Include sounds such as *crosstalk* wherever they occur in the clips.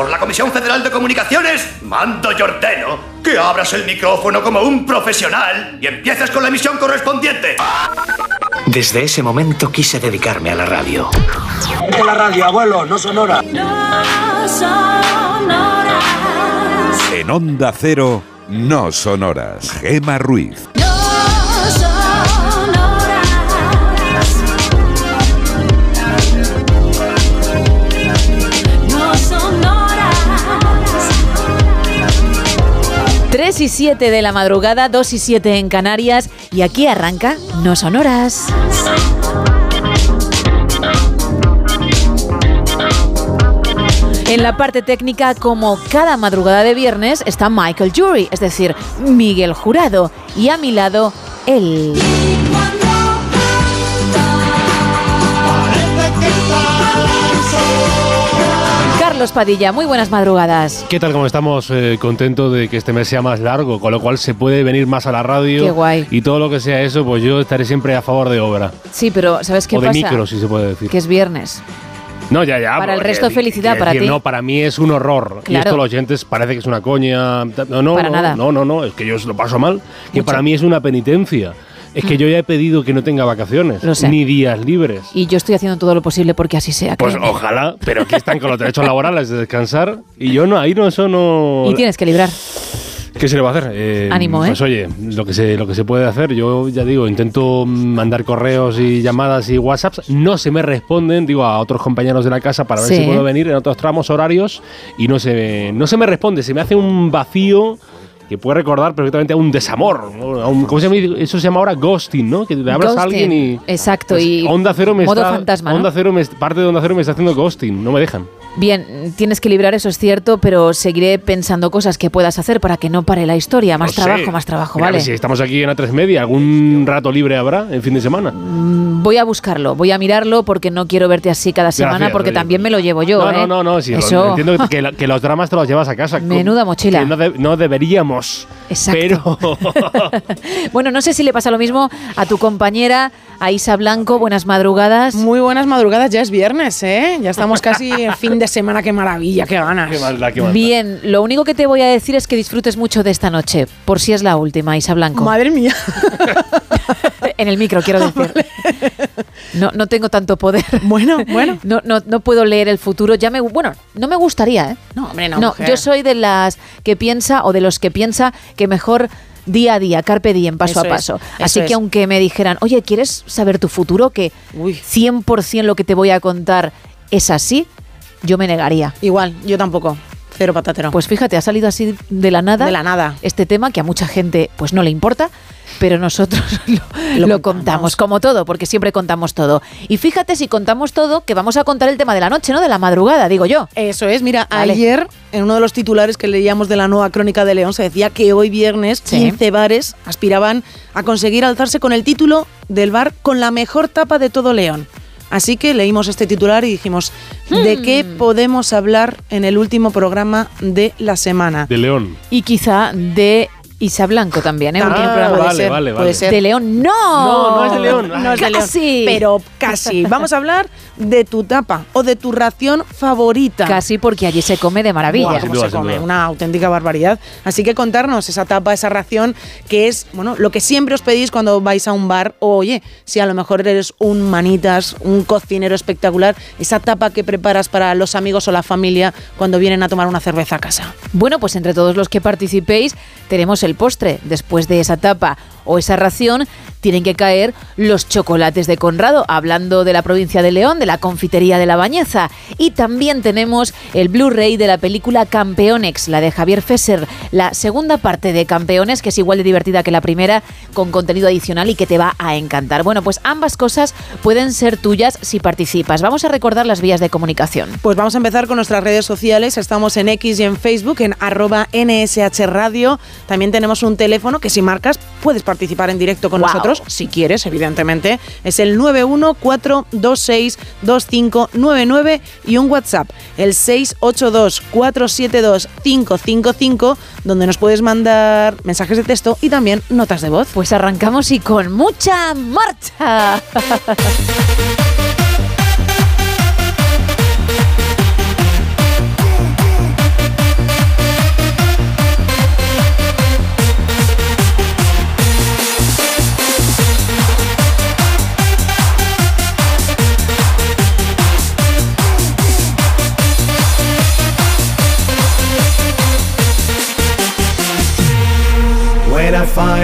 por la Comisión Federal de Comunicaciones, mando y ordeno que abras el micrófono como un profesional y empieces con la emisión correspondiente. Desde ese momento quise dedicarme a la radio. De la radio, abuelo, no sonora. En Onda Cero, no sonoras. Gema Ruiz. Y 7 de la madrugada, 2 y 7 en Canarias y aquí arranca No Sonoras. En la parte técnica, como cada madrugada de viernes, está Michael Jury, es decir, Miguel Jurado, y a mi lado, él. Carlos Padilla, muy buenas madrugadas. ¿Qué tal? ¿Cómo estamos? Eh, contento de que este mes sea más largo, con lo cual se puede venir más a la radio. Qué guay. Y todo lo que sea eso, pues yo estaré siempre a favor de obra. Sí, pero ¿sabes qué o de pasa? micro, si se puede decir. Que es viernes. No, ya, ya. Para el resto, felicidad para ti. No, para mí es un horror. Y Claro. esto los oyentes parece que es una coña. No, no, Para no, nada. no, no, no, es que yo lo paso mal. Que Mucho. para mí es una penitencia. Es que yo ya he pedido que no tenga vacaciones, Lo sé. ni días libres. Y yo estoy haciendo todo lo posible porque así sea. Pues créeme. ojalá, pero aquí están con los derechos *laughs* laborales de descansar y yo no, ahí no, eso no... Y tienes que librar. ¿Qué se le va a hacer? Eh, Ánimo, ¿eh? Pues oye, lo que, se, lo que se puede hacer, yo ya digo, intento mandar correos y llamadas y WhatsApps, no se me responden, digo, a otros compañeros de la casa para ver Sí. si puedo venir en otros tramos horarios y no se, no se me responde, se me hace un vacío que puede recordar perfectamente a un desamor, ¿no? a un- ¿cómo se llama? Eso se llama ahora ghosting, ¿no? Que le hablas a Ghosting, alguien y... Exacto, Pues y Onda Cero me modo está, fantasma, ¿no? Onda Cero me, parte de Onda Cero me está haciendo ghosting, no me dejan. Bien, tienes que librar, eso es cierto, pero seguiré pensando cosas que puedas hacer para que no pare la historia. Más No sé. trabajo, más trabajo, Mira, ¿vale? Si estamos aquí en A3 Media, ¿algún rato libre habrá en fin de semana? Mm, Voy a buscarlo, voy a mirarlo porque no quiero verte así cada semana Gracias, porque también me lo llevo yo. No, ¿eh? no, no, no, sí, Eso. entiendo que, que la- que los dramas te los llevas a casa. *laughs* Menuda mochila. Que no, de- no deberíamos. Exacto. Pero *laughs* Bueno, no sé si le pasa lo mismo a tu compañera, a Isa Blanco. Buenas madrugadas. Muy buenas madrugadas, ya es viernes, ¿eh? Ya estamos casi en *laughs* fin de semana, qué maravilla, qué ganas. qué maldad, qué maldad. Bien, lo único que te voy a decir es que disfrutes mucho de esta noche, por si es la última, Isa Blanco. Madre mía. *laughs* en el micro, quiero decir. No, no tengo tanto poder. Bueno, *laughs* bueno. No, no, no puedo leer el futuro. Ya me, bueno, no me gustaría, ¿eh? No, hombre, no. No, mujer. yo soy de las que piensa o de los que piensa que mejor día a día, carpe diem, paso Eso a paso. Así que es. aunque me dijeran, oye, ¿quieres saber tu futuro? Que Uy. 100% lo que te voy a contar es así, yo me negaría. Igual, yo tampoco. Cero patatero. Pues fíjate, ha salido así de la nada. De la nada. Este tema que a mucha gente pues no le importa, pero nosotros *laughs* lo, Lo lo contamos. contamos como todo, porque siempre contamos todo. Y fíjate si contamos todo, que vamos a contar el tema de la noche, ¿no? De la madrugada, digo yo. Eso es, mira, Vale. ayer en uno de los titulares que leíamos de la nueva Crónica de León se decía que hoy viernes Sí. 15 bares aspiraban a conseguir alzarse con el título del bar con la mejor tapa de todo León. Así que leímos este titular y dijimos, ¿de qué Hmm. podemos hablar en el último programa de la semana? de León. Y quizá de Isa Blanco también, ¿eh? Ah, Último Puede vale, ser, vale, puede vale. ser. De León, no. No, no es de León. No es de León, Casi. pero casi. Vamos a hablar de tu tapa o de tu ración favorita. Casi porque allí se come de maravilla. Cómo duda, se come, duda. una auténtica barbaridad. Así que contarnos esa tapa, esa ración, que es bueno lo que siempre os pedís cuando vais a un bar. O oye, si a lo mejor eres un manitas, un cocinero espectacular, esa tapa que preparas para los amigos o la familia cuando vienen a tomar una cerveza a casa. Bueno, pues entre todos los que participéis tenemos el postre después de esa tapa o esa ración tienen que caer los chocolates de Conrado, hablando de la provincia de León, de la confitería de la Bañeza. Y también tenemos el Blu-ray de la película Campeonex, la de Javier Fesser, la segunda parte de Campeones, que es igual de divertida que la primera, con contenido adicional y que te va a encantar. Bueno, pues ambas cosas pueden ser tuyas si participas. Vamos a recordar las vías de comunicación. Pues vamos a empezar con nuestras redes sociales. Estamos en X y en Facebook, en arroba NSH Radio. También tenemos un teléfono que si marcas puedes participar en directo con nosotros si quieres, evidentemente. Es el 914262599 y un WhatsApp, el 682472555, donde nos puedes mandar mensajes de texto y también notas de voz. Pues arrancamos y con mucha marcha. *laughs*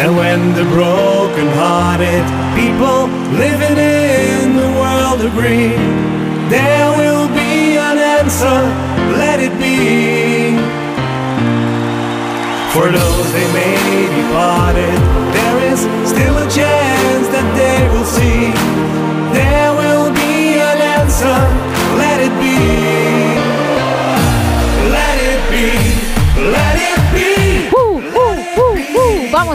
And when the broken-hearted people living in the world agree, there will be an answer, let it be. For those they may be parted, there is still a chance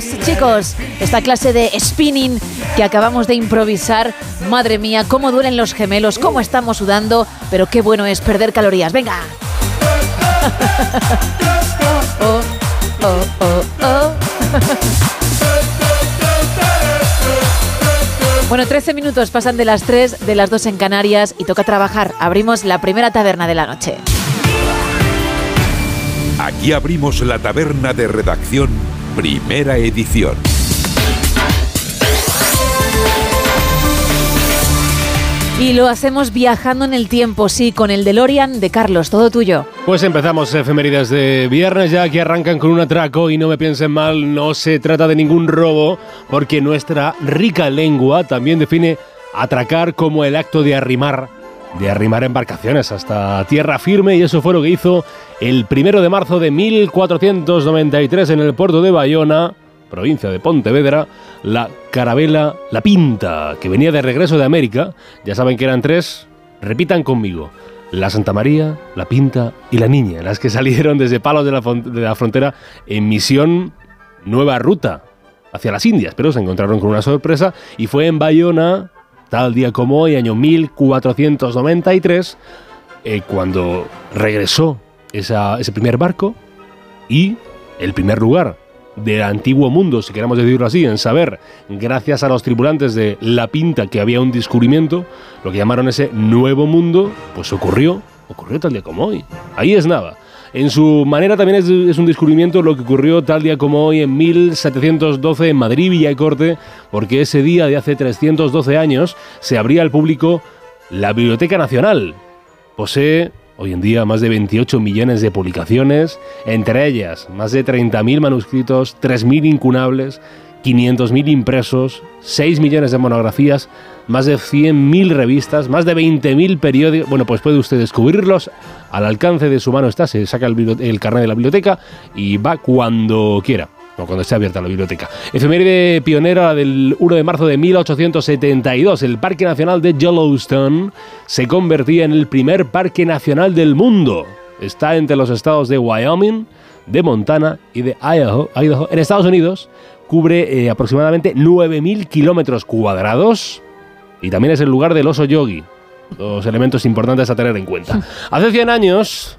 chicos, esta clase de spinning que acabamos de improvisar, madre mía, cómo duelen los gemelos, cómo estamos sudando, pero qué bueno es perder calorías. Venga. *laughs* Bueno, 13 minutos pasan de las 3, de las 2 en Canarias y toca trabajar. Abrimos la primera taberna de la noche. Aquí abrimos la taberna de redacción, primera edición. Y lo hacemos viajando en el tiempo, sí, con el DeLorean de Carlos, todo tuyo. Pues empezamos efemérides de viernes ya que arrancan con un atraco y no me piensen mal, no se trata de ningún robo porque nuestra rica lengua también define atracar como el acto de arrimar, de arrimar embarcaciones hasta tierra firme y eso fue lo que hizo el primero de marzo de 1493 en el puerto de Bayona, provincia de Pontevedra, la carabela La Pinta, que venía de regreso de América. Ya saben que eran tres, repitan conmigo. La Santa María, La Pinta y La Niña, las que *laughs* salieron desde Palos de la, de la Frontera en misión Nueva Ruta hacia las Indias, pero se encontraron con una sorpresa y fue en Bayona, tal día como hoy, año 1493, eh, cuando regresó ese primer barco y el primer lugar del antiguo mundo, si queremos decirlo así, en saber, gracias a los tripulantes de La Pinta, que había un descubrimiento, lo que llamaron ese nuevo mundo, pues ocurrió, ocurrió tal día como hoy. Ahí es nada. En su manera también es, un descubrimiento lo que ocurrió tal día como hoy en 1712 en Madrid, Villa y Corte, porque ese día de hace 312 años se abría al público la Biblioteca Nacional. Posee Hoy en día más de 28 millones de publicaciones, entre ellas más de 30.000 manuscritos, 3.000 incunables, 500.000 impresos, 6 millones de monografías, más de 100.000 revistas, más de 20.000 periódicos. Bueno, pues puede usted descubrirlos. Al alcance de su mano está, se saca el, carnet de la biblioteca y va cuando quiera cuando esté abierta la biblioteca. Efeméride pionera del 1 de marzo de 1872, el Parque Nacional de Yellowstone se convertía en el primer parque nacional del mundo. Está entre los estados de Wyoming, de Montana y de Idaho. Idaho. En Estados Unidos cubre eh, aproximadamente 9.000 kilómetros cuadrados y también es el lugar del oso yogi. Dos elementos importantes a tener en cuenta. *laughs* Hace 100 años,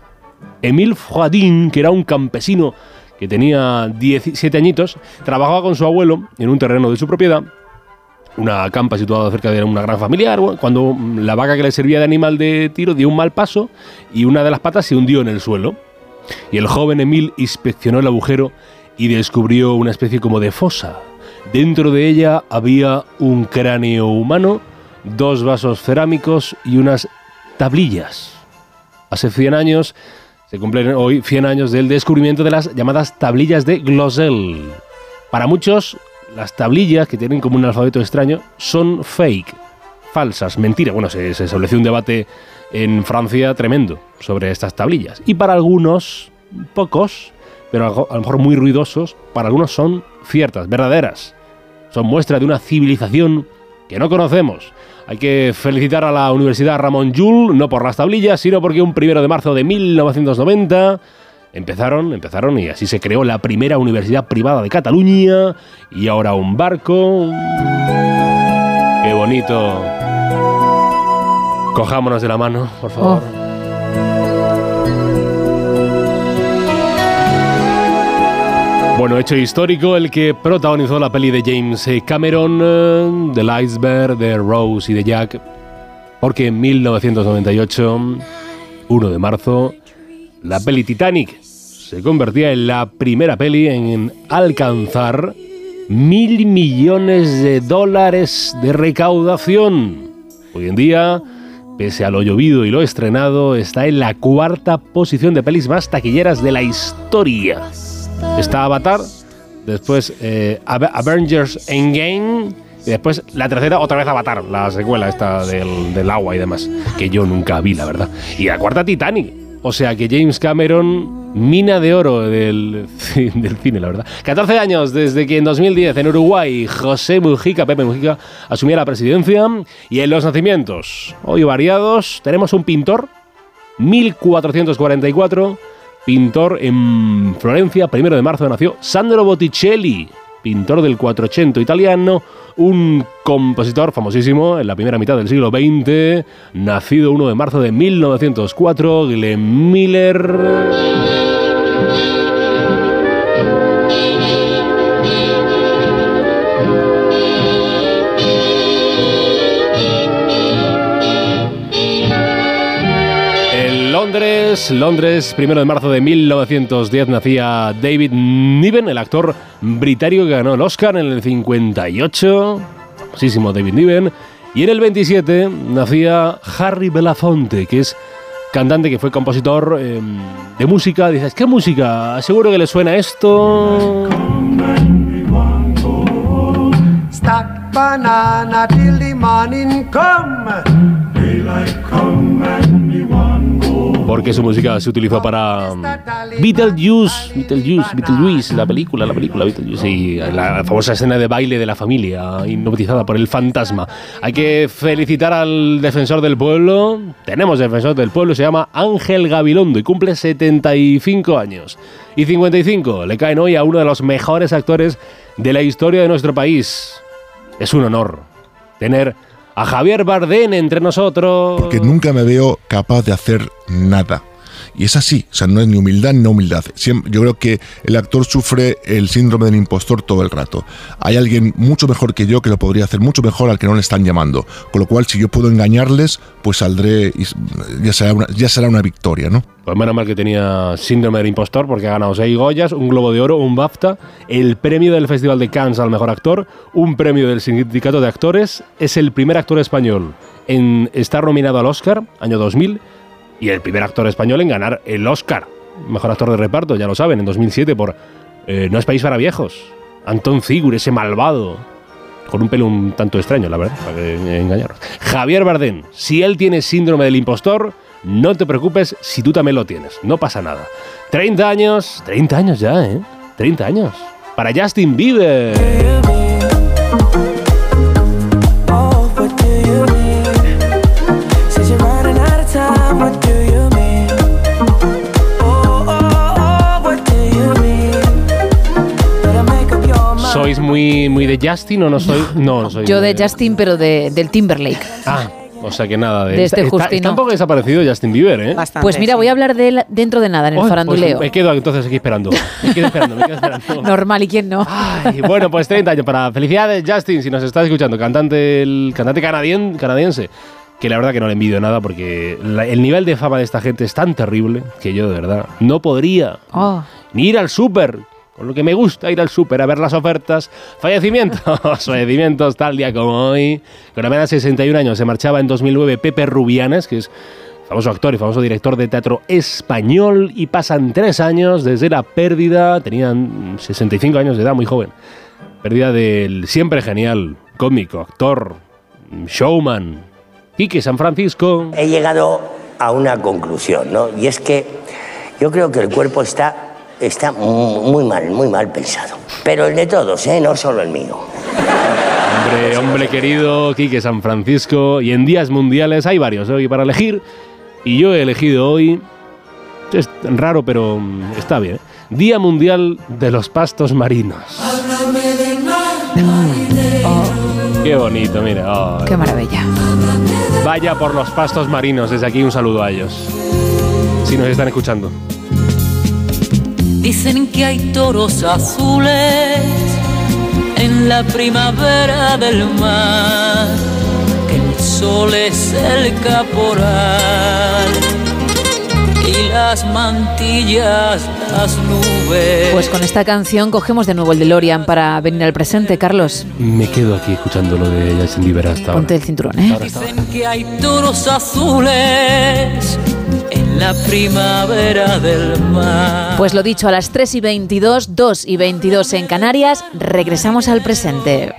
Emile Fradin, que era un campesino que tenía 17 añitos, trabajaba con su abuelo en un terreno de su propiedad una campa situada cerca de una gran familiar, cuando la vaca que le servía de animal de tiro dio un mal paso y una de las patas se hundió en el suelo. Y el joven Emil inspeccionó el agujero y descubrió una especie como de fosa. Dentro de ella había un cráneo humano, dos vasos cerámicos y unas tablillas. Hace 100 años, se cumplen hoy 100 años del descubrimiento de las llamadas tablillas de Glosel. Para muchos, las tablillas, que tienen como un alfabeto extraño, son fake, falsas, mentiras. Bueno, se, se estableció un debate en Francia tremendo sobre estas tablillas. Y para algunos, pocos, pero a lo mejor muy ruidosos, para algunos son ciertas, verdaderas. Son muestra de una civilización que no conocemos. Hay que felicitar a la Universidad Ramón Llull, no por las tablillas, sino porque un primero de marzo de 1990 Empezaron, empezaron y así se creó la primera universidad privada de Cataluña y ahora un barco. Qué bonito. Cojámonos de la mano, por favor. Bueno, hecho histórico el que protagonizó la peli de James Cameron, del iceberg, de Rose y de Jack, porque en 1998, 1 de marzo, la peli Titanic se convertía en la primera peli en alcanzar mil millones de dólares de recaudación. Hoy en día, pese a lo llovido y lo estrenado, está en la cuarta posición de pelis más taquilleras de la historia. Está Avatar, después eh, Avengers Endgame y después la tercera otra vez Avatar, la secuela esta del, del agua y demás, que yo nunca vi, la verdad. Y la cuarta Titanic. O sea que James Cameron, mina de oro del, *laughs* cine, la verdad. 14 años desde que en 2010 en Uruguay José Mujica, Pepe Mujica, asumía la presidencia. Y en los nacimientos, hoy variados, tenemos un pintor, 1444, pintor en Florencia, primero de marzo nació Sandro Botticelli pintor del 480 italiano, un compositor famosísimo en la primera mitad del siglo XX, nacido 1 de marzo de 1904, Glenn Miller. Londres, Londres, primero de marzo de 1910 nacía David Niven, el actor británico que ganó el Oscar en el 58, famosísimo David Niven, y en el 27 nacía Harry Belafonte, que es cantante que fue compositor eh, de música. Dices, ¿qué música? Seguro que le suena esto. Stack banana till the morning come. Daylight porque su música se utilizó para um, Beetlejuice, Beetlejuice, Beetlejuice, la película, la película Beetlejuice, y la famosa escena de baile de la familia, hipnotizada por el fantasma. Hay que felicitar al defensor del pueblo, tenemos defensor del pueblo, se llama Ángel Gabilondo y cumple 75 años. Y 55 le caen hoy a uno de los mejores actores de la historia de nuestro país. Es un honor tener a Javier Bardén entre nosotros. Porque nunca me veo capaz de hacer nada. Y es así, o sea, no es ni humildad ni no humildad. yo creo que el actor sufre el síndrome del impostor todo el rato. Hay alguien mucho mejor que yo que lo podría hacer mucho mejor al que no le están llamando. Con lo cual, si yo puedo engañarles, pues saldré y ya será una, ya será una victoria, ¿no? Pues menos mal que tenía síndrome del impostor porque ha ganado seis Goyas, un Globo de Oro, un BAFTA, el premio del Festival de Cannes al mejor actor, un premio del Sindicato de Actores. Es el primer actor español en estar nominado al Oscar, año 2000 y el primer actor español en ganar el Oscar. Mejor actor de reparto, ya lo saben, en 2007 por eh, No es país para viejos. Antón Figur, ese malvado. Con un pelo un tanto extraño, la verdad, para engañaros. Javier Bardem, si él tiene síndrome del impostor, no te preocupes si tú también lo tienes. No pasa nada. 30 años, 30 años ya, ¿eh? 30 años. Para Justin Bieber. Justin o no soy? No, no soy. Yo de Justin, pero de, del Timberlake. Ah, o sea que nada. De, De este está, está- Justino. está un poco desaparecido Justin Bieber, ¿eh? Pues mira, voy a hablar de él dentro de nada en el pues faranduleo. me quedo entonces aquí esperando. Me quedo esperando, me quedo esperando. *laughs* Normal, ¿y quién no? Bueno, pues 30 años para felicidades Justin, si nos estás escuchando, cantante el cantante canadien- canadiense, que la verdad que no le envidio nada porque la- el nivel de fama de esta gente es tan terrible que yo de verdad no podría Oh. ni ir al súper. Con lo que me gusta ir al súper a ver las ofertas. Fallecimientos. *laughs* Fallecimientos tal día como hoy. Con apenas 61 años se marchaba en 2009 Pepe Rubianes, que es famoso actor y famoso director de teatro español. Y pasan tres años desde la pérdida. Tenían 65 años de edad, muy joven. Pérdida del siempre genial cómico, actor, showman, Quique San Francisco. He llegado a una conclusión, ¿no? Y es que yo creo que el cuerpo está, está mu- muy mal, muy mal pensado. Pero el de todos, ¿eh? No solo el mío. Hombre, hombre querido, Quique San Francisco. Y en días mundiales hay varios hoy para elegir. Y yo he elegido hoy. Es raro, pero mm, está bien. ¿eh? Día Mundial de los Pastos Marinos. Qué bonito, mira. ay. Qué maravilla. Vaya por los pastos marinos. Desde aquí un saludo a ellos. Si nos están escuchando. Dicen que hay toros azules en la primavera del mar, que el sol es el caporal y las mantillas las nubes. Pues con esta canción cogemos de nuevo el DeLorean para venir al presente, Carlos. Me quedo aquí escuchando lo de Justin Bieber hasta ahora. Ponte el cinturón, ¿eh? Dicen que hay toros azules la primavera del mar. Pues lo dicho, a las 3 y 22, 2 y 22 en Canarias, regresamos al presente.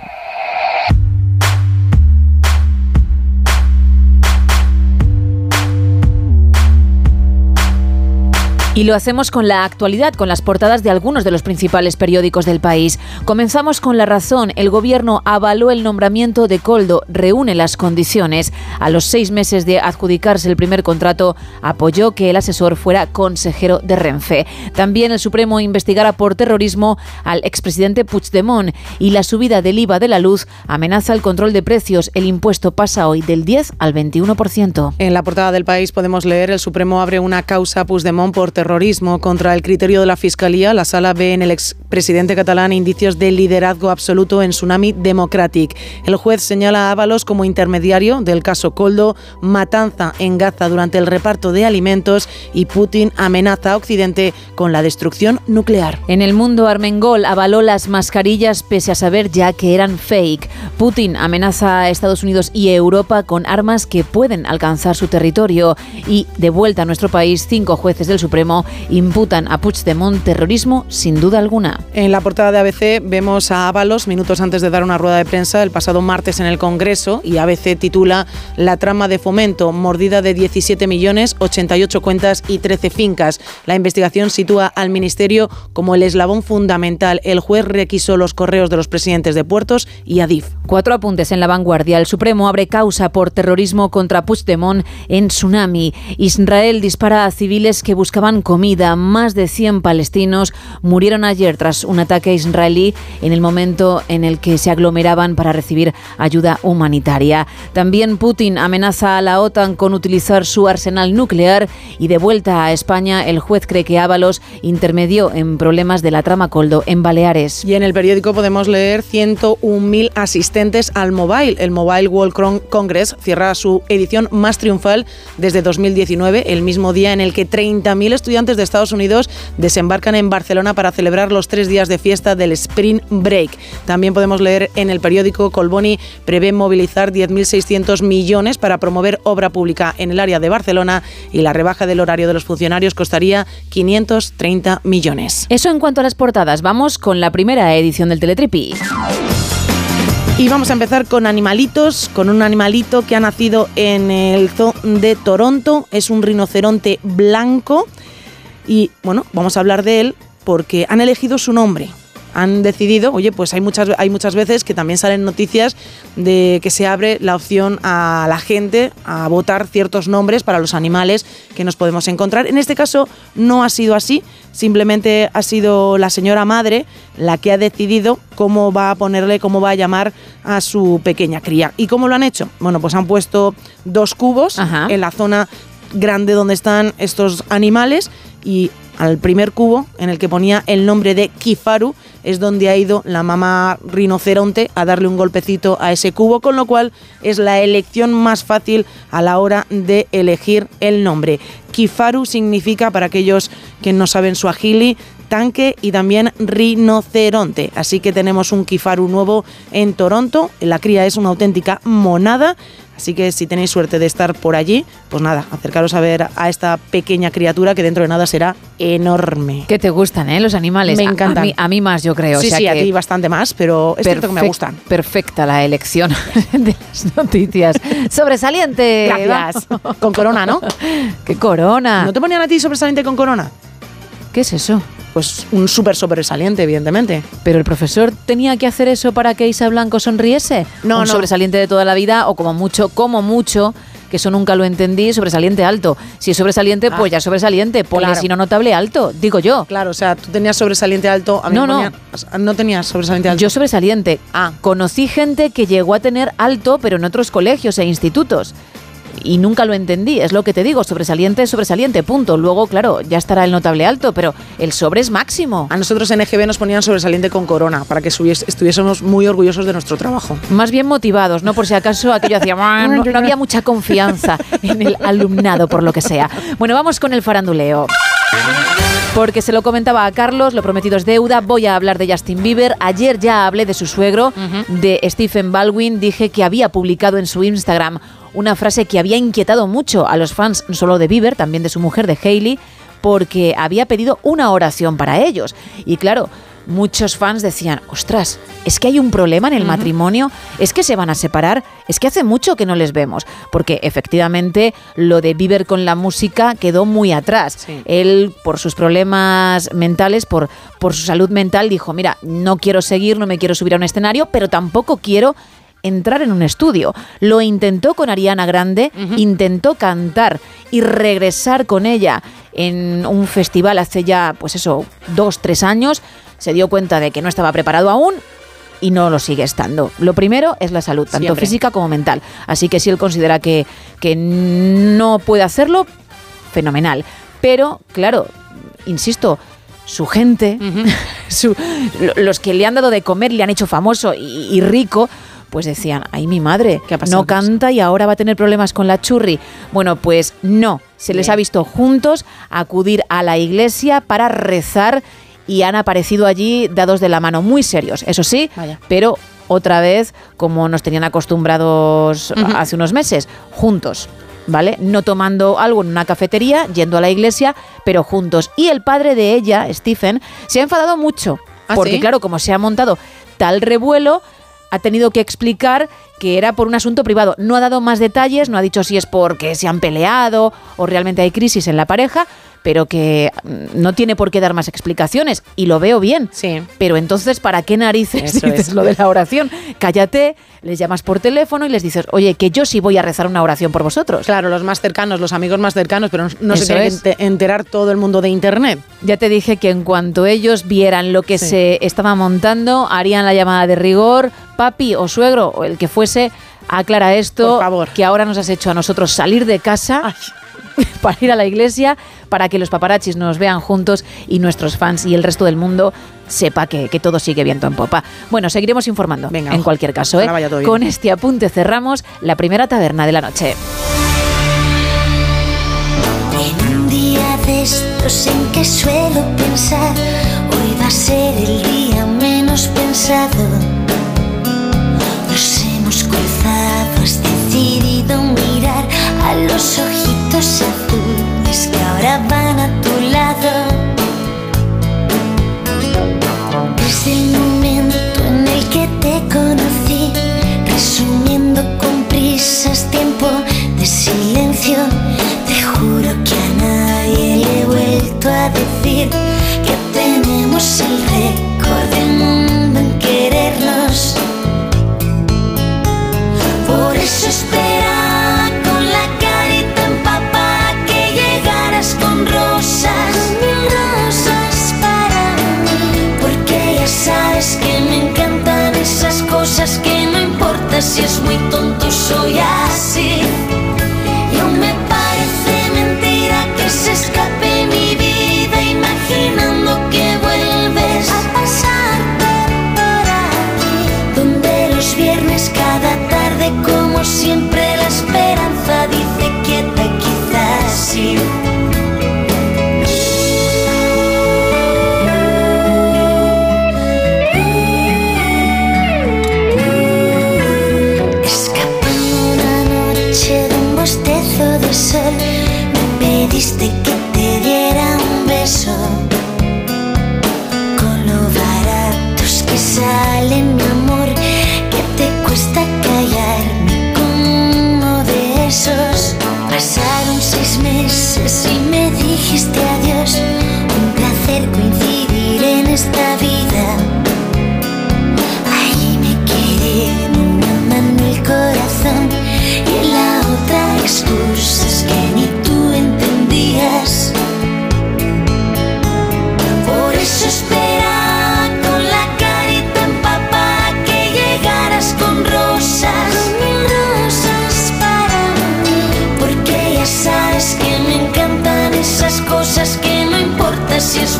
Y lo hacemos con la actualidad, con las portadas de algunos de los principales periódicos del país. Comenzamos con La Razón. El gobierno avaló el nombramiento de Coldo, reúne las condiciones. A los seis meses de adjudicarse el primer contrato, apoyó que el asesor fuera consejero de Renfe. También el Supremo investigará por terrorismo al expresidente Puigdemont y la subida del IVA de la luz amenaza el control de precios. El impuesto pasa hoy del 10 al 21%. En la portada del país podemos leer el Supremo abre una causa a Puigdemont por terrorismo contra el criterio de la Fiscalía. La sala ve en el expresidente catalán indicios de liderazgo absoluto en Tsunami Democratic. El juez señala a Ábalos como intermediario del caso Coldo, matanza en Gaza durante el reparto de alimentos y Putin amenaza a Occidente con la destrucción nuclear. En el mundo, Armengol avaló las mascarillas pese a saber ya que eran fake. Putin amenaza a Estados Unidos y Europa con armas que pueden alcanzar su territorio. Y de vuelta a nuestro país, cinco jueces del Supremo imputan a Puigdemont terrorismo sin duda alguna. En la portada de ABC vemos a Ábalos minutos antes de dar una rueda de prensa el pasado martes en el Congreso y ABC titula La trama de fomento, mordida de 17 millones, 88 cuentas y 13 fincas. La investigación sitúa al Ministerio como el eslabón fundamental. El juez requisó los correos de los presidentes de puertos y Adif. Cuatro apuntes en la vanguardia. El Supremo abre causa por terrorismo contra Puigdemont en Tsunami. Israel dispara a civiles que buscaban comida. Más de 100 palestinos murieron ayer tras un ataque israelí en el momento en el que se aglomeraban para recibir ayuda humanitaria. También Putin amenaza a la OTAN con utilizar su arsenal nuclear y de vuelta a España el juez cree que Ábalos intermedió en problemas de la trama Coldo en Baleares. Y en el periódico podemos leer 101.000 asistentes al Mobile. El Mobile World Con- Congress cierra su edición más triunfal desde 2019, el mismo día en el que 30.000 estudiantes de Estados Unidos desembarcan en Barcelona para celebrar los tres días de fiesta del Spring Break. También podemos leer en el periódico Colboni prevé movilizar 10.600 millones para promover obra pública en el área de Barcelona y la rebaja del horario de los funcionarios costaría 530 millones. Eso en cuanto a las portadas. Vamos con la primera edición del Teletripi. Y vamos a empezar con animalitos, con un animalito que ha nacido en el zoo de Toronto. Es un rinoceronte blanco. Y bueno, vamos a hablar de él porque han elegido su nombre. han decidido, oye, pues hay muchas, hay muchas veces que también salen noticias de que se abre la opción a la gente a votar ciertos nombres para los animales que nos podemos encontrar. En este caso no ha sido así, simplemente ha sido la señora madre la que ha decidido cómo va a ponerle, cómo va a llamar a su pequeña cría. ¿Y cómo lo han hecho? Bueno, pues han puesto dos cubos en la zona grande donde están estos animales y al primer cubo en el que ponía el nombre de Kifaru es donde ha ido la mamá rinoceronte a darle un golpecito a ese cubo, con lo cual es la elección más fácil a la hora de elegir el nombre. Kifaru significa, para aquellos que no saben su agili, tanque y también rinoceronte. Así que tenemos un Kifaru nuevo en Toronto. La cría es una auténtica monada Así que si tenéis suerte de estar por allí, pues nada, acercaros a ver a esta pequeña criatura que dentro de nada será enorme. Que te gustan, ¿eh? Los animales. Me encantan. A, mí, más, yo creo. Sí, sí, a ti bastante más, pero es cierto que me gustan. Perfecta la elección *laughs* de las noticias. Sobresaliente. Gracias. Con corona, ¿no? *laughs* ¿Qué corona? ¿No te ponían a ti sobresaliente con corona? ¿Qué es eso? Pues un súper sobresaliente, evidentemente. ¿Pero el profesor tenía que hacer eso para que Isa Blanco sonriese? No, ¿Un no. sobresaliente de toda la vida o como mucho, como mucho, que eso nunca lo entendí, sobresaliente alto. Si es sobresaliente, pues ya sobresaliente. Ponle claro. si no notable alto, digo yo. Claro, o sea, tú tenías sobresaliente alto. A mí No, me no. no tenías sobresaliente alto. Yo sobresaliente. Ah, conocí gente que llegó a tener alto, pero en otros colegios e institutos. Y nunca lo entendí, es lo que te digo, sobresaliente es sobresaliente, punto. Luego, claro, ya estará el notable alto, pero el sobre es máximo. A nosotros en EGB nos ponían sobresaliente con corona para que estuviésemos muy orgullosos de nuestro trabajo. Más bien motivados, ¿no? Por si acaso aquello hacía... "Ah, No, *laughs* no había mucha confianza *laughs* en el alumnado, por lo que sea. Bueno, vamos con el faranduleo. Porque se lo comentaba a Carlos, lo prometido es deuda, voy a hablar de Justin Bieber. Ayer ya hablé de su suegro, de Stephen Baldwin, dije que había publicado en su Instagram una frase que había inquietado mucho a los fans, no solo de Bieber, también de su mujer, de Hailey, porque había pedido una oración para ellos. Y claro, muchos fans decían, ostras, es que hay un problema en el matrimonio, es que se van a separar, es que hace mucho que no les vemos, porque efectivamente lo de Bieber con la música quedó muy atrás. Él, por sus problemas mentales, por, por su salud mental, dijo, mira, no quiero seguir, no me quiero subir a un escenario, pero tampoco quiero entrar en un estudio. Lo intentó con Ariana Grande, intentó cantar y regresar con ella en un festival hace ya, pues eso, dos, tres años. Se dio cuenta de que no estaba preparado aún y no lo sigue estando. Lo primero es la salud, tanto Siempre. física como mental. Así que si él considera que, que no puede hacerlo, fenomenal. Pero, claro, insisto, su gente, *laughs* su- los que le han dado de comer, le han hecho famoso y, y rico, pues decían, ay mi madre, no canta y ahora va a tener problemas con la churri. Bueno, pues no, se les ha visto juntos acudir a la iglesia para rezar y han aparecido allí dados de la mano, muy serios, eso sí, Vaya. pero otra vez, como nos tenían acostumbrados hace unos meses, juntos. ¿Vale? No tomando algo en una cafetería, yendo a la iglesia, pero juntos. Y el padre de ella, Stephen, se ha enfadado mucho. ¿Ah, porque, sí? claro, como se ha montado tal revuelo, ha tenido que explicar que era por un asunto privado. No ha dado más detalles, no ha dicho si es porque se han peleado o realmente hay crisis en la pareja, pero que mm, no tiene por qué dar más explicaciones. Y lo veo bien. Sí. Pero entonces, ¿para qué narices Eso dices es. lo de la oración? Cállate, les llamas por teléfono y les dices, oye, que yo sí voy a rezar una oración por vosotros. Claro, los más cercanos, los amigos más cercanos, pero no, se tiene es. que enterar todo el mundo de Internet. Ya te dije que en cuanto ellos vieran lo que Sí. se estaba montando, harían la llamada de rigor, papi o suegro o el que fuese, aclara esto, Por favor. que ahora nos has hecho a nosotros salir de casa. *laughs* Para ir a la iglesia, para que los paparachis nos vean juntos y nuestros fans y el resto del mundo sepa que, que todo sigue viento en popa. Bueno, seguiremos informando. Venga, en ojo. cualquier caso, ¿eh? Con este apunte cerramos la primera taberna de la noche. En un día de estos en que suelo pensar, hoy va a ser el día menos pensado. a los ojitos azules que ahora van a tu lado. Desde el momento en el que te conocí, resumiendo con prisas tiempo de silencio, te juro que a nadie le he vuelto a decir que tenemos el récord del mundo en querernos. Por eso espero si es muy tonto, soy.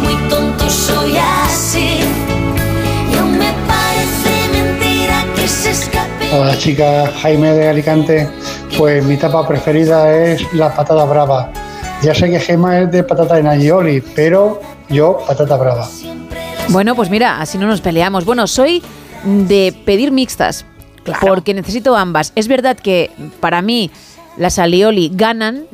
Muy tonto, soy así. Y aún me parece mentira que se escape. Hola chicas, Jaime de Alicante. Pues mi tapa preferida es la patata brava. Ya sé que Gema es de patata en aioli, pero yo patata brava. Bueno, pues mira, así no nos peleamos. Bueno, soy de pedir mixtas, porque necesito ambas. Es verdad que para mí las alioli ganan,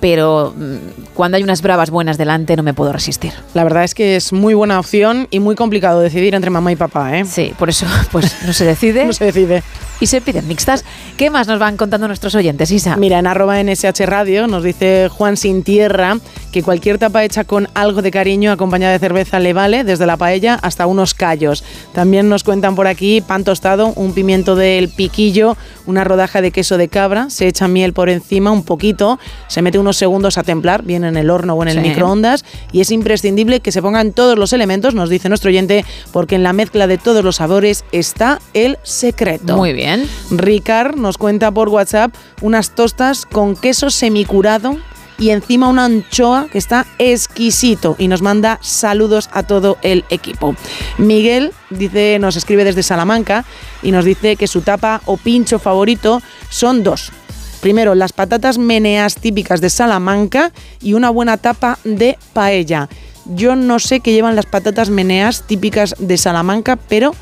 pero mm, cuando hay unas bravas buenas delante no me puedo resistir. La verdad es que es muy buena opción y muy complicado decidir entre mamá y papá, ¿eh? Sí, por eso *laughs* pues no se decide. no se decide. Y se piden mixtas. ¿Qué más nos van contando nuestros oyentes, Isa? Mira, en arroba NSH Radio nos dice Juan Sin Tierra que cualquier tapa hecha con algo de cariño acompañada de cerveza le vale, desde la paella hasta unos callos. También nos cuentan por aquí pan tostado, un pimiento del piquillo, una rodaja de queso de cabra, se echa miel por encima un poquito, se mete unos segundos a templar, bien en el horno o en el Sí. microondas, y es imprescindible que se pongan todos los elementos, nos dice nuestro oyente, porque en la mezcla de todos los sabores está el secreto. Muy bien. Ricard nos cuenta por WhatsApp unas tostas con queso semicurado y encima una anchoa que está exquisito y nos manda saludos a todo el equipo. Miguel dice, nos escribe desde Salamanca y nos dice que su tapa o pincho favorito son dos. Primero, las patatas meneas típicas de Salamanca y una buena tapa de paella. Yo no sé qué llevan las patatas meneas típicas de Salamanca, pero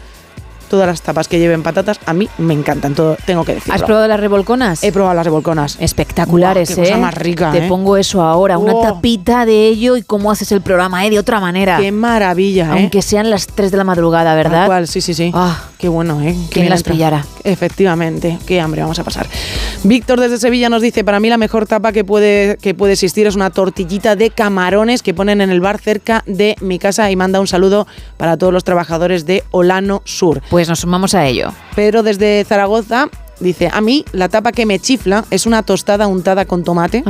todas las tapas que lleven patatas a mí me encantan, todo, tengo que decirlo. ¿Has probado las revolconas? He probado las revolconas. Espectaculares, Buah, qué cosa ¿eh? más rica, Te ¿eh? pongo eso ahora, una Oh. tapita de ello y cómo haces el programa, ¿eh? De otra manera. Qué maravilla, ¿eh? Aunque sean las 3 de la madrugada, ¿verdad? Tal cual, sí, sí, sí. Ah, Qué bueno, ¿eh? Qué ¿Quién bien las pillara? Efectivamente, qué hambre vamos a pasar. Víctor desde Sevilla nos dice, para mí la mejor tapa que puede, que puede existir es una tortillita de camarones que ponen en el bar cerca de mi casa y manda un saludo para todos los trabajadores de Olano Sur. Pues nos sumamos a ello. Pedro desde Zaragoza dice, a mí la tapa que me chifla es una tostada untada con tomate,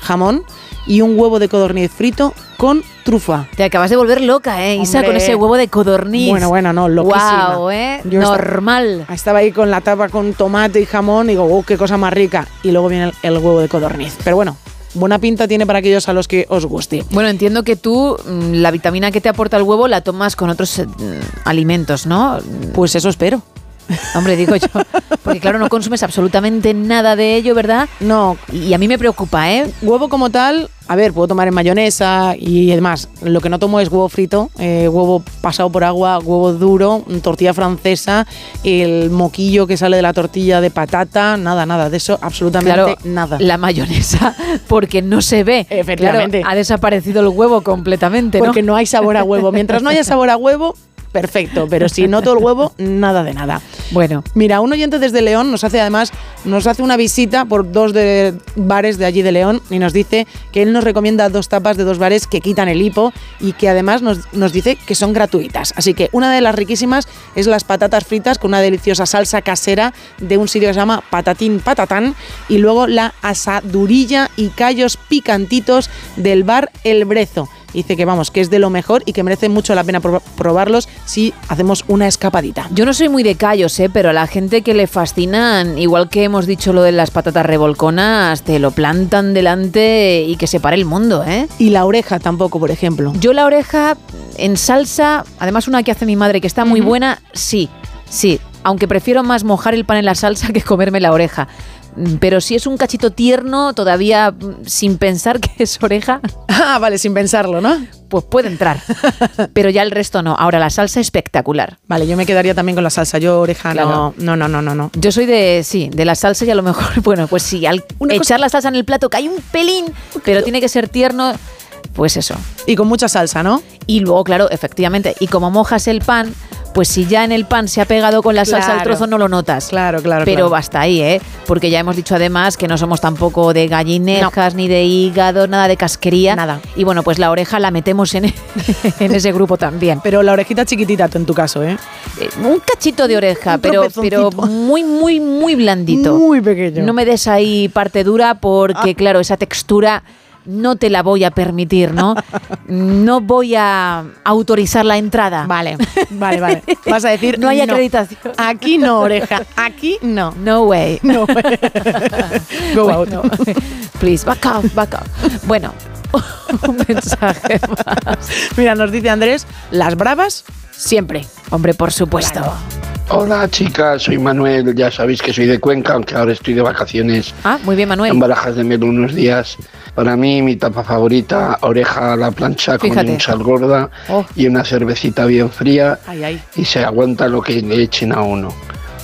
jamón y un huevo de codorniz frito con trufa. Te acabas de volver loca, ¿eh? Isa, Hombre. con ese huevo de codorniz. Bueno, bueno, no, loquísima. Wow, ¿eh? Yo Normal. Estaba ahí con la tapa con tomate y jamón y digo, oh, qué cosa más rica. Y luego viene el, el huevo de codorniz. Pero bueno, buena pinta tiene para aquellos a los que os guste. Bueno, entiendo que tú mm, la vitamina que te aporta el huevo la tomas con otros eh, mm, alimentos, ¿no? Pues eso espero. Hombre, digo yo. Porque claro, no consumes absolutamente nada de ello, ¿verdad? No. Y a mí me preocupa, ¿eh? Huevo como tal, a ver, puedo tomar en mayonesa y demás. Lo que no tomo es huevo frito, eh, huevo pasado por agua, huevo duro, tortilla francesa, el moquillo que sale de la tortilla de patata, nada, nada, de eso absolutamente Claro, nada. la mayonesa, porque no se ve. Efectivamente. Claro, ha desaparecido el huevo completamente, ¿no? Porque no hay sabor a huevo. Mientras no haya sabor a huevo, perfecto. Pero si noto el huevo, nada de nada. Bueno. Mira, un oyente desde León nos hace además nos hace una visita por dos de bares de allí de León y nos dice que él nos recomienda dos tapas de dos bares que quitan el hipo y que además nos, nos dice que son gratuitas. Así que una de las riquísimas es las patatas fritas con una deliciosa salsa casera de un sitio que se llama Patatín Patatán y luego la asadurilla y callos picantitos del bar El Brezo. Dice que vamos, que es de lo mejor y que merece mucho la pena pro- probarlos si hacemos una escapadita. Yo no soy muy de callos, ¿eh? pero a la gente que le fascinan, igual que hemos dicho lo de las patatas revolconas, te lo plantan delante y que se pare el mundo, ¿eh? Y la oreja tampoco, por ejemplo. Yo la oreja en salsa, además una que hace mi madre que está muy buena, sí, sí. Aunque prefiero más mojar el pan en la salsa *laughs* que comerme la oreja. Mm, Pero si es un cachito tierno, todavía mm, sin pensar *laughs* que es oreja. Ah, vale, sin pensarlo, ¿no? Pues puede entrar. *laughs* Pero ya el resto no. Ahora la salsa espectacular. Vale, yo me quedaría también con la salsa. Yo oreja no, no, no, no, no, no. Yo soy de, sí, de la salsa y a lo mejor, *laughs* bueno, pues sí, al echar la salsa en el plato cae un pelín, pero tiene que ser tierno, pues eso. Y con mucha salsa, ¿no? Y luego, claro, efectivamente, y como mojas el pan, pues si ya en el pan se ha pegado con la salsa al Claro. trozo no lo notas. Claro, claro. Pero claro. hasta ahí, ¿eh? Porque ya hemos dicho además que no somos tampoco de gallinejas, ni de hígado, nada de casquería. Nada. Y bueno, pues la oreja la metemos en, *laughs* en ese grupo también. Pero la orejita chiquitita, tú en tu caso, ¿eh? Eh, Un cachito de oreja, Un pero, pero muy, muy, muy blandito. Muy pequeño. No me des ahí parte dura porque, claro, esa textura no te la voy a permitir, ¿no? *laughs* No voy a autorizar la entrada. Vale, vale, vale. Vas a decir No hay acreditación. Aquí no, oreja. Aquí no. No way. No. *laughs* Go out. Bueno, please, back off, back off. Bueno, *laughs* un mensaje más. Mira, nos dice Andrés, las bravas siempre. Hombre, por supuesto. Hola chicas, soy Manuel, ya sabéis que soy de Cuenca, aunque ahora estoy de vacaciones Ah, muy bien, en Manuel. Barajas de Melo unos días. Para mí mi tapa favorita, oreja a la plancha con un sal gorda Oh. y una cervecita bien fría Ay, ay. y se aguanta lo que le echen a uno.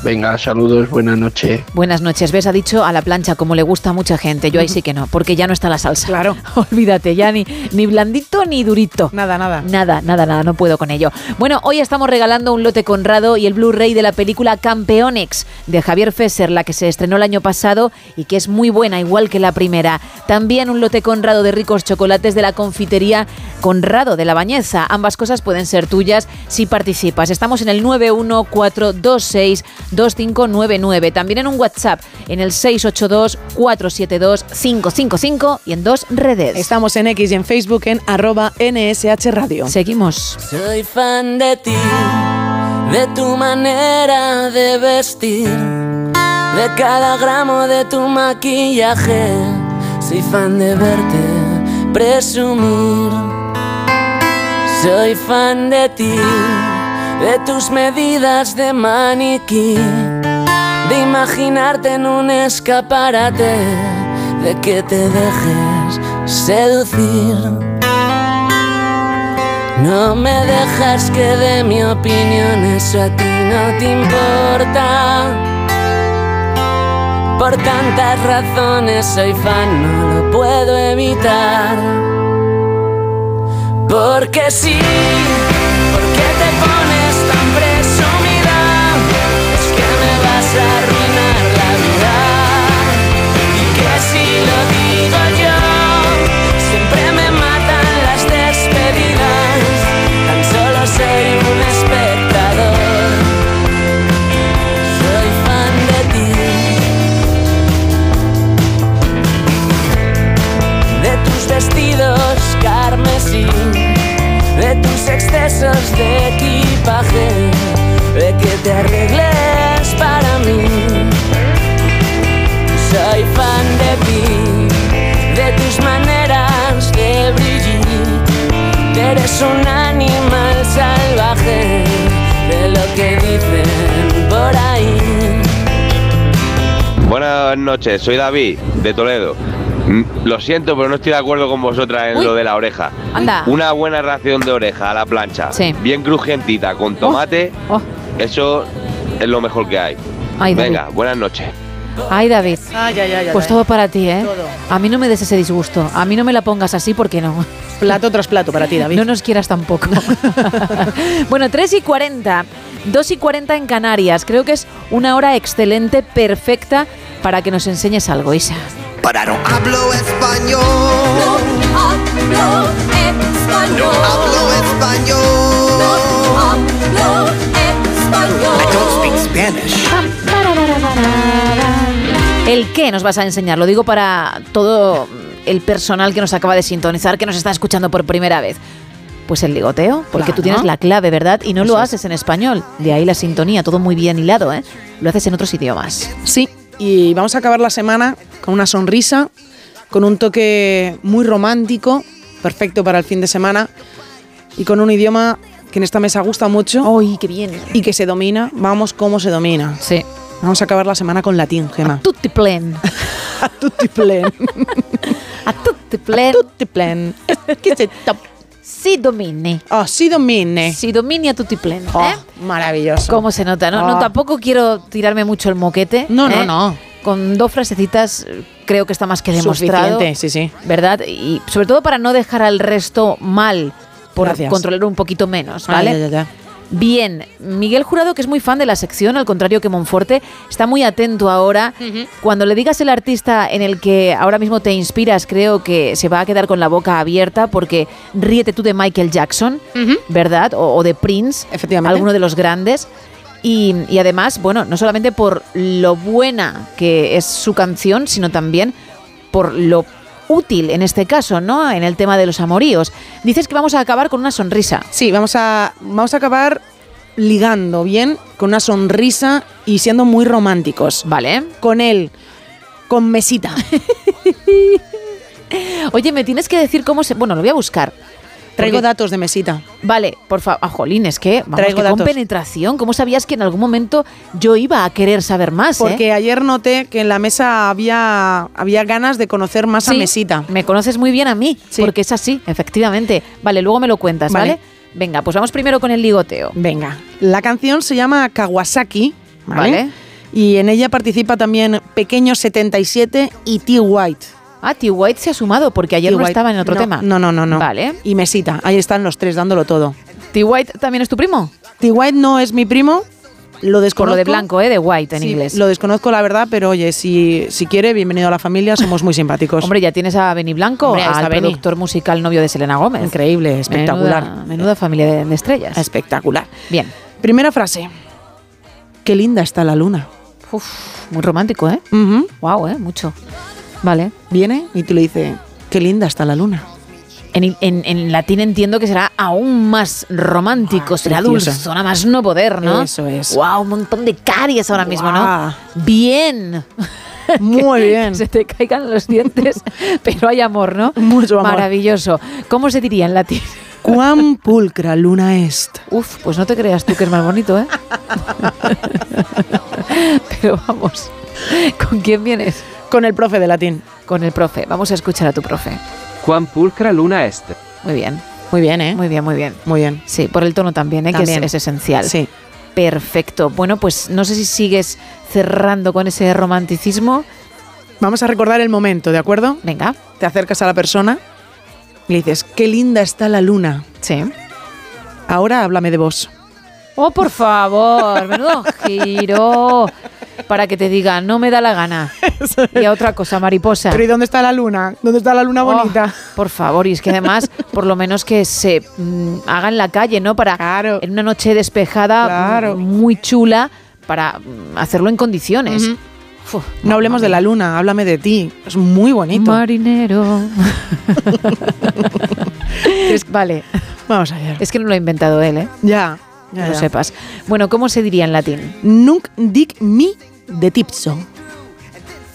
Venga, saludos, buena noche. Buenas noches. ¿Ves? Ha dicho a la plancha, como le gusta a mucha gente. Yo ahí sí que no, porque ya no está la salsa. Claro. *laughs* Olvídate, ya ni, ni blandito ni durito. Nada, nada. Nada, nada, nada, no puedo con ello. Bueno, hoy estamos regalando un lote Conrado y el Blu-ray de la película Campeonex de Javier Fesser, la que se estrenó el año pasado y que es muy buena, igual que la primera. También un lote Conrado de ricos chocolates de la confitería Conrado de la Bañeza. Ambas cosas pueden ser tuyas si participas. Estamos en el 914262599. También en un WhatsApp en el 682472555 y en dos redes. Estamos en X y en Facebook en arroba NSH Radio. Seguimos. Soy fan de ti, de tu manera de vestir, de cada gramo de tu maquillaje. Soy fan de verte presumir. Soy fan de ti, de tus medidas de maniquí, de imaginarte en un escaparate, de que te dejes seducir. No me dejas que dé mi opinión, eso a ti no te importa. Por tantas razones soy fan, no lo puedo evitar. Porque sí, excesos de equipaje. De que te arregles para mí. Soy fan de ti, de tus maneras de brillar. Eres un animal salvaje, de lo que dicen por ahí. Buenas noches, soy David, de Toledo. Lo siento, pero no estoy de acuerdo con vosotras en Uy. lo de la oreja. Anda. Una buena ración de oreja a la plancha, Sí. bien crujientita, con tomate, Oh. eso es lo mejor que hay. Ay, David. Venga, buenas noches. Ay, David. Ay, ay, ay, Pues ay. todo para ti, ¿eh? A mí no me des ese disgusto. A mí no me la pongas así porque no. Plato tras plato para ti, David. No nos quieras tampoco. *laughs* bueno, 3 y 40. 2 y 40 en Canarias. Creo que es una hora excelente, perfecta para que nos enseñes algo, Isa. Pararon. Hablo español. Hablo español. Hablo español. Hablo español. I don't speak Spanish. ¿El qué nos vas a enseñar? Lo digo para todo el personal que nos acaba de sintonizar, que nos está escuchando por primera vez. Pues el ligoteo, porque tú tienes la clave, ¿verdad? Y no Eso lo es. haces en español. De ahí la sintonía, todo muy bien hilado, ¿eh? Lo haces en otros idiomas. Sí, y vamos a acabar la semana con una sonrisa, con un toque muy romántico, perfecto para el fin de semana, y con un idioma que en esta mesa gusta mucho. ¡Ay, qué bien! Y que se domina. Vamos, cómo se domina. Sí. Vamos a acabar la semana con latín, Gema. *laughs* Tutti plen. A tutti plen. A tutti plen. tutti plen. Se top. Si domini. Oh, si domine. Si domini a tutti plen. Oh, ¿eh? maravilloso. ¿Cómo se nota? No, no, Oh. tampoco quiero tirarme mucho el moquete. No, no, ¿eh? no. Con dos frasecitas eh, creo que está más que demostrado. Suficiente, sí, sí. ¿Verdad? Y sobre todo para no dejar al resto mal, por Gracias. controlar un poquito menos, Ah, ¿vale? ya, ya, ya. Bien, Miguel Jurado, que es muy fan de la sección, al contrario que Monforte, está muy atento ahora. Cuando le digas el artista en el que ahora mismo te inspiras, creo que se va a quedar con la boca abierta porque ríete tú de Michael Jackson, ¿verdad? O, o de Prince, Efectivamente. alguno de los grandes. Y, y además, bueno, no solamente por lo buena que es su canción, sino también por lo útil en este caso, ¿no? En el tema de los amoríos. Dices que vamos a acabar con una sonrisa. Sí, vamos a, vamos a acabar ligando bien, con una sonrisa y siendo muy románticos. Vale. Con él, con mesita. *laughs* Oye, me tienes que decir cómo se. Bueno, lo voy a buscar. Traigo Porque- datos de mesita. Vale, por favor. Ah, jolín, es que. Vamos, Traigo que con datos. penetración. ¿Cómo sabías que en algún momento yo iba a querer saber más? eh? Porque ayer noté que en la mesa había, había ganas de conocer más a mesita. Me conoces muy bien a mí, Sí. porque es así, efectivamente. Vale, luego me lo cuentas, ¿vale? Vale. Venga, pues vamos primero con el ligoteo. Venga. La canción se llama Kawasaki, ¿vale? Vale. Y en ella participa también Pequeño 77 y T. White. Ah, T. White se ha sumado, porque ayer no estaba en otro No, tema. No, no, no, no. Vale. Y Mesita, ahí están los tres dándolo todo. ¿T. White también es tu primo? T. White no es mi primo, lo Por desconozco. lo de blanco, ¿eh? De white en Sí, inglés. Lo desconozco la verdad, pero oye, si, si quiere, bienvenido a la familia, somos muy simpáticos. Hombre, ya tienes a Benny Blanco, Hombre, al Benny. productor musical novio de Selena Gómez. Increíble, espectacular. Menuda, menuda familia de, de estrellas. Espectacular. Bien. Primera frase. Qué linda está la luna. Uf, muy romántico, ¿eh? Wow, ¿eh? Mucho. Vale. Viene y tú le dices, qué linda está la luna. En, en- en latín entiendo que será aún más romántico, Ah, será preciosa. dulzona más no poder, ¿no? Eso es. Wow, un montón de caries ahora mismo, ¿no? Bien. *laughs* Muy *laughs* bien. Se te caigan los dientes, *laughs* pero hay amor, ¿no? Mucho amor. Maravilloso. ¿Cómo se diría en latín? Cuán pulcra luna est. Uf, pues no te creas tú que es más bonito, ¿eh? pero vamos, ¿con quién vienes? Con el profe de latín. Con el profe. Vamos a escuchar a tu profe. Quan pulcra luna est. Muy bien. Muy bien, ¿eh? Muy bien, muy bien. Muy bien. Sí, por el tono también, ¿eh? que es, También. es esencial. Sí. Perfecto. Bueno, pues no sé si sigues cerrando con ese romanticismo. Vamos a recordar el momento, ¿de acuerdo? Venga. Te acercas a la persona y le dices, qué linda está la luna. Sí. Ahora háblame de vos. Oh, por favor, menudo giro. Para que te diga, no me da la gana. Y a otra cosa, mariposa. Pero ¿y dónde está la luna? ¿Dónde está la luna Oh, bonita? por favor, y es que además, por lo menos que se mm, haga en la calle, ¿no? Para en una noche despejada, Claro. mm, muy chula, para mm, hacerlo en condiciones. Uf, No hablemos de la luna, háblame de ti. Es muy bonito. Marinero. *laughs* Es- vale, Vamos a ver. es que no lo ha inventado él, ¿eh? Ya, lo sepas. Bueno, ¿cómo se diría en latín? Nunc dic mi de tipso.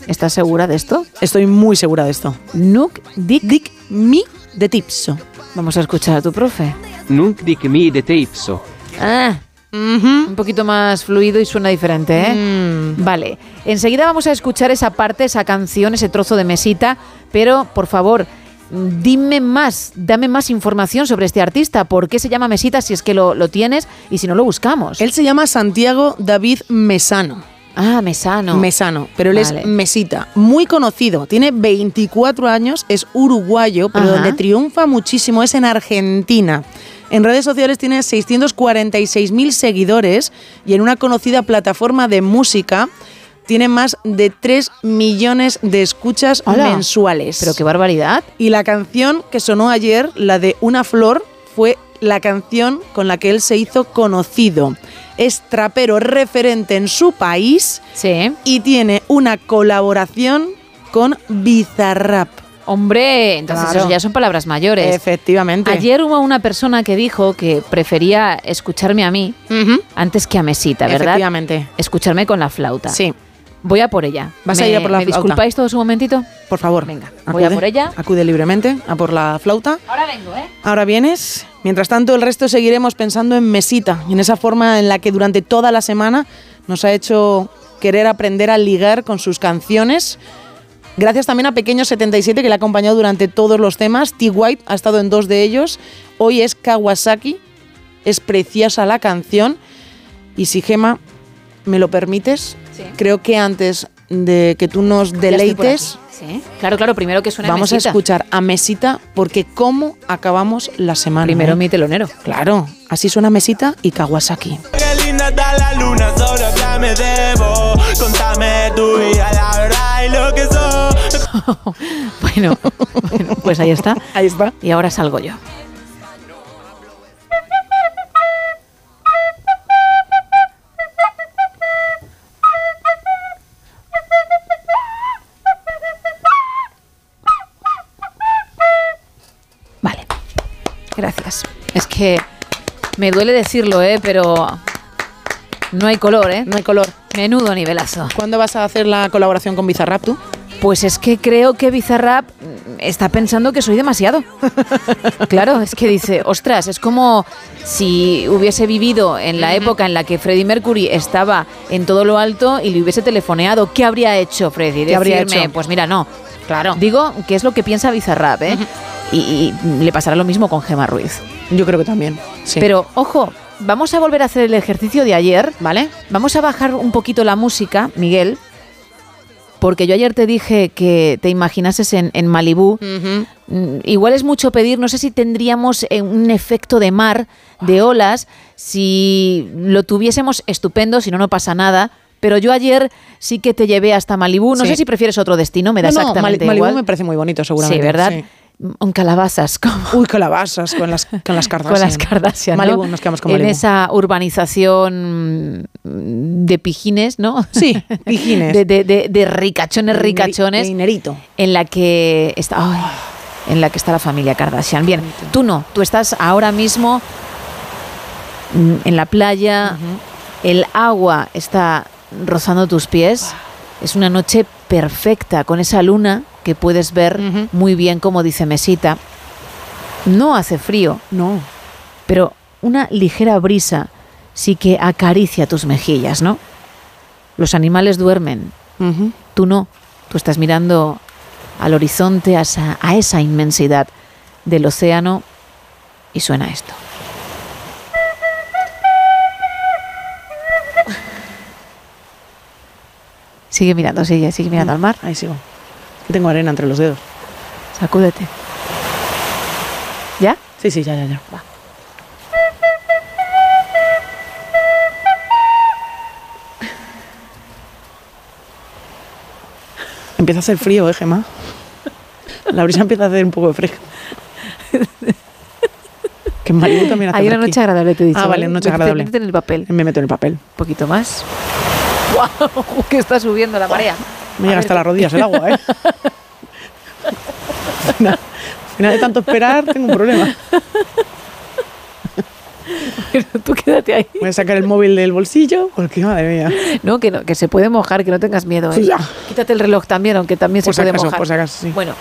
¿Estás segura de esto? Estoy muy segura de esto. Nuc dic. Dic mi de tipso. Vamos a escuchar a tu profe. Nunc dic mi de te ipso. Ah, un poquito más fluido y suena diferente, ¿eh? Mm. Vale, enseguida vamos a escuchar esa parte, esa canción, ese trozo de mesita, pero por favor, dime más, dame más información sobre este artista. ¿Por qué se llama Mesita si es que lo, lo tienes y si no lo buscamos? Él se llama Santiago David Mesano. Ah, Mesano. Mesano, pero él Vale. es mesita, muy conocido, tiene 24 años, es uruguayo, pero Ajá. donde triunfa muchísimo es en Argentina. En redes sociales tiene 646.000 seguidores y en una conocida plataforma de música tiene más de 3 millones de escuchas mensuales. Pero qué barbaridad. Y la canción que sonó ayer, la de Una Flor, fue la canción con la que él se hizo conocido. Es trapero referente en su país y tiene una colaboración con Bizarrap. Hombre, entonces Claro. eso ya son palabras mayores. Efectivamente. Ayer hubo una persona que dijo que prefería escucharme a mí antes que a Mesita, ¿verdad? Efectivamente. Escucharme con la flauta. Sí. Voy a por ella. ¿Vas a ¿Me- ir a por la ¿Me flauta? disculpáis todos un momentito? Por favor. Venga, voy a por ella. Acude libremente a por la flauta. Ahora vengo, ¿eh? Ahora vienes. Mientras tanto, el resto seguiremos pensando en Mesita en esa forma en la que durante toda la semana nos ha hecho querer aprender a ligar con sus canciones. Gracias también a Pequeño77 que le ha acompañado durante todos los temas. T. White ha estado en dos de ellos. Hoy es Kawasaki. Es preciosa la canción. Y si Gema, me lo permites, creo que antes de que tú nos deleites. Sí. Claro, claro, primero que suene vamos Mesita. a escuchar a Mesita porque cómo acabamos la semana. Primero ¿eh? mi telonero. Claro, así suena Mesita y Kawasaki. Qué linda está la luna, solo me debo. Contame tu vida, la verdad y lo que sos. *laughs* Bueno, bueno, *laughs* pues ahí está. Ahí está. Y ahora salgo yo. Gracias. Es que me duele decirlo, ¿eh? Pero no hay color, ¿eh? No hay color. Menudo nivelazo. ¿Cuándo vas a hacer la colaboración con Bizarrap tú? Pues es que creo que Bizarrap está pensando que soy demasiado. *laughs* claro, es que dice, ostras, es como si hubiese vivido en la época en la que Freddie Mercury estaba en todo lo alto y le hubiese telefoneado. ¿Qué habría hecho Freddie? ¿Qué habría Decirme, hecho? Pues mira, no. Claro. Digo que es lo que piensa Bizarrap, ¿eh? Y, y le pasará lo mismo con Gemma Ruiz. Yo creo que también. Sí. Pero, ojo, vamos a volver a hacer el ejercicio de ayer. ¿Vale? Vamos a bajar un poquito la música, Miguel. Porque yo ayer te dije que te imaginases en, en Malibú. Mm, Igual es mucho pedir, no sé si tendríamos eh, un efecto de mar, de olas, si lo tuviésemos estupendo, si no, no pasa nada. Pero yo ayer sí que te llevé hasta Malibú. No Sí. sé si prefieres otro destino, me da No, no, exactamente Mali- Malibú igual. me parece muy bonito, seguramente. Sí, ¿verdad? sí. Un calabazas, *laughs* como Uy, calabazas con las, con las Kardashian. *laughs* con las Kardashian, ¿no? Malibu, nos quedamos con En Malibu. esa urbanización mm, de pijines, ¿no? Sí, *laughs* pijines. De, de- de- de ricachones, ricachones. de dinerito. En la que está. ay, en la que está la familia Kardashian. Bien, tú no, tú estás ahora mismo mm, en la playa, el agua está rozando tus pies. Es una noche perfecta con esa luna que puedes ver muy bien, como dice Mesita. No hace frío. No. Pero una ligera brisa sí que acaricia tus mejillas, ¿no? Los animales duermen. Tú no. Tú estás mirando al horizonte, a esa, a esa inmensidad del océano y suena esto. Sigue mirando, sigue, sigue mirando al mar. Ahí sigo. Tengo arena entre los dedos. Sacúdete. ¿Ya? Sí, sí, ya, ya, ya. Va. Empieza a hacer frío, ¿eh, Gemma? La brisa empieza a hacer un poco de fresco. Que en Malibu también hace Hay una noche agradable, te he dicho. Ah, vale, noche Métete- agradable. métete en el papel. Me meto en el papel. Un poquito más. ¡Guau! *laughs* Que está subiendo la marea. Me llega hasta las rodillas el agua, ¿eh? Al final- al final de tanto esperar, tengo un problema. Pero tú quédate ahí. Voy a sacar el móvil del bolsillo porque, madre mía. No, que, no, que se puede mojar, que no tengas miedo. ¿eh? Sí, ya. Quítate el reloj también, aunque también Por se puede acaso, mojar. por si acaso, sí. Bueno.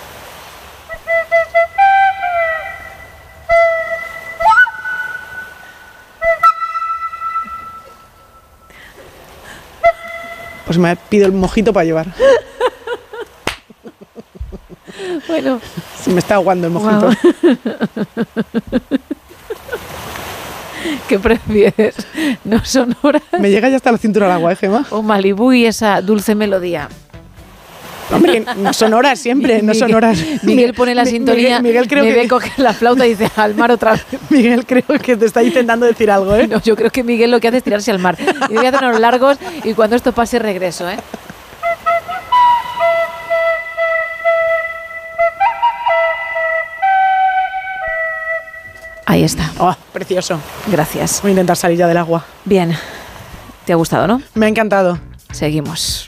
Pues me pido el mojito para llevar. *laughs* Bueno. Se me está aguando el mojito. Guau. *laughs* ¿Qué prefieres? ¿No sonora? Me llega ya hasta la cintura el agua, ¿eh, Gemma? O Malibú y esa dulce melodía. Hombre, no son horas siempre, no son Miguel- horas. Miguel pone la sintonía, Miguel, Miguel creo me que ve coger la flauta y dice al mar otra vez. *laughs* Miguel creo que te está intentando decir algo, ¿eh? No, yo creo que Miguel lo que hace es tirarse al mar. Y voy a hacernos largos y cuando esto pase regreso, ¿eh? Ahí está. Oh, precioso. Gracias. Voy a intentar salir ya del agua. Bien. ¿Te ha gustado, no? Me ha encantado. Seguimos.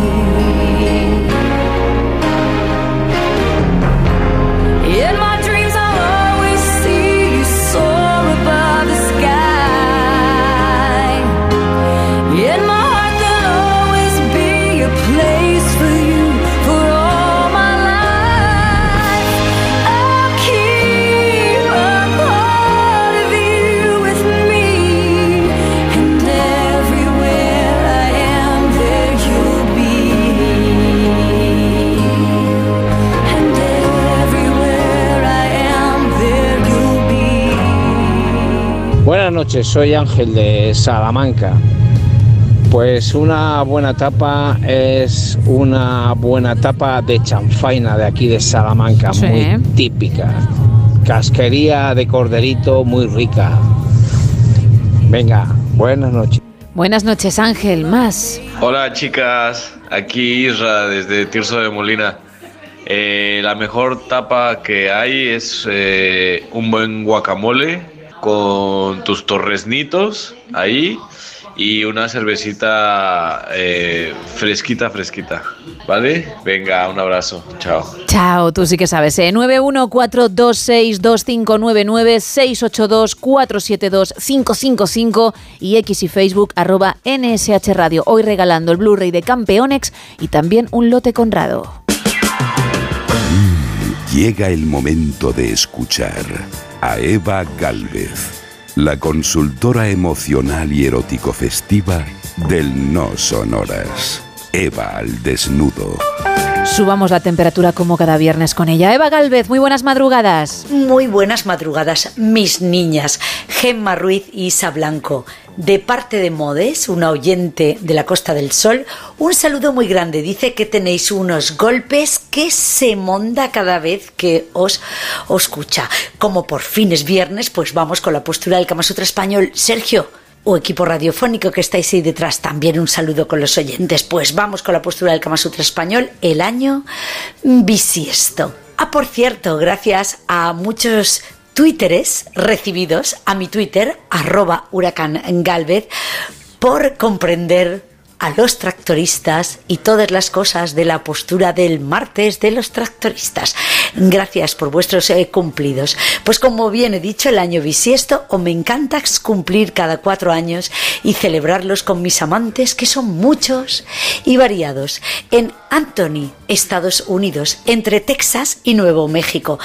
Noches, soy Ángel de Salamanca. Pues una buena tapa es una buena tapa de chanfaina de aquí de Salamanca, Sí. muy típica. Casquería de corderito muy rica. Venga, buenas noches. Buenas noches, Ángel. Más. Hola chicas, aquí Isra desde Tirso de Molina. Eh, la mejor tapa que hay es eh, un buen guacamole con tus torresnitos ahí y una cervecita eh, fresquita, fresquita. ¿Vale? Venga, un abrazo. Chao. Chao, tú sí que sabes, ¿eh? 914262599, y X y Facebook arroba NSH Radio. Hoy regalando el Blu-ray de Campeonex y también un lote Conrado. Llega el momento de escuchar a Eva Galvez, la consultora emocional y erótico festiva del No Sonoras. Eva al desnudo. Subamos la temperatura como cada viernes con ella. Eva Galvez, muy buenas madrugadas. Muy buenas madrugadas, mis niñas. Gemma Ruiz y Isa Blanco. De parte de Modes, una oyente de la Costa del Sol, un saludo muy grande. Dice que tenéis unos golpes que se monda cada vez que os, os escucha. Como por fin es viernes, pues vamos con la postura del Kama Sutra español. Sergio, o equipo radiofónico que estáis ahí detrás, también un saludo con los oyentes. Pues vamos con la postura del Kama Sutra español, el año bisiesto. Ah, por cierto, gracias a muchos twitteres recibidos a mi Twitter, arroba huracán Galvez, por comprender a los tractoristas y todas las cosas de la postura del martes de los tractoristas. Gracias por vuestros eh, cumplidos. Pues como bien he dicho, el año bisiesto o me encanta cumplir cada cuatro años y celebrarlos con mis amantes, que son muchos y variados, en Anthony, Estados Unidos, entre Texas y Nuevo México.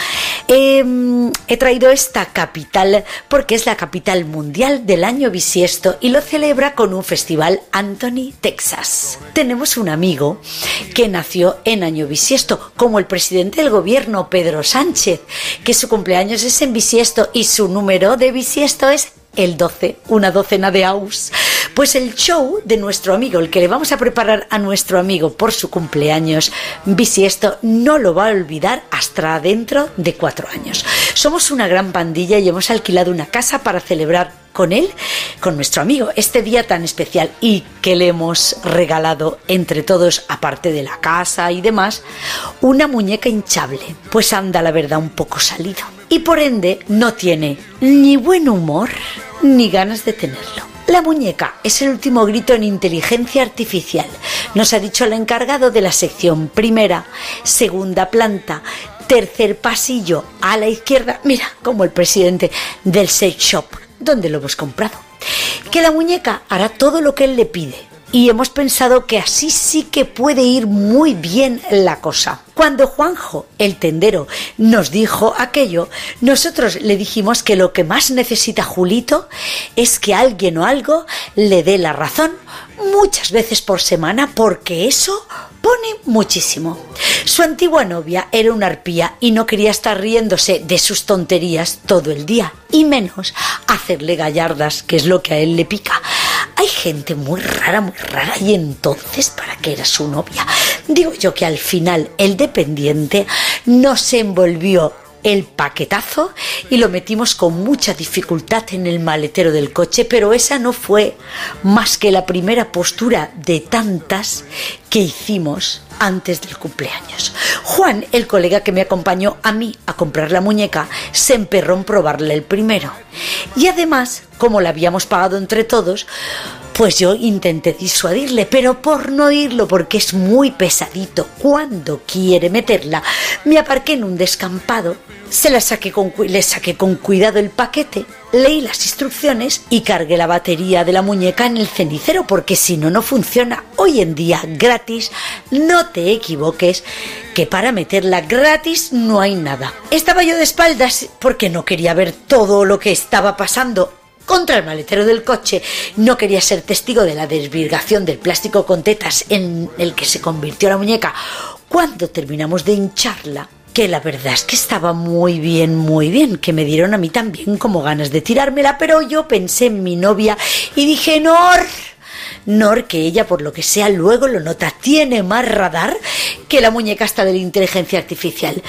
Em, he traído esta capital porque es la capital mundial del año bisiesto y lo celebra con un festival Anthony, Texas. Tenemos un amigo que nació en año bisiesto, como el presidente del gobierno, Pedro Sánchez, que su cumpleaños es en bisiesto y su número de bisiesto es el 12, una docena de aus. Pues el show de nuestro amigo, el que le vamos a preparar a nuestro amigo por su cumpleaños bisiesto, no lo va a olvidar hasta dentro de cuatro años. Somos una gran pandilla y hemos alquilado una casa para celebrar con él, con nuestro amigo, este día tan especial y que le hemos regalado entre todos, aparte de la casa y demás, una muñeca hinchable. Pues anda la verdad un poco salido. Y por ende no tiene ni buen humor ni ganas de tenerlo. La muñeca es el último grito en inteligencia artificial. Nos ha dicho el encargado de la sección primera, segunda planta, Tercer pasillo a la izquierda, mira, como el presidente del sex shop, donde lo hemos comprado. Que la muñeca hará todo lo que él le pide. Y hemos pensado que así sí que puede ir muy bien la cosa. Cuando Juanjo, el tendero, nos dijo aquello, nosotros le dijimos que lo que más necesita Julito es que alguien o algo le dé la razón muchas veces por semana porque eso pone muchísimo. Su antigua novia era una arpía y no quería estar riéndose de sus tonterías todo el día, y menos hacerle gallardas, que es lo que a él le pica. Hay gente muy rara, muy rara, y entonces, ¿para qué era su novia? Digo yo que al final el dependiente no se envolvió el paquetazo y lo metimos con mucha dificultad en el maletero del coche, pero esa no fue más que la primera postura de tantas que hicimos antes del cumpleaños. Juan, el colega que me acompañó a mí a comprar la muñeca, se emperró en probarle el primero. Y además, como la habíamos pagado entre todos, pues yo intenté disuadirle, pero por no oírlo, porque es muy pesadito cuando quiere meterla, me aparqué en un descampado, se la saqué con, le saqué con cuidado el paquete, leí las instrucciones y cargué la batería de la muñeca en el cenicero, porque si no, no funciona. Hoy en día, gratis, no te equivoques, que para meterla gratis no hay nada. Estaba yo de espaldas porque no quería ver todo lo que estaba pasando contra el maletero del coche. No quería ser testigo de la desvirgación del plástico con tetas en el que se convirtió la muñeca cuando terminamos de hincharla. Que la verdad es que estaba muy bien, muy bien, que me dieron a mí también como ganas de tirármela, pero yo pensé en mi novia y dije, Nor, Nor, que ella por lo que sea luego lo nota, tiene más radar que la muñeca hasta de la inteligencia artificial.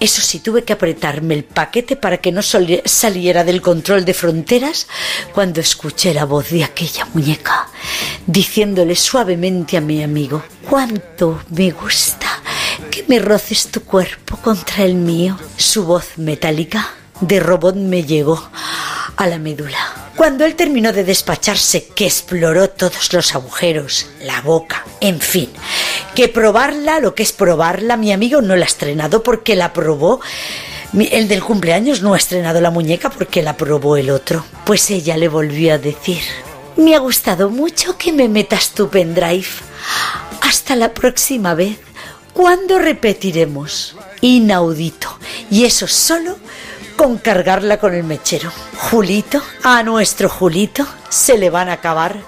Eso sí, tuve que apretarme el paquete para que no saliera del control de fronteras cuando escuché la voz de aquella muñeca diciéndole suavemente a mi amigo, cuánto me gusta que me roces tu cuerpo contra el mío. Su voz metálica de robot me llegó a la médula. Cuando él terminó de despacharse, que exploró todos los agujeros, la boca, en fin, que probarla, lo que es probarla, mi amigo no la ha estrenado porque la probó. El del cumpleaños no ha estrenado la muñeca porque la probó el otro. Pues ella le volvió a decir, me ha gustado mucho que me metas tu pendrive. Hasta la próxima vez. ¿Cuándo repetiremos? Inaudito. Y eso solo con cargarla con el mechero. Julito, a nuestro Julito se le van a acabar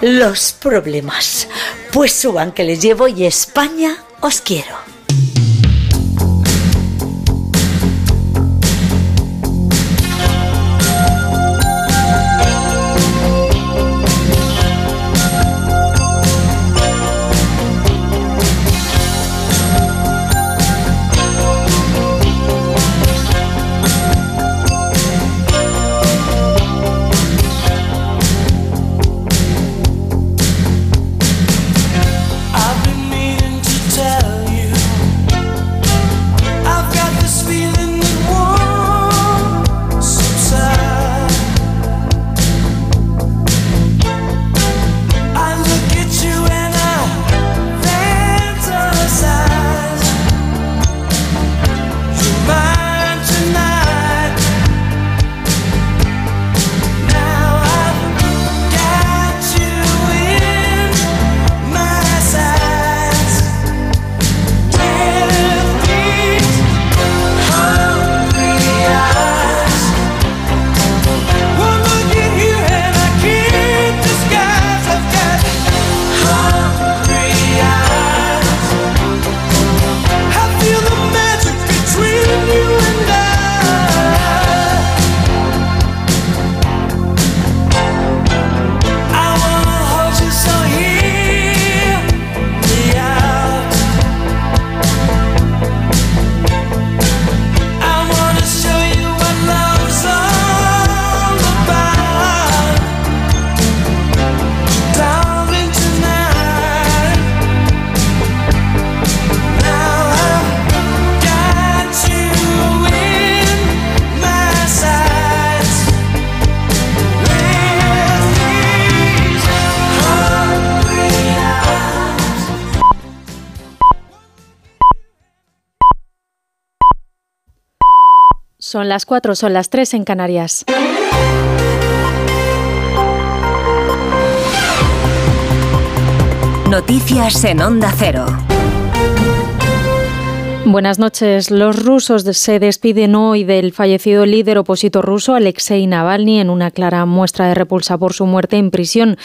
los problemas. Pues suban que les llevo y España os quiero. Las 4, son las 3 en Canarias. Noticias en Onda Cero. Buenas noches. Los rusos se despiden hoy del fallecido líder opositor ruso Alexei Navalny en una clara muestra de repulsa por su muerte en prisión,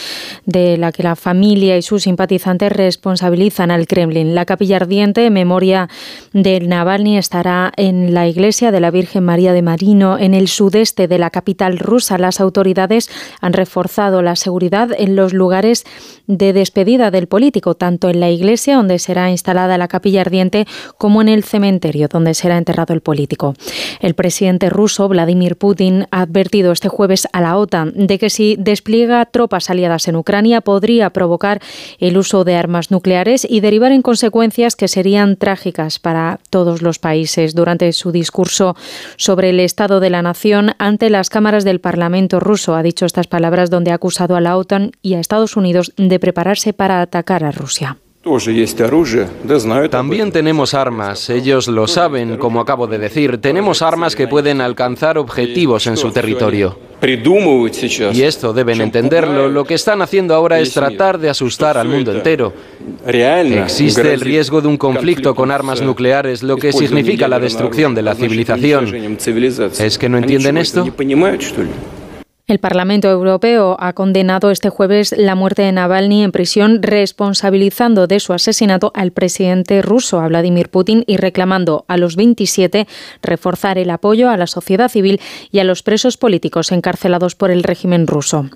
de la que la familia y sus simpatizantes responsabilizan al Kremlin. La capilla ardiente en memoria de Navalny estará en la iglesia de la Virgen María de Marino, en el sudeste de la capital rusa. Las autoridades han reforzado la seguridad en los lugares de despedida del político, tanto en la iglesia donde será instalada la capilla ardiente como en el cementerio donde será enterrado el político. El presidente ruso Vladimir Putin ha advertido este jueves a la OTAN de que si despliega tropas aliadas en Ucrania podría provocar el uso de armas nucleares y derivar en consecuencias que serían trágicas para todos los países. Durante su discurso sobre el estado de la nación ante las cámaras del Parlamento ruso ha dicho estas palabras donde ha acusado a la OTAN y a Estados Unidos de prepararse para atacar a Rusia. También tenemos armas, ellos lo saben, como acabo de decir, tenemos armas que pueden alcanzar objetivos en su territorio. Y esto deben entenderlo, lo que están haciendo ahora es tratar de asustar al mundo entero. Existe el riesgo de un conflicto con armas nucleares, lo que significa la destrucción de la civilización. ¿Es que no entienden esto? El Parlamento Europeo ha condenado este jueves la muerte de Navalny en prisión, responsabilizando de su asesinato al presidente ruso, a Vladimir Putin, y reclamando a los 27 reforzar el apoyo a la sociedad civil y a los presos políticos encarcelados por el régimen ruso.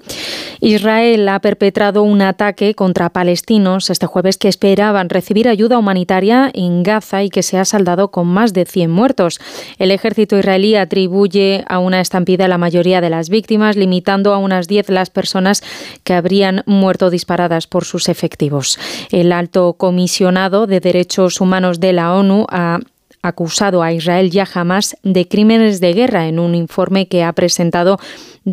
Israel ha perpetrado un ataque contra palestinos este jueves que esperaban recibir ayuda humanitaria en Gaza y que se ha saldado con más de 100 muertos. El ejército israelí atribuye a una estampida la mayoría de las víctimas, limitando a unas 10 las personas que habrían muerto disparadas por sus efectivos. El alto comisionado de Derechos Humanos de la ONU ha acusado a Israel y a Hamas de crímenes de guerra en un informe que ha presentado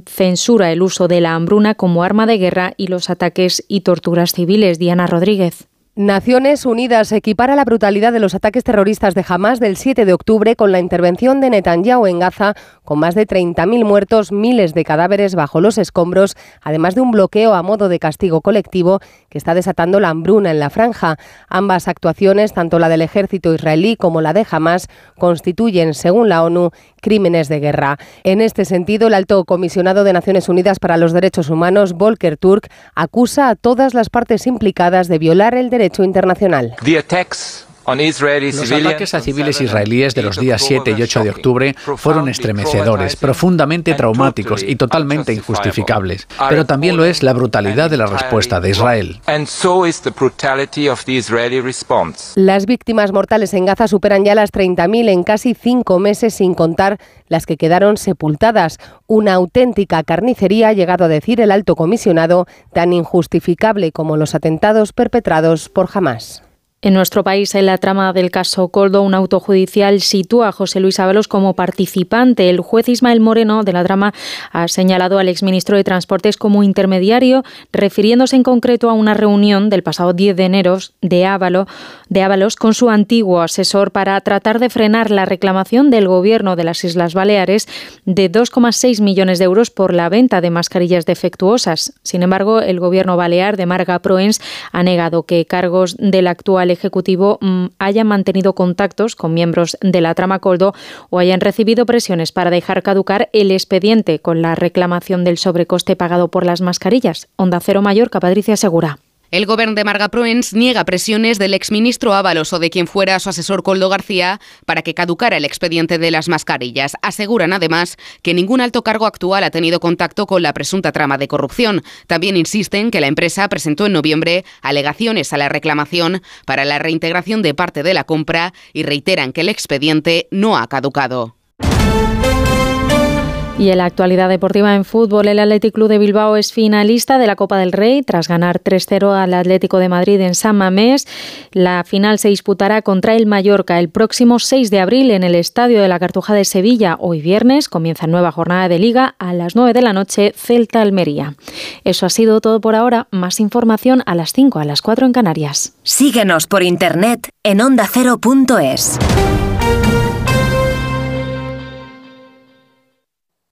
censura el uso de la hambruna como arma de guerra y los ataques y torturas civiles. Diana Rodríguez. Naciones Unidas equipara la brutalidad de los ataques terroristas de Hamas del 7 de octubre con la intervención de Netanyahu en Gaza, con más de 30.000 muertos, miles de cadáveres bajo los escombros, además de un bloqueo a modo de castigo colectivo que está desatando la hambruna en la franja. Ambas actuaciones, tanto la del ejército israelí como la de Hamas, constituyen, según la ONU, crímenes de guerra. En este sentido, el alto comisionado de Naciones Unidas para los Derechos Humanos, Volker Turk, acusa a todas las partes implicadas de violar el derecho internacional. Los ataques a civiles israelíes de los días 7 y 8 de octubre fueron estremecedores, profundamente traumáticos y totalmente injustificables. Pero también lo es la brutalidad de la respuesta de Israel. Las víctimas mortales en Gaza superan ya las 30.000 en casi cinco meses, sin contar las que quedaron sepultadas. Una auténtica carnicería, ha llegado a decir el alto comisionado, tan injustificable como los atentados perpetrados por Hamas. En nuestro país, en la trama del caso Coldo, un auto judicial sitúa a José Luis Ábalos como participante. El juez Ismael Moreno de la trama ha señalado al exministro de Transportes como intermediario, refiriéndose en concreto a una reunión del pasado 10 de enero de, de Ábalos con su antiguo asesor para tratar de frenar la reclamación del gobierno de las Islas Baleares de 2,6 millones de euros por la venta de mascarillas defectuosas. Sin embargo, el gobierno balear de Marga Proens ha negado que cargos del actual Ejecutivo mm, hayan mantenido contactos con miembros de la trama Coldo o hayan recibido presiones para dejar caducar el expediente con la reclamación del sobrecoste pagado por las mascarillas. Onda Cero Mallorca, Patricia Segura. El gobierno de Marga Proens niega presiones del exministro Ábalos o de quien fuera su asesor Coldo García para que caducara el expediente de las mascarillas. Aseguran además que ningún alto cargo actual ha tenido contacto con la presunta trama de corrupción. También insisten que la empresa presentó en noviembre alegaciones a la reclamación para la reintegración de parte de la compra y reiteran que el expediente no ha caducado. Y en la actualidad deportiva en fútbol, el Athletic Club de Bilbao es finalista de la Copa del Rey tras ganar 3-0 al Atlético de Madrid en San Mamés. La final se disputará contra el Mallorca el próximo 6 de abril en el Estadio de la Cartuja de Sevilla. Hoy viernes comienza nueva jornada de liga a las 9 de la noche Celta Almería. Eso ha sido todo por ahora. Más información a las 5 a las 4 en Canarias. Síguenos por internet en ondacero.es.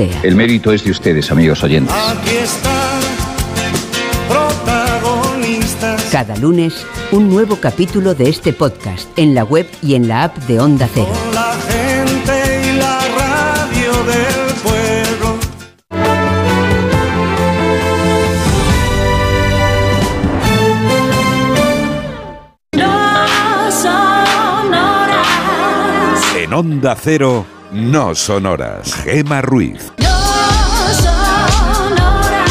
El mérito es de ustedes, amigos oyentes. Aquí están protagonistas. Cada lunes, un nuevo capítulo de este podcast en la web y en la app de Onda Cero. La gente y la radio del pueblo. No son horas. En Onda Cero, no son horas. Gema Ruiz. No son horas.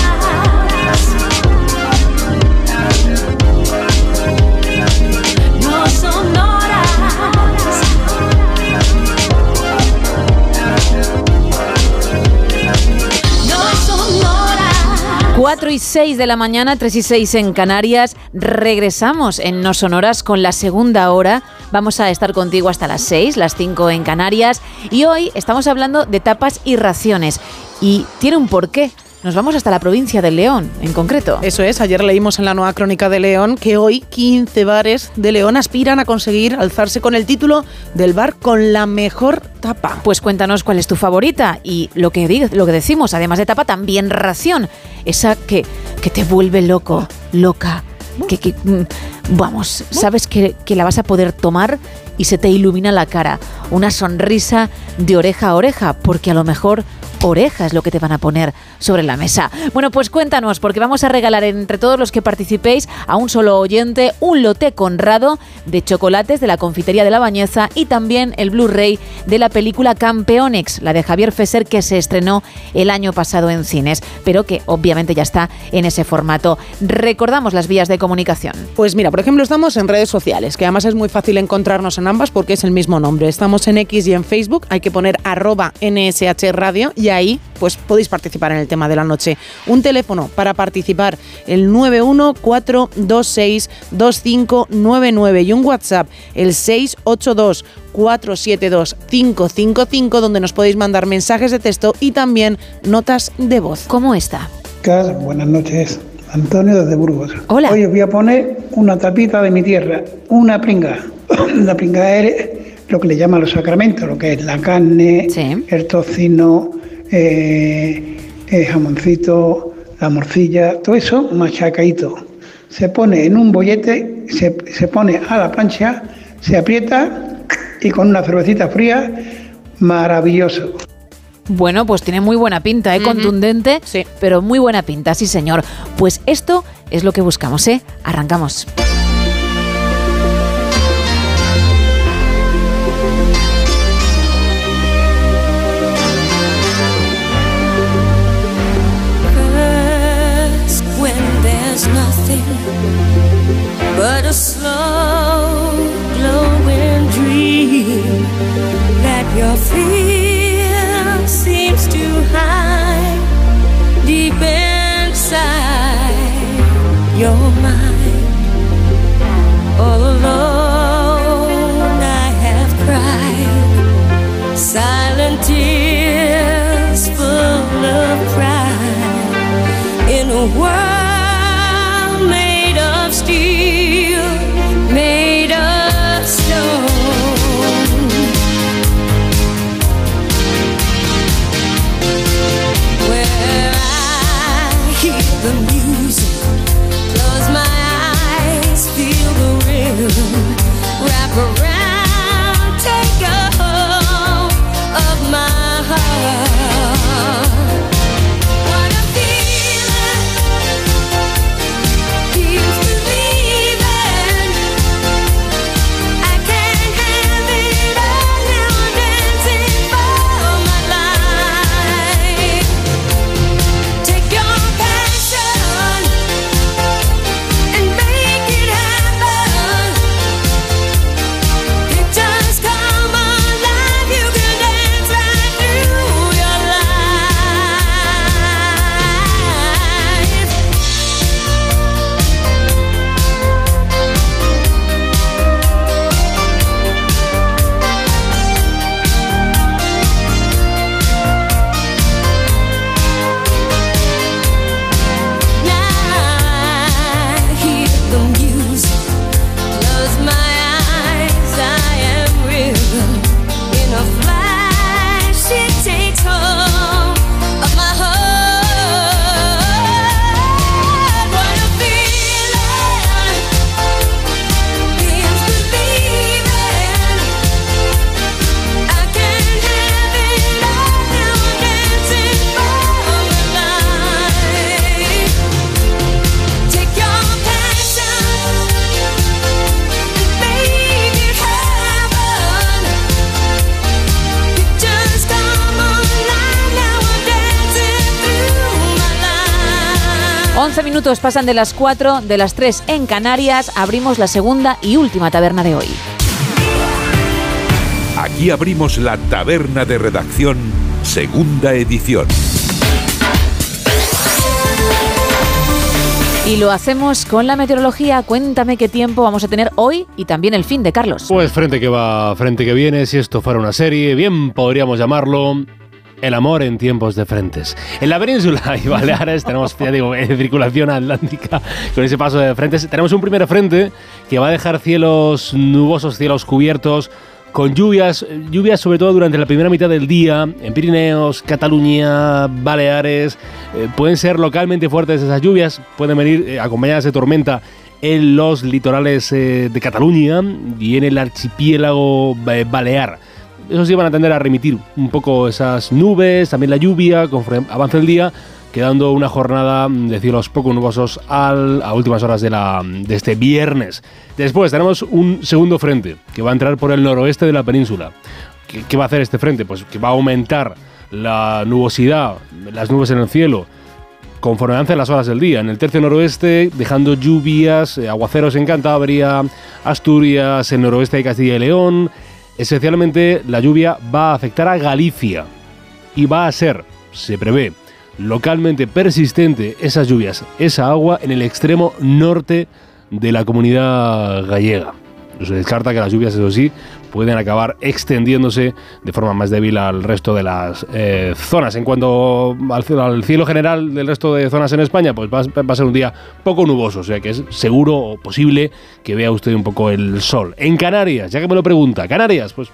No son horas. No son horas. 4 y 6 de la mañana, 3 y 6 en Canarias. Regresamos en No Sonoras con la segunda hora. Vamos a estar contigo hasta las 6, las 5 en Canarias. Y hoy estamos hablando de tapas y raciones. Y tiene un porqué. Nos vamos hasta la provincia de León, en concreto. Eso es, ayer leímos en la nueva crónica de León que hoy 15 bares de León aspiran a conseguir alzarse con el título del bar con la mejor tapa. Pues cuéntanos cuál es tu favorita y lo que, lo que decimos, además de tapa, también ración. Esa que, que te vuelve loco, loca. Que, mm, vamos, sabes que, que la vas a poder tomar y se te ilumina la cara. Una sonrisa de oreja a oreja, porque a lo mejor oreja es lo que te van a poner sobre la mesa. Bueno, pues cuéntanos, porque vamos a regalar entre todos los que participéis a un solo oyente un lote conrado de chocolates de la confitería de la Bañeza y también el Blu-ray de la película Campeonex, la de Javier Fesser que se estrenó el año pasado en cines, pero que obviamente ya está en ese formato. Recordamos las vías de comunicación. Pues mira, por ejemplo, estamos en redes sociales, que además es muy fácil encontrarnos en ambas porque es el mismo nombre. Estamos en X y en Facebook, hay que poner arroba NSH Radio y ahí pues podéis participar en el tema de la noche. Un teléfono para participar, el 914262599 y un WhatsApp, el 682 472 555 donde nos podéis mandar mensajes de texto y también notas de voz. ¿Cómo está? Cas, buenas noches. Antonio desde Burgos. Hola. Hoy os voy a poner una tapita de mi tierra, una pringa. *coughs* La pringa es lo que le llaman los sacramentos, lo que es la carne, el tocino, eh, el jamoncito, la morcilla, todo eso machacadito. Se pone en un bollete, se, se pone a la plancha, se aprieta y con una cervecita fría, maravilloso. Bueno, pues tiene muy buena pinta, ¿eh? contundente, pero muy buena pinta, sí señor. Pues esto es lo que buscamos, ¿eh? Arrancamos. World 11 minutos pasan de las 4, de las 3 en Canarias. Abrimos la segunda y última taberna de hoy. Aquí abrimos la taberna de redacción, segunda edición. Y lo hacemos con la meteorología. Cuéntame qué tiempo vamos a tener hoy y también el fin de Carlos. Pues frente que va, frente que viene, si esto fuera una serie, bien podríamos llamarlo el amor en tiempos de frentes. En la península *laughs* y Baleares tenemos, ya digo, eh, circulación atlántica con ese paso de frentes. Tenemos un primer frente que va a dejar cielos nubosos, cielos cubiertos, con lluvias, lluvias sobre todo durante la primera mitad del día, en Pirineos, Cataluña, Baleares. eh, pueden ser localmente fuertes esas lluvias, pueden venir eh, acompañadas de tormenta en los litorales de Cataluña y en el archipiélago balear. Eso sí van a tender a remitir un poco esas nubes, también la lluvia, conforme avance el día, quedando una jornada de cielos poco nubosos al- a últimas horas de, este viernes. Después tenemos un segundo frente que va a entrar por el noroeste de la península. ¿Qué, qué va a hacer este frente? Pues que va a aumentar la nubosidad, las nubes en el cielo, conforme avancen las horas del día. En el tercio noroeste, dejando lluvias, eh, aguaceros en Cantabria, Asturias, el noroeste de Castilla y León. Especialmente la lluvia va a afectar a Galicia y va a ser, se prevé, localmente persistente esas lluvias, esa agua en el extremo norte de la comunidad gallega. Se descarta que las lluvias, eso sí, pueden acabar extendiéndose de forma más débil al resto de las eh, zonas. En cuanto al cielo, al cielo general del resto de zonas en España, pues va, va a ser un día poco nuboso, o sea que es seguro o posible que vea usted un poco el sol. En Canarias, ya que me lo pregunta, Canarias, pues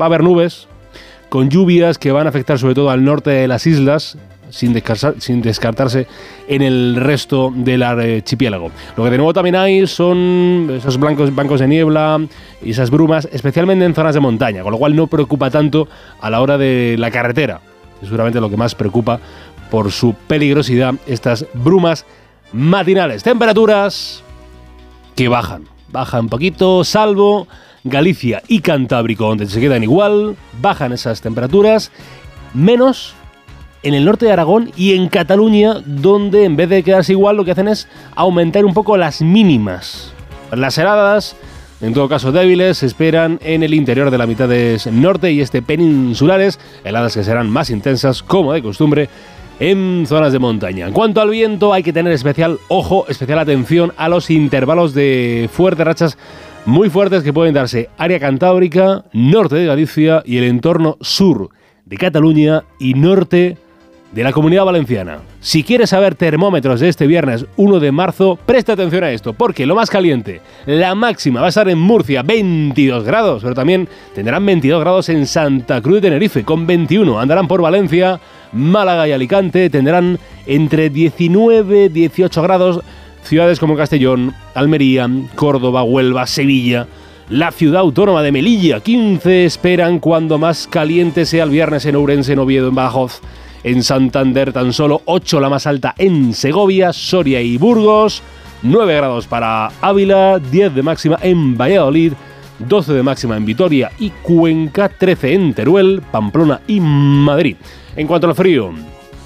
va a haber nubes con lluvias que van a afectar sobre todo al norte de las islas, sin, sin descartarse en el resto del archipiélago. Lo que de nuevo también hay son esos blancos bancos de niebla y esas brumas, especialmente en zonas de montaña, con lo cual no preocupa tanto a la hora de la carretera. Es seguramente lo que más preocupa por su peligrosidad estas brumas matinales. Temperaturas que bajan. Bajan un poquito, salvo Galicia y Cantábrico, donde se quedan igual, bajan esas temperaturas, menos en el norte de Aragón y en Cataluña, donde en vez de quedarse igual, lo que hacen es aumentar un poco las mínimas. Las heladas, en todo caso débiles, se esperan en el interior de la mitad de norte y este peninsulares, heladas que serán más intensas, como de costumbre, en zonas de montaña. En cuanto al viento, hay que tener especial ojo, especial atención a los intervalos de fuertes rachas muy fuertes que pueden darse área cantábrica, norte de Galicia y el entorno sur de Cataluña y norte de la comunidad valenciana. Si quieres saber termómetros de este viernes 1 de marzo, presta atención a esto, porque lo más caliente, la máxima va a estar en Murcia, 22 grados, pero también tendrán 22 grados en Santa Cruz de Tenerife, con 21. Andarán por Valencia, Málaga y Alicante, tendrán entre 19 y 18 grados. Ciudades como Castellón, Almería, Córdoba, Huelva, Sevilla, la ciudad autónoma de Melilla, 15 esperan cuando más caliente sea el viernes en Ourense, en Oviedo, en Badajoz. En Santander tan solo 8 la más alta en Segovia, Soria y Burgos, 9 grados para Ávila, 10 de máxima en Valladolid, 12 de máxima en Vitoria y Cuenca, 13 en Teruel, Pamplona y Madrid. En cuanto al frío,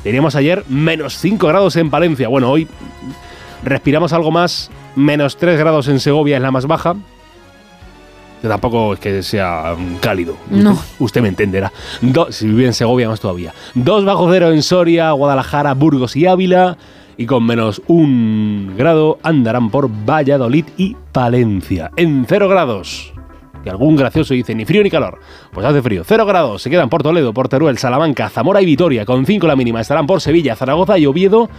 teníamos ayer menos 5 grados en Palencia. Bueno, hoy respiramos algo más, menos 3 grados en Segovia es la más baja, que tampoco es que sea mm, cálido. No. Usted me entenderá. Do- si vive en Segovia, más todavía. 2 bajo cero en Soria, Guadalajara, Burgos y Ávila. Y con menos un grado andarán por Valladolid y Palencia. En 0 grados. Que algún gracioso dice ni frío ni calor. Pues hace frío. 0 grados. Se quedan por Toledo, por Teruel, Salamanca, Zamora y Vitoria. Con 5 la mínima. Estarán por Sevilla, Zaragoza y Oviedo.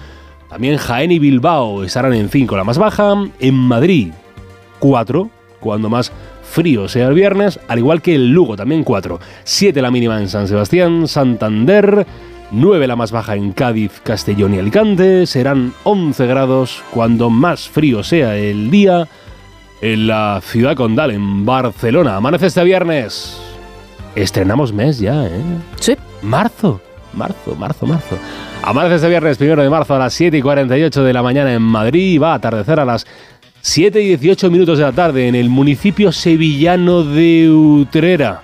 También Jaén y Bilbao estarán en 5 la más baja. En Madrid, 4, cuando más frío sea el viernes, al igual que el Lugo, también 4. 7 la mínima en San Sebastián, Santander, 9 la más baja en Cádiz, Castellón y Alicante, serán 11 grados cuando más frío sea el día en la ciudad condal, en Barcelona. Amanece este viernes. Estrenamos mes ya, ¿eh? Sí. Marzo, marzo, marzo, marzo. Amanece este viernes, primero de marzo, a las 7 y 48 de la mañana en Madrid. y Va a atardecer a las 7 y 18 minutos de la tarde en el municipio sevillano de Utrera.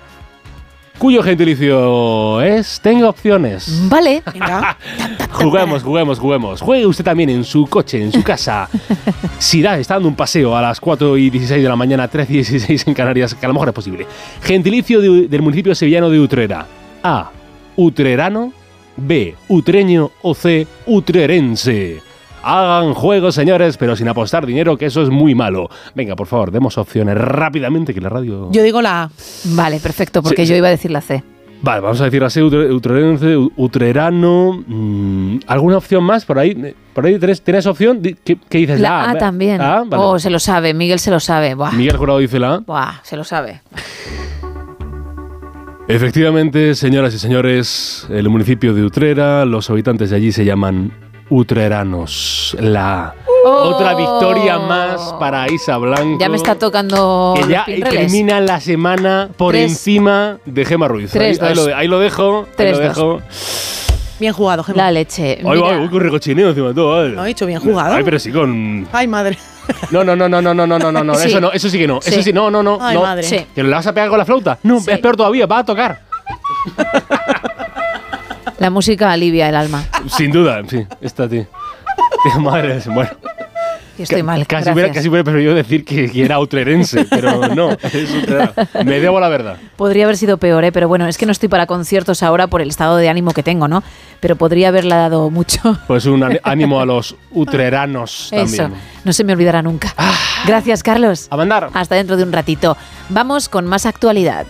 cuyo gentilicio es tengo opciones. Vale. *laughs* Juguemos, juguemos, juguemos. Juegue usted también en su coche, en su casa. *laughs* si da, está dando un paseo a las 4 y 16 de la mañana, 13 y 16 en Canarias, que a lo mejor es posible. Gentilicio de- del municipio sevillano de Utrera. A. Utrerano. B. Utreño. O C. Utrerense. Hagan juegos, señores, pero sin apostar dinero, que eso es muy malo. Venga, por favor, demos opciones rápidamente, que la radio... Yo digo la A. Vale, perfecto, porque Sí, yo sí. iba a decir la C. Vale, vamos a decir así, utre- utrerense, utrerano. mm, ¿Alguna opción más por ahí? ¿Por ahí tienes, tienes opción? ¿Qué, qué dices? La A también. Ah, vale. Oh, se lo sabe, Miguel se lo sabe. Buah, Miguel Jurado dice la A. buah, se lo sabe. Efectivamente, señoras y señores, el municipio de Utrera, los habitantes de allí se llaman utreranos. La A. Otra victoria más para Isa Blanco. Oh. Ya me está tocando que ya termina la semana por Tres. encima de Gema Ruiz. Tres, ahí, ahí lo, ahí lo dejo. ahí Tres, lo dos. dejo. Bien jugado, Gemma. La leche. Ay, Mira, va, uy, con recochineo encima de todo. vale. No he dicho bien jugado. Ay, pero sí con. Ay, madre. No, no, no, no, no, no, no, no, no, Sí. eso no, eso sí que no, eso Sí. sí, no, no, no, Ay, no. madre. Sí. ¿Que le vas a pegar con la flauta? No, es peor todavía, va a tocar. La música alivia el alma. Sin duda, sí, está ti. Madre, bueno. Y estoy mal. Casi hubiera, casi hubiera preferido decir que, que era utrerense, pero no, es. Me debo la verdad. Podría haber sido peor, ¿eh? pero bueno, es que no estoy para conciertos ahora por el estado de ánimo que tengo, ¿no? Pero podría haberla dado mucho. Pues un *laughs* ánimo a los utreranos Eso, también. no se me olvidará nunca. Gracias, Carlos. A mandar. Hasta dentro de un ratito. Vamos con más actualidad.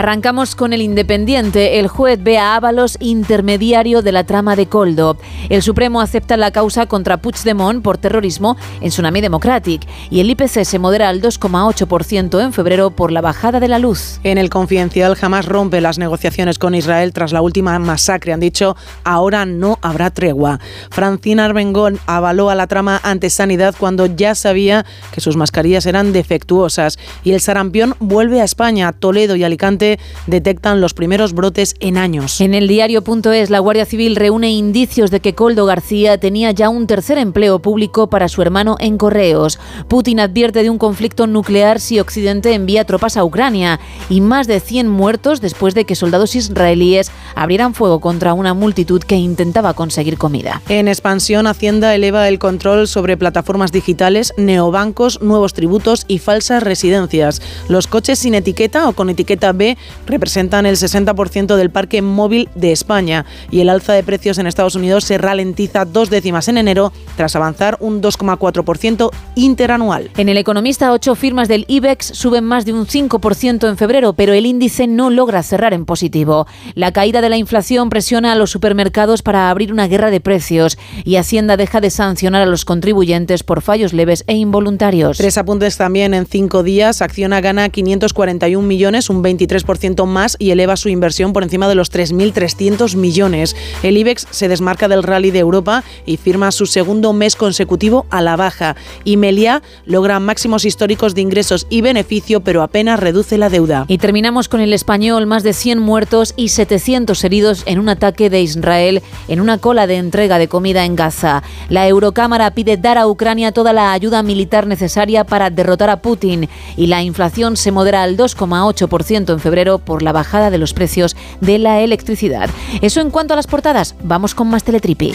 Arrancamos con el Independiente. El juez ve a Ábalos intermediario de la trama de Coldo. El Supremo acepta la causa contra Puigdemont por terrorismo en Tsunami Democratic y el IPC se modera al 2,8% en febrero por la bajada de la luz. En el confidencial jamás rompe las negociaciones con Israel tras la última masacre. Han dicho, ahora no habrá tregua. Francina Armengón avaló a la trama ante Sanidad cuando ya sabía que sus mascarillas eran defectuosas. Y el sarampión vuelve a España. Toledo y Alicante detectan los primeros brotes en años. En el diario.es, la Guardia Civil reúne indicios de que Coldo García tenía ya un tercer empleo público para su hermano en correos. Putin advierte de un conflicto nuclear si Occidente envía tropas a Ucrania y más de 100 muertos después de que soldados israelíes abrieran fuego contra una multitud que intentaba conseguir comida. En expansión, Hacienda eleva el control sobre plataformas digitales, neobancos, nuevos tributos y falsas residencias. Los coches sin etiqueta o con etiqueta B representan el 60% del parque móvil de España y el alza de precios en Estados Unidos se ralentiza dos décimas en enero tras avanzar un 2,4% interanual. En el Economista, ocho firmas del IBEX suben más de un 5% en febrero, pero el índice no logra cerrar en positivo. La caída de la inflación presiona a los supermercados para abrir una guerra de precios y Hacienda deja de sancionar a los contribuyentes por fallos leves e involuntarios. Tres apuntes también en cinco días. Acciona gana 541 millones, un 23% más y eleva su inversión por encima de los 3.300 millones. El IBEX se desmarca del rally de Europa y firma su segundo mes consecutivo a la baja. Y Meliá logra máximos históricos de ingresos y beneficio, pero apenas reduce la deuda. Y terminamos con el español, más de 100 muertos y 700 heridos en un ataque de Israel en una cola de entrega de comida en Gaza. La Eurocámara pide dar a Ucrania toda la ayuda militar necesaria para derrotar a Putin y la inflación se modera al 2,8% en febrero por la bajada de los precios de la electricidad. Eso en cuanto a las portadas, vamos con más Teletripi.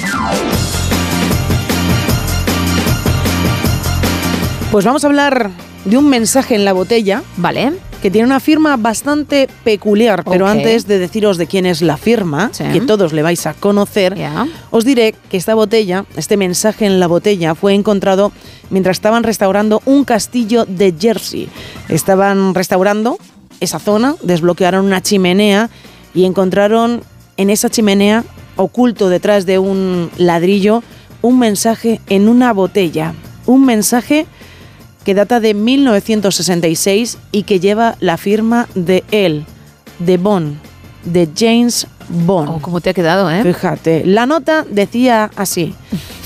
Pues vamos a hablar de un mensaje en la botella. Vale. Que tiene una firma bastante peculiar, pero antes de deciros de quién es la firma, que todos le vais a conocer, os diré que esta botella, este mensaje en la botella, fue encontrado mientras estaban restaurando un castillo de Jersey. Estaban restaurando esa zona, desbloquearon una chimenea y encontraron en esa chimenea, oculto detrás de un ladrillo, un mensaje en una botella. Un mensaje que data de 1966 y que lleva la firma de él, de Bond, de James Bond. ¿Cómo te ha quedado, eh? Fíjate, la nota decía así: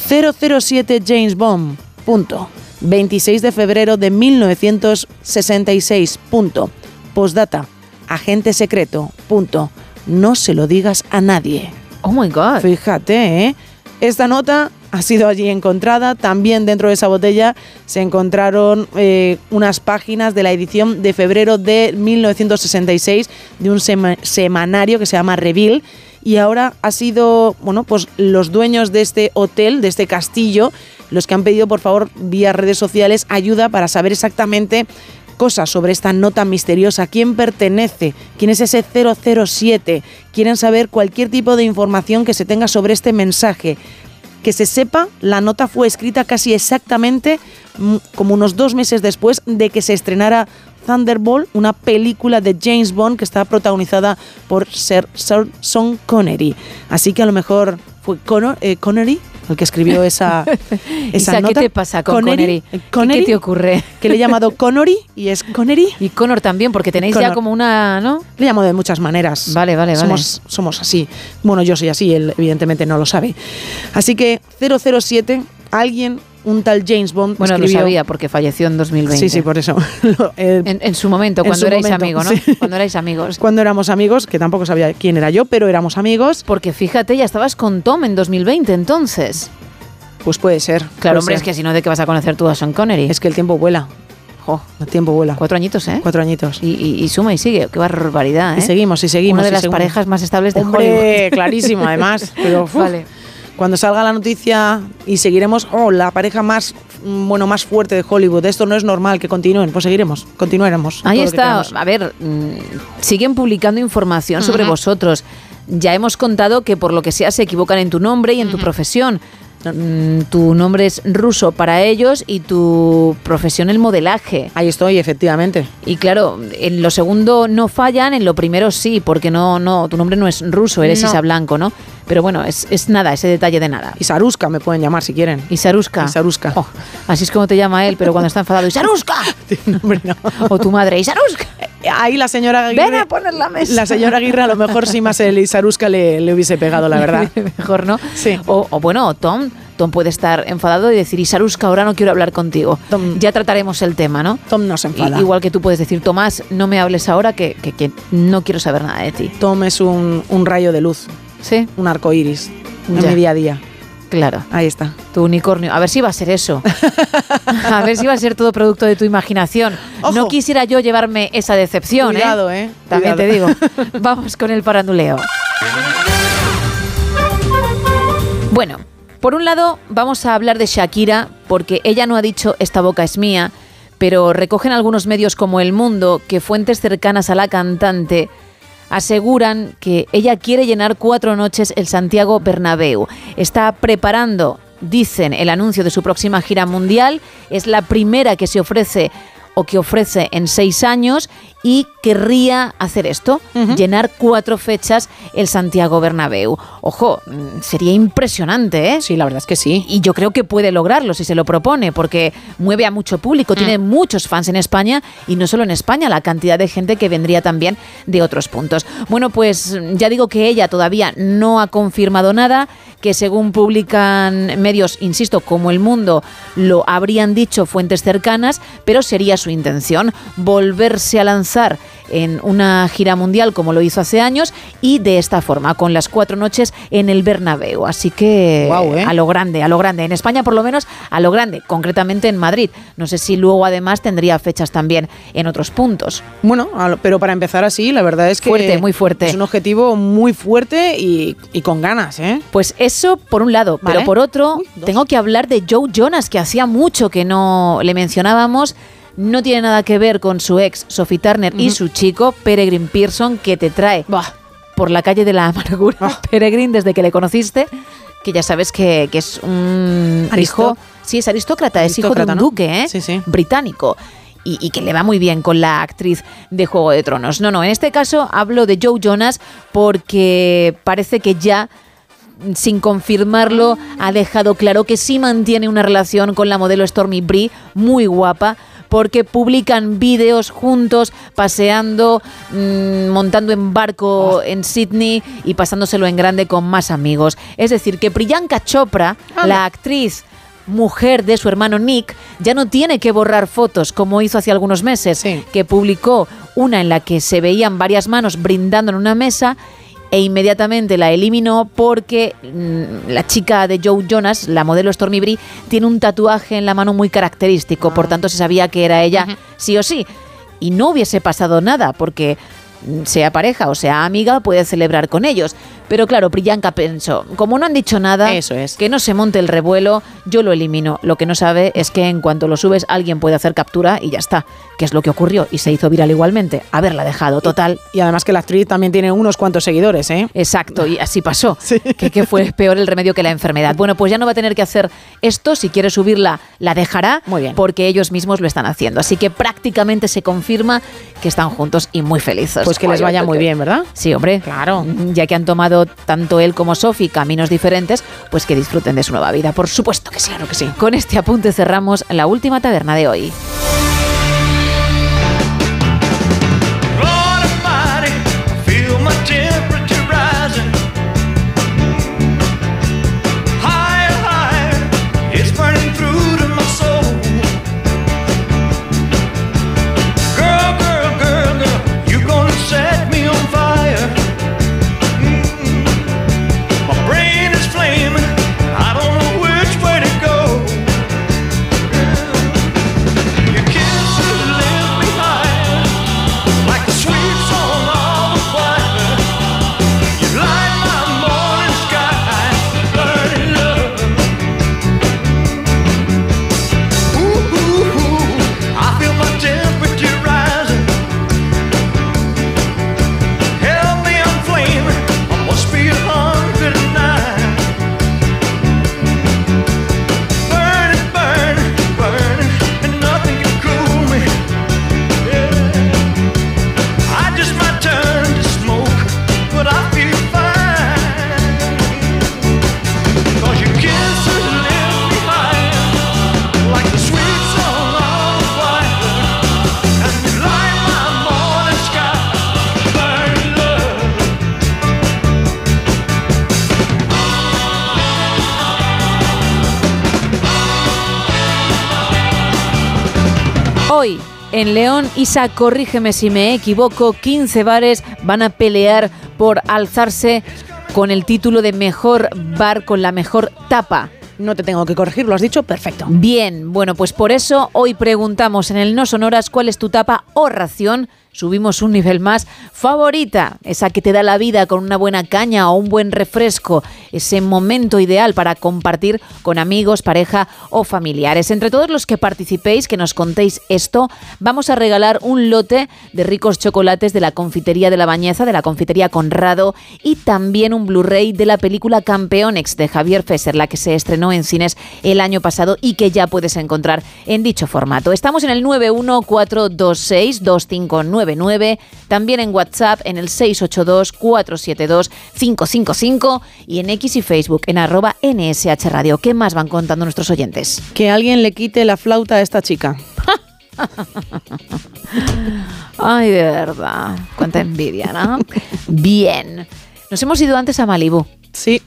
007 James Bond, punto. 26 de febrero de 1966, punto. Postdata, agente secreto, punto. No se lo digas a nadie. Oh my God. Fíjate, ¿eh? Esta nota ha sido allí encontrada. También dentro de esa botella se encontraron eh, unas páginas de la edición de febrero de 1966 de un sema- semanario que se llama Reveal. Y ahora ha sido, bueno, pues los dueños de este hotel, de este castillo, los que han pedido, por favor, vía redes sociales, ayuda para saber exactamente cosas sobre esta nota misteriosa, quién pertenece, quién es ese 007, quieren saber cualquier tipo de información que se tenga sobre este mensaje. Que se sepa, la nota fue escrita casi exactamente mm, como unos dos meses después de que se estrenara Thunderbolt, una película de James Bond que está protagonizada por Sir, Sir Sean Connery. Así que a lo mejor Conor- eh, Connery el que escribió esa, *laughs* esa Isa, nota. ¿qué te pasa con Connery? ¿Qué- Connery, ¿Qué te ocurre? Que le he llamado *laughs* Connery y es Connery. Y Connor también, porque tenéis ya como una, ¿no? Le llamo de muchas maneras. Vale, vale, vale. somos, Somos así. Bueno, yo soy así, él evidentemente no lo sabe. Así que 007, alguien, un tal James Bond, Bueno, lo sabía porque falleció en 2020. Sí, sí, por eso. *laughs* Lo- eh, En, en su momento, en cuando su erais amigos, ¿no? sí. *laughs* Cuando erais amigos. Cuando éramos amigos, que tampoco sabía quién era yo, pero éramos amigos. Porque fíjate, ya estabas con Tom en 2020, entonces. Pues puede ser. Claro, puede hombre, ser. es que si no, ¿de qué vas a conocer tú a Sean Connery? Es que el tiempo vuela. Jo, El tiempo vuela. cuatro añitos, ¿eh? Cuatro añitos. Y, y- y suma y sigue. Qué barbaridad, ¿eh? Y seguimos, y seguimos. Una de las seguimos. parejas más estables de Hombre, Hollywood. clarísimo, además. Pero *laughs* Vale. Cuando salga la noticia y seguiremos, oh, la pareja más, mm, bueno, más fuerte de Hollywood. Esto no es normal que continúen. Pues seguiremos, continuaremos. Ahí está. A ver, mm, siguen publicando información sobre vosotros. Ya hemos contado que por lo que sea se equivocan en tu nombre y en tu profesión. Mm, Tu nombre es ruso para ellos y tu profesión el modelaje. Ahí estoy, efectivamente. Y claro, en lo segundo no fallan, en lo primero sí, porque no, no, tu nombre no es ruso, eres No. Isa Blanco, ¿no? Pero bueno, es, es nada, ese detalle de nada. Y Saruska me pueden llamar si quieren. Isaruska. Isaruska. Oh, así es como te llama él, pero cuando está enfadado, Isaruska. Hombre, *laughs* no. O tu madre, Isaruska. Ahí la señora Aguirre. Ven a poner la mesa. La señora Aguirre a lo mejor sí más el Isaruska le, le hubiese pegado, la *laughs* verdad. Mejor, ¿no? Sí. O, o bueno, Tom. Tom puede estar enfadado y decir, Isaruska, ahora no quiero hablar contigo. Tom- ya trataremos el tema, ¿no? Tom no se enfada. igual que tú puedes decir, Tomás, no me hables ahora que, que- que no quiero saber nada de ti. Tom es un, un rayo de luz, Sí, un arco iris en Ya. mi día a día. claro. Ahí está. Tu unicornio. A ver si va a ser eso. *laughs* a ver si va a ser todo producto de tu imaginación. Ojo. No quisiera yo llevarme esa decepción, ¿eh? Cuidado, ¿eh? También te digo. *laughs* Vamos con el paranduleo. Bueno, por un lado vamos a hablar de Shakira, porque ella no ha dicho esta boca es mía, pero recogen algunos medios como El Mundo que fuentes cercanas a la cantante aseguran que ella quiere llenar cuatro noches el Santiago Bernabéu. Está preparando, dicen, el anuncio de su próxima gira mundial. Es la primera que se ofrece o que ofrece en seis años y querría hacer esto, llenar cuatro fechas el Santiago Bernabéu. Ojo, mm, sería impresionante, ¿eh? Sí, la verdad es que sí. Y yo creo que puede lograrlo si se lo propone, porque mueve a mucho público, tiene Mm. muchos fans en España y no solo en España, la cantidad de gente que vendría también de otros puntos. Bueno, pues ya digo que ella todavía no ha confirmado nada, que según publican medios, insisto, como El Mundo, lo habrían dicho fuentes cercanas, pero sería su intención volverse a lanzar en una gira mundial como lo hizo hace años y de esta forma, con las cuatro noches en el Bernabéu. Así que Guau, ¿eh? a lo grande, a lo grande. En España por lo menos a lo grande, concretamente en Madrid. No sé si luego además tendría fechas también en otros puntos. Bueno, pero para empezar así, la verdad es que. Fuerte, muy fuerte. Es un objetivo muy fuerte y, y con ganas, ¿eh? Pues eso por un lado, Vale. pero por otro Uy, tengo que hablar de Joe Jonas, que hacía mucho que no le mencionábamos. No tiene nada que ver con su ex Sophie Turner y su chico Peregrine Pearson, que te trae por la calle de la amargura. Ah. *laughs* Peregrine, desde que le conociste, que ya sabes que, que es un hijo. Sí, es aristócrata, es hijo de un ¿no? duque, ¿eh? Sí, sí. Británico. Y, y que le va muy bien con la actriz de Juego de Tronos. No, no, en este caso hablo de Joe Jonas porque parece que ya sin confirmarlo, ha dejado claro que sí mantiene una relación con la modelo Stormy Bree, muy guapa, porque publican vídeos juntos, paseando, mm, montando en barco en Sydney y pasándoselo en grande con más amigos. Es decir, que Priyanka Chopra, la actriz mujer de su hermano Nick, ya no tiene que borrar fotos como hizo hace algunos meses, Sí. que publicó una en la que se veían varias manos brindando en una mesa e inmediatamente la eliminó porque mm, la chica de Joe Jonas, la modelo Stormy Bree, tiene un tatuaje en la mano muy característico, por tanto se sabía que era ella sí o sí. Y no hubiese pasado nada porque mm, sea pareja o sea amiga, puede celebrar con ellos. Pero claro, Priyanka pensó, como no han dicho nada, Eso es. que no se monte el revuelo, yo lo elimino. Lo que no sabe es que en cuanto lo subes, alguien puede hacer captura y ya está. Que es lo que ocurrió y se hizo viral igualmente. Haberla dejado, total. Y además que la actriz también tiene unos cuantos seguidores, ¿eh? Exacto, y así pasó. *laughs* Que, que fue peor el remedio que la enfermedad. Bueno, pues ya no va a tener que hacer esto. Si quiere subirla, la dejará. Muy bien. Porque ellos mismos lo están haciendo. Así que prácticamente se confirma que están juntos y muy felices. Pues que les vaya muy bien, ¿verdad? Sí, hombre. Claro. Ya que han tomado tanto él como Sophie caminos diferentes, pues que disfruten de su nueva vida. Por supuesto que sí. Claro que sí. Con este apunte cerramos la última taberna de hoy. En León, Isa, corrígeme si me equivoco, 15 bares van a pelear por alzarse con el título de mejor bar con la mejor tapa. No te tengo que corregir, lo has dicho perfecto. Bien, bueno, pues por eso hoy preguntamos en el No Sonoras cuál es tu tapa o ración. Subimos un nivel más. Favorita, esa que te da la vida con una buena caña o un buen refresco. Ese momento ideal para compartir con amigos, pareja o familiares. Entre todos los que participéis, que nos contéis esto, vamos a regalar un lote de ricos chocolates de la confitería de la Bañeza, de la confitería Conrado, y también un Blu-ray de la película Campeonex de Javier Fesser, la que se estrenó en cines el año pasado y que ya puedes encontrar en dicho formato. Estamos en el 914262599, también en WhatsApp en el 682472555 y en X y Facebook en arroba NSH Radio. ¿Qué más van contando nuestros oyentes? Que alguien le quite la flauta a esta chica. *laughs* Ay, de verdad. Cuánta envidia, ¿no? Bien. Nos hemos ido antes a Malibu. Sí.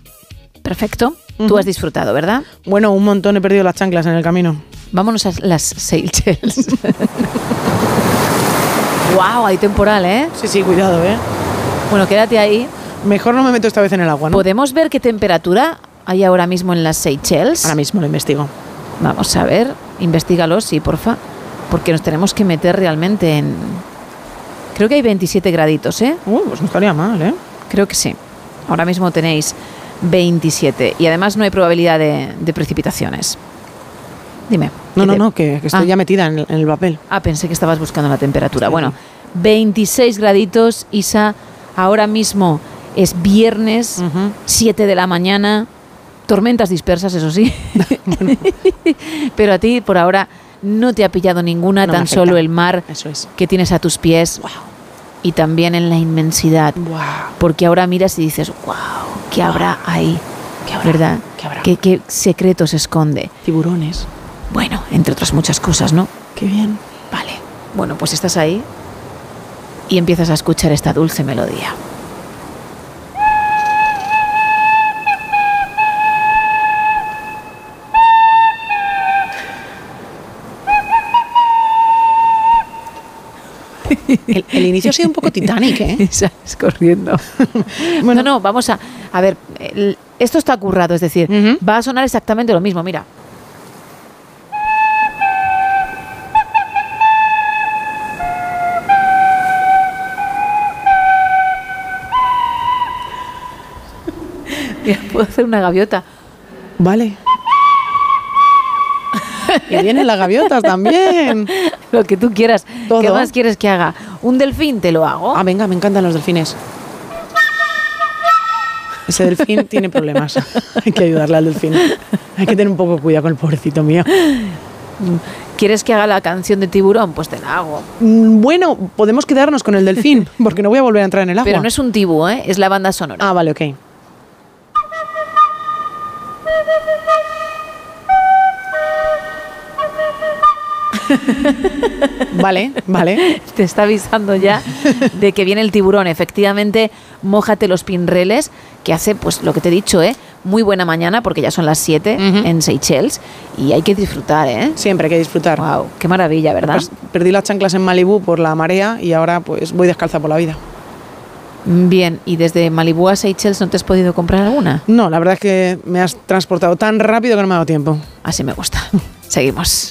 Perfecto. Tú has disfrutado, ¿verdad? Bueno, un montón he perdido las chanclas en el camino. Vámonos a las Seychelles. *laughs* wow, hay temporal, ¿eh? Sí, sí, cuidado, ¿eh? Bueno, quédate ahí. Mejor no me meto esta vez en el agua, ¿no? ¿Podemos ver qué temperatura hay ahora mismo en las Seychelles? Ahora mismo lo investigo. Vamos a ver, investigalo, sí, porfa. Porque nos tenemos que meter realmente en... Creo que hay 27 graditos, ¿eh? Uh, pues no estaría mal, ¿eh? Creo que sí. Ahora mismo tenéis 27 y además no hay probabilidad de, de precipitaciones. Dime. No, ¿qué no, te- no, que, que estoy Ah. ya metida en el, en el papel. Ah, pensé que estabas buscando la temperatura. Bueno, 26 graditos, Isa. Ahora mismo es viernes, 7 de la mañana. Tormentas dispersas, eso sí. *laughs* *laughs* Pero a ti, por ahora, no te ha pillado ninguna, No tan solo el mar Eso es. que tienes a tus pies. Y también en la inmensidad. Porque ahora miras y dices, wow, ¿qué habrá ahí? ¿Verdad? ¿Qué habrá? ¿Qué, qué secretos esconde? Tiburones. Bueno, entre otras muchas cosas, ¿no? Qué bien. Vale. Bueno, pues estás ahí y empiezas a escuchar esta dulce melodía. *laughs* El, el inicio ha sido un poco Titanic, ¿eh? *laughs* Sales corriendo. *laughs* No, no, vamos a. A ver, el- esto está currado, es decir, va a sonar exactamente lo mismo, mira. Mira, *laughs* puedo hacer una gaviota. Vale. Y vienen las gaviotas también. *laughs* Lo que tú quieras. Todo. ¿Qué más quieres que haga? ¿Un delfín? Te lo hago. Ah, venga, me encantan los delfines. Ese delfín *laughs* tiene problemas. Hay que ayudarle al delfín. Hay que tener un poco de cuidado con el pobrecito mío. ¿Quieres que haga la canción de tiburón? Pues te la hago. Mm, Bueno, podemos quedarnos con el delfín, porque no voy a volver a entrar en el agua. Pero no es un tibú, ¿eh? Es la banda sonora. Ah, vale, ok. Vale, vale. Te está avisando ya de que viene el tiburón. Efectivamente, mójate los pinreles, que hace, pues lo que te he dicho, ¿eh? Muy buena mañana, porque ya son las 7 en Seychelles. Y hay que disfrutar, ¿eh? Siempre hay que disfrutar. Wow, qué maravilla, ¿verdad? Pues perdí las chanclas en Malibú por la marea y ahora pues voy descalza por la vida. Bien, ¿y desde Malibú a Seychelles no te has podido comprar alguna? No, la verdad es que me has transportado tan rápido que no me ha dado tiempo. Así me gusta. *laughs* Seguimos.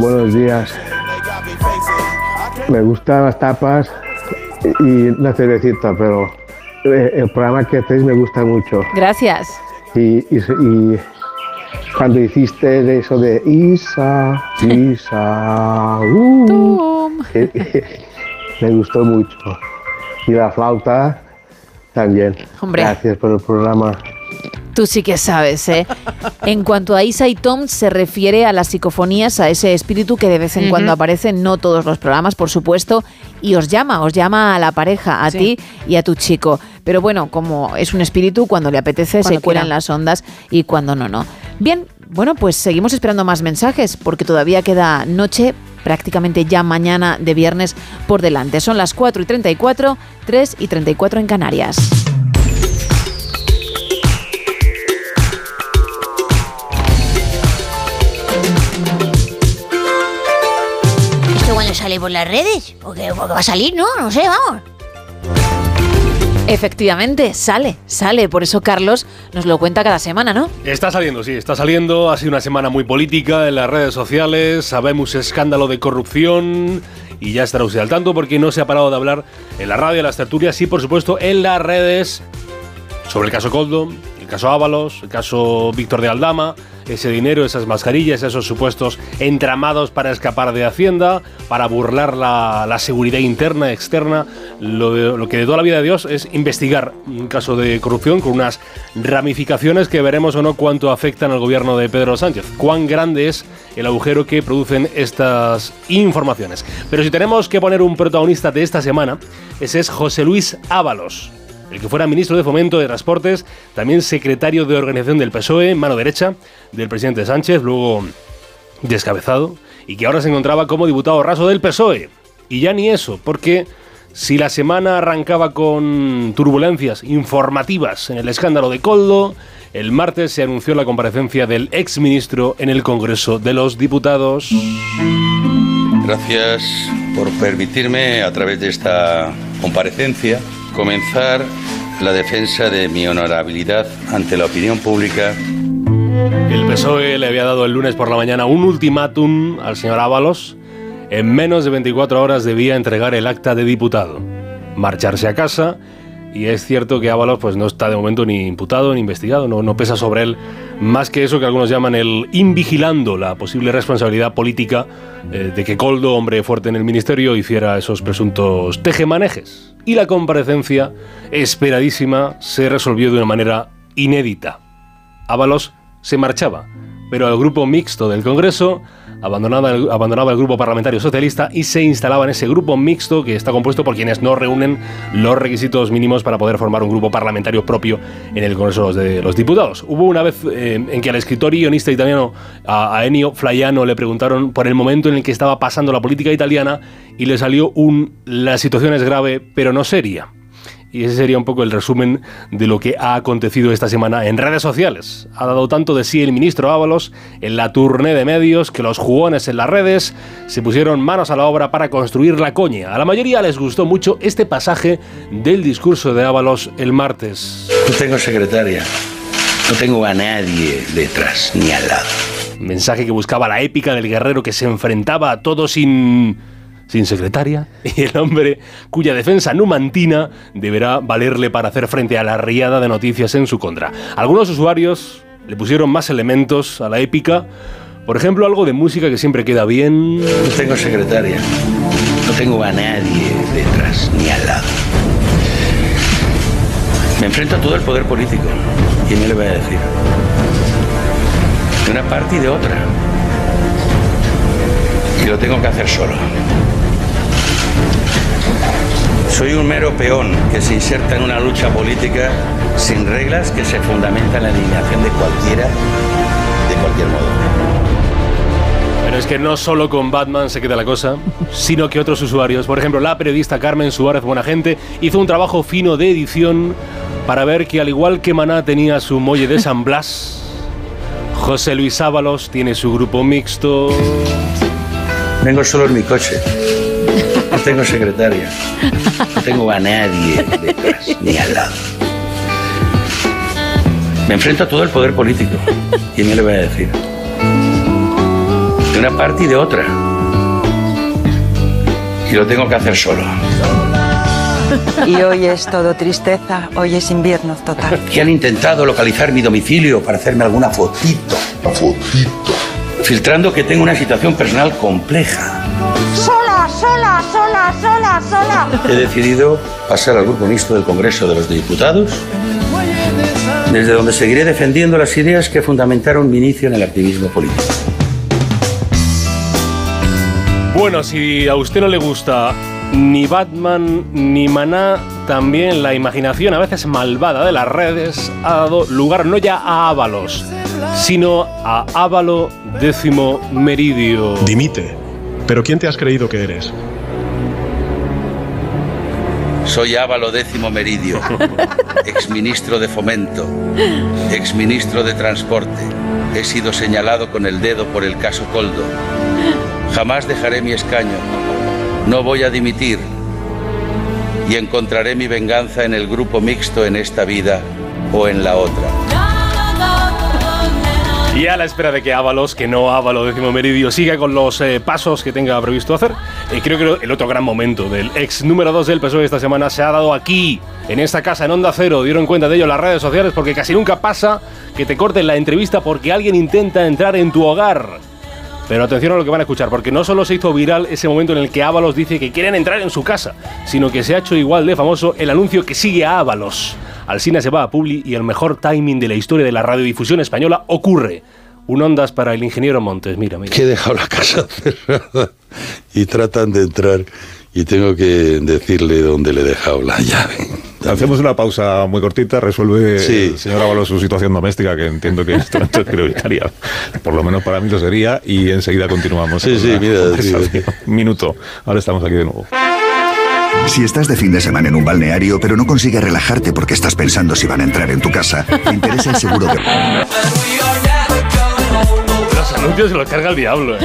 buenos días. Me gustan las tapas y la cervecita, pero eh, el programa que hacéis me gusta mucho. Gracias. Y, y- y cuando hiciste eso de Isa, Isa, uh, me gustó mucho. Y la flauta también. Hombre. Gracias por el programa. Tú sí que sabes, ¿eh? En cuanto a Isa y Tom se refiere a las psicofonías, a ese espíritu que de vez en cuando aparece no todos los programas, por supuesto, y os llama, os llama a la pareja, a Sí. ti y a tu chico. Pero bueno, como es un espíritu, cuando le apetece Cuando se cuelan las ondas y cuando no, no. Bien, bueno, pues seguimos esperando más mensajes, porque todavía queda noche prácticamente ya mañana de viernes por delante. Son las 4 y 34, 3 y 34 en Canarias. ¿Esto cuando sale por las redes? Porque, porque va a salir, ¿no? No sé, vamos. Efectivamente, sale, sale. Por eso Carlos nos lo cuenta cada semana, ¿no? Está saliendo, sí, está saliendo. Ha sido una semana muy política en las redes sociales. Sabemos escándalo de corrupción. Y ya estará usted al tanto porque no se ha parado de hablar en la radio, en las tertulias y, por supuesto, en las redes sobre el caso Coldo, caso Ábalos, el caso Víctor de Aldama, ese dinero, esas mascarillas, esos supuestos entramados para escapar de Hacienda, para burlar la, seguridad interna, externa. Lo, lo que de toda la vida de Dios es investigar un caso de corrupción con unas ramificaciones que veremos o no cuánto afectan al gobierno de Pedro Sánchez. Cuán grande es el agujero que producen estas informaciones. Pero si tenemos que poner un protagonista de esta semana, ese es José Luis Ábalos el que fuera ministro de Fomento de Transportes, también secretario de organización del PSOE, mano derecha del presidente Sánchez, luego descabezado, y que ahora se encontraba como diputado raso del PSOE. Y ya ni eso, porque si la semana arrancaba con turbulencias informativas en el escándalo de Coldo, el martes se anunció la comparecencia del exministro en el Congreso de los Diputados. Gracias por permitirme, a través de esta comparecencia, comenzar la defensa de mi honorabilidad ante la opinión pública. El PSOE le había dado el lunes por la mañana un ultimátum al señor Ábalos. En menos de 24 horas debía entregar el acta de diputado, marcharse a casa. Y es cierto que Ábalos pues, no está de momento ni imputado ni investigado, no, no pesa sobre él más que eso que algunos llaman el invigilando, la posible responsabilidad política eh, de que Coldo, hombre fuerte en el ministerio, hiciera esos presuntos tejemanejes. Y la comparecencia, esperadísima, se resolvió de una manera inédita. Ábalos se marchaba, pero el grupo mixto del Congreso abandonaba el, grupo parlamentario socialista y se instalaba en ese grupo mixto que está compuesto por quienes no reúnen los requisitos mínimos para poder formar un grupo parlamentario propio en el Congreso de los Diputados. Hubo una vez eh, en que al escritor y guionista italiano a Ennio Flaiano le preguntaron por el momento en el que estaba pasando la política italiana y le salió un la situación es grave pero no seria. Y ese sería un poco el resumen de lo que ha acontecido esta semana en redes sociales. Ha dado tanto de sí el ministro Ábalos en la tournée de medios que los jugones en las redes se pusieron manos a la obra para construir la coña. A la mayoría les gustó mucho este pasaje del discurso de Ábalos el martes. No tengo secretaria, no tengo a nadie detrás ni al lado. Mensaje que buscaba la épica del guerrero que se enfrentaba a todo sin sin secretaria, *laughs* y el hombre cuya defensa numantina deberá valerle para hacer frente a la riada de noticias en su contra. Algunos usuarios le pusieron más elementos a la épica, por ejemplo, algo de música que siempre queda bien. No tengo secretaria, no tengo a nadie detrás ni al lado. Me enfrento a todo el poder político. ¿Quién me le va a decir? De una parte y de otra. Y lo tengo que hacer solo. Soy un mero peón que se inserta en una lucha política sin reglas que se fundamenta en la eliminación de cualquiera, de cualquier modo. Pero es que no solo con Batman se queda la cosa, sino que otros usuarios, por ejemplo, la periodista Carmen Suárez Buenagente, hizo un trabajo fino de edición para ver que al igual que Maná tenía su muelle de San Blas, José Luis Ábalos tiene su grupo mixto. Vengo solo en mi coche. No tengo secretaria. No tengo a nadie detrás ni al lado. Me enfrento a todo el poder político. ¿Quién me le va a decir? De una parte y de otra. Y lo tengo que hacer solo. Y hoy es todo tristeza, hoy es invierno total. Que han intentado localizar mi domicilio para hacerme alguna fotito. Fotito. Filtrando que tengo una situación personal compleja. Sola, sola. He decidido pasar al grupo mixto del Congreso de los Diputados, desde donde seguiré defendiendo las ideas que fundamentaron mi inicio en el activismo político. Bueno, si a usted no le gusta ni Batman ni Maná, también la imaginación a veces malvada de las redes ha dado lugar no ya a Ábalos, sino a Ávalo décimo meridio. Dimite. ¿Pero quién te has creído que eres? Soy Ávalo décimo Meridio, exministro de Fomento, exministro de Transporte. He sido señalado con el dedo por el caso Coldo. Jamás dejaré mi escaño. No voy a dimitir. Y encontraré mi venganza en el grupo mixto en esta vida o en la otra. Y a la espera de que Ábalos, que no Ávalo décimo meridio, siga con los eh, pasos que tenga previsto hacer, eh, creo que el otro gran momento del ex número 2 del PSOE esta semana se ha dado aquí, en esta casa, en Onda Cero. Dieron cuenta de ello las redes sociales porque casi nunca pasa que te corten la entrevista porque alguien intenta entrar en tu hogar. Pero atención a lo que van a escuchar, porque no solo se hizo viral ese momento en el que Ábalos dice que quieren entrar en su casa, sino que se ha hecho igual de famoso el anuncio que sigue a Ábalos. Alsina se va a Publi y el mejor timing de la historia de la radiodifusión española ocurre. Un ondas para el ingeniero Montes, mira, mira. Que he dejado la casa *laughs* cerrada y tratan de entrar y tengo que decirle dónde le he dejado la llave. Hacemos una pausa muy cortita, resuelve Sí. el señor Ábalos su situación doméstica, que entiendo que en este momento es prioritaria. Por lo menos para mí lo sería, y enseguida continuamos. Sí, con sí, mira. Minuto. Ahora estamos aquí de nuevo. Si estás de fin de semana en un balneario pero no consigues relajarte porque estás pensando si van a entrar en tu casa, te interesa el seguro de... Los anuncios se los carga el diablo. ¿eh?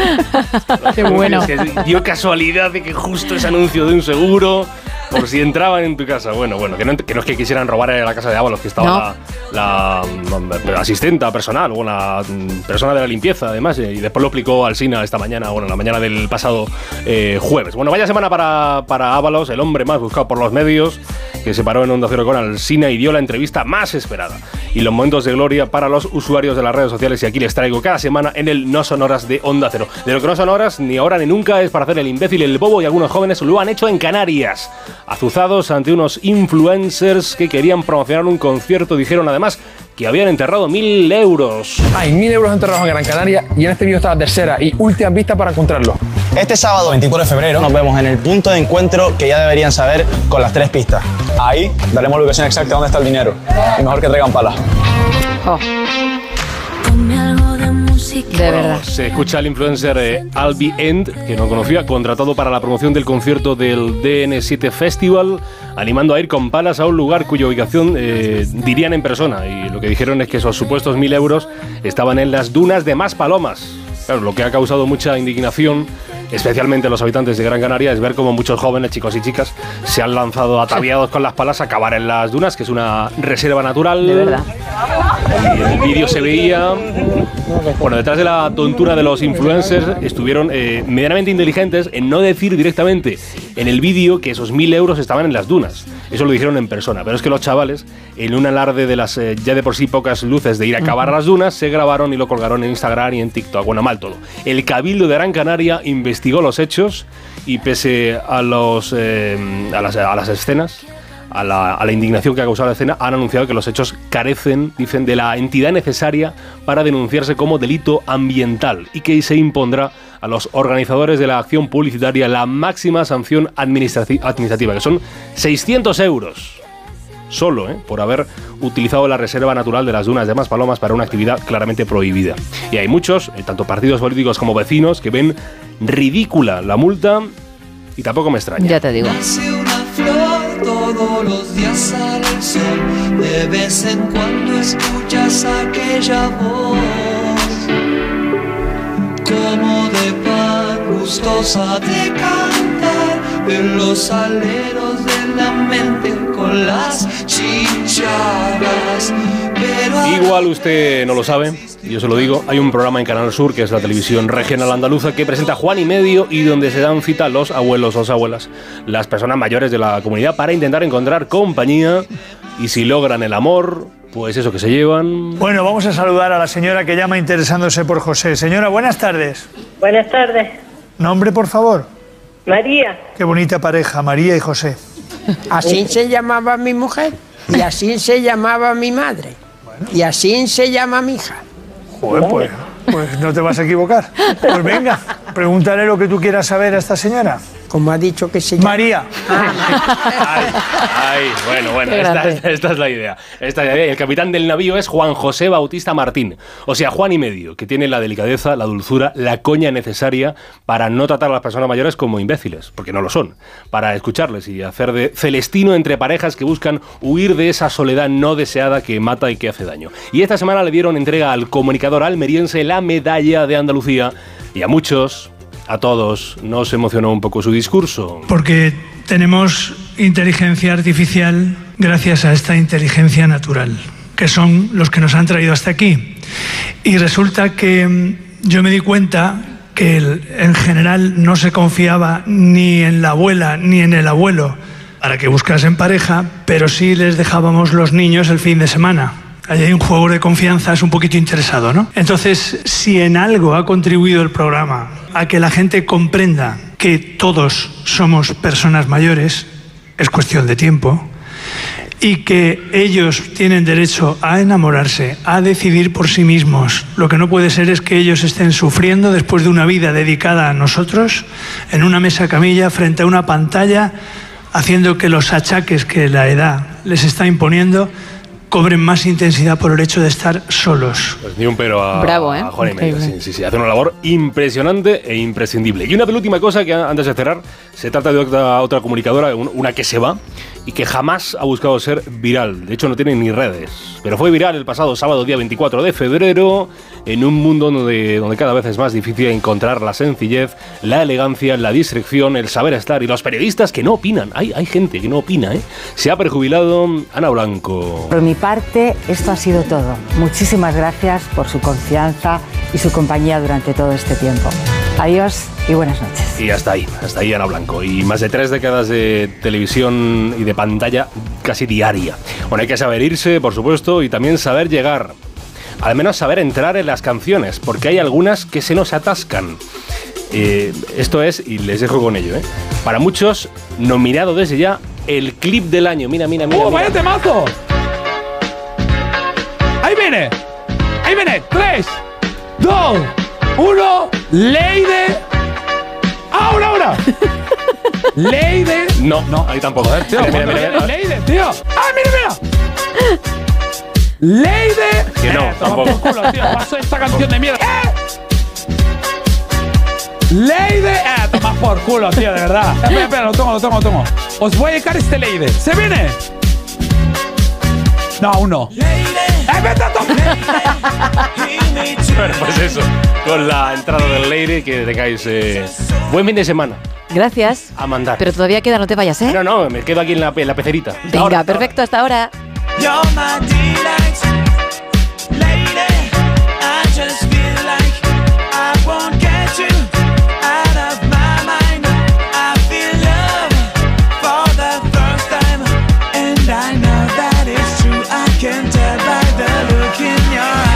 *laughs* Qué bueno. Es que dio casualidad de que justo ese anuncio de un seguro por si entraban en tu casa. Bueno, bueno, que no, que no es que quisieran robar en la casa de Ábalos, que estaba la, la- la asistenta personal o la persona de la limpieza, además, y después lo explicó Alsina esta mañana, bueno, la mañana del pasado eh, jueves. Bueno, vaya semana para, para Ábalos, el hombre más buscado por los medios, que se paró en Onda Cero con Alsina y dio la entrevista más esperada. Y los momentos de gloria para los usuarios de las redes sociales, y aquí les traigo cada semana en el No Son Horas de Onda Cero. De lo que no son horas, ni ahora ni nunca, es para hacer el imbécil, el bobo, y algunos jóvenes lo han hecho en Canarias. Azuzados ante unos influencers que querían promocionar un concierto, dijeron además que habían enterrado mil euros. Hay mil euros enterrados en Gran Canaria y en este vídeo está la tercera y última pista para encontrarlo. Este sábado 24 de febrero nos vemos en el punto de encuentro que ya deberían saber con las tres pistas. Ahí daremos la ubicación exacta de dónde está el dinero. Y mejor que traigan palas. De verdad. Se escucha al influencer eh, Albi End, que no conocía, contratado para la promoción del concierto del DN7 Festival, animando a ir con palas a un lugar cuya ubicación eh, dirían en persona. Y lo que dijeron es que esos supuestos mil euros estaban en las dunas de Maspalomas. Claro, lo que ha causado mucha indignación, especialmente a los habitantes de Gran Canaria, es ver cómo muchos jóvenes, chicos y chicas, se han lanzado ataviados con las palas a cavar en las dunas, que es una reserva natural. De verdad. Y en el vídeo se veía. Bueno, detrás de la tontura de los influencers estuvieron eh, medianamente inteligentes en no decir directamente en el vídeo que esos mil euros estaban en las dunas. Eso lo dijeron en persona. Pero es que los chavales, en un alarde de las eh, ya de por sí pocas luces de ir a cavar las dunas, se grabaron y lo colgaron en Instagram y en TikTok. Bueno, mal todo. El Cabildo de Gran Canaria investigó los hechos y pese a, los, eh, a, las, a las escenas, a la, a la indignación que ha causado la escena, han anunciado que los hechos carecen, dicen, de la entidad necesaria para denunciarse como delito ambiental y que se impondrá a los organizadores de la acción publicitaria la máxima sanción administrativa, que son 600 euros. Solo, ¿eh? por haber utilizado la reserva natural de las dunas de Maspalomas para una actividad claramente prohibida. Y hay muchos, eh, tanto partidos políticos como vecinos, que ven ridícula la multa y tampoco me extraña. Ya te digo. Todos los días sale el sol. De vez en cuando escuchas aquella voz, como de pan gustosa de cantar en los aleros de la mente con las chicharras. Pero Igual usted no lo sabe, yo se lo digo, hay un programa en Canal Sur, que es la televisión regional andaluza, que presenta Juan y Medio y donde se dan cita los abuelos, las abuelas, las personas mayores de la comunidad para intentar encontrar compañía y si logran el amor, pues eso que se llevan. Bueno, vamos a saludar a la señora que llama interesándose por José. Señora, buenas tardes. Buenas tardes, Nombre, por favor. María. Qué bonita pareja, María y José. Así se llamaba mi mujer y así se llamaba mi madre y así se llama mi hija. Joder, pues, pues no te vas a equivocar. Pues venga, pregúntale lo que tú quieras saber a esta señora. Como ha dicho que se llama. María. Ay, bueno, bueno, esta, grande. esta- esta es la idea. Esta es la idea. Y El capitán del navío es Juan José Bautista Martín. O sea, Juan y medio, que tiene la delicadeza, la dulzura, la coña necesaria para no tratar a las personas mayores como imbéciles, porque no lo son. Para escucharles y hacer de celestino entre parejas que buscan huir de esa soledad no deseada que mata y que hace daño. Y esta semana le dieron entrega al comunicador almeriense la medalla de Andalucía. Y a muchos, a todos, nos emocionó un poco su discurso. Porque tenemos inteligencia artificial gracias a esta inteligencia natural, que son los que nos han traído hasta aquí. Y resulta que mm, yo me di cuenta que en general no se confiaba ni en la abuela ni en el abuelo para que buscasen pareja, pero sí les dejábamos los niños el fin de semana. Hay un juego de confianza, es un poquito interesado, ¿no? Entonces, si en algo ha contribuido el programa a que la gente comprenda que todos somos personas mayores, es cuestión de tiempo, y que ellos tienen derecho a enamorarse, a decidir por sí mismos. Lo que no puede ser es que ellos estén sufriendo después de una vida dedicada a nosotros, en una mesa camilla, frente a una pantalla, haciendo que los achaques que la edad les está imponiendo cobren más intensidad por el hecho de estar solos. Pues ni un pero a, Bravo, ¿eh? a Juan y medio. Increíble. Sí, sí, sí, hace una labor impresionante e imprescindible. Y una penúltima cosa que antes de cerrar, se trata de otra, otra comunicadora, un- una que se va, y que jamás ha buscado ser viral. De hecho, no tiene ni redes. Pero fue viral el pasado sábado, día 24 de febrero, en un mundo donde, donde cada vez es más difícil encontrar la sencillez, la elegancia, la discreción, el saber estar y los periodistas que no opinan. Hay, hay gente que no opina, ¿eh? Se ha prejubilado Ana Blanco. Por mi parte, esto ha sido todo. Muchísimas gracias por su confianza y su compañía durante todo este tiempo. Adiós y buenas noches. Y hasta ahí, hasta ahí Ana Blanco. Y más de tres décadas de televisión y de pantalla casi diaria. Bueno, hay que saber irse, por supuesto, y también saber llegar. Al menos saber entrar en las canciones, porque hay algunas que se nos atascan. Eh, esto es, y les dejo con ello, ¿eh? para muchos, nominado desde ya el clip del año. Mira, mira, mira. ¡Oh, mira. vaya temazo! Ahí viene. Ahí viene. Tres, dos, uno. Leide. Ahora, ahora. *laughs* Leide. No, no, ahí tampoco. ¿eh? Tío, Mira, mira. Leide, tío. ¡Ah, mira, mira! Leide. Que no, Eh, toma tampoco. por culo, tío. Paso esta canción de mierda. ¡Eh! Leide. Eh, toma por culo, tío, de verdad. Espera, espera, lo tomo, lo tomo, lo tomo. Os voy a dedicar este Leide. ¿Se viene? No, aún no. *laughs* Bueno, pues eso, con la entrada del Lady, que tengáis eh, buen fin de semana. Gracias. A mandar. Pero todavía queda, no te vayas, ¿eh? No, no, me quedo aquí en la, en la pecerita. Venga, Ahora, perfecto, hasta ahora.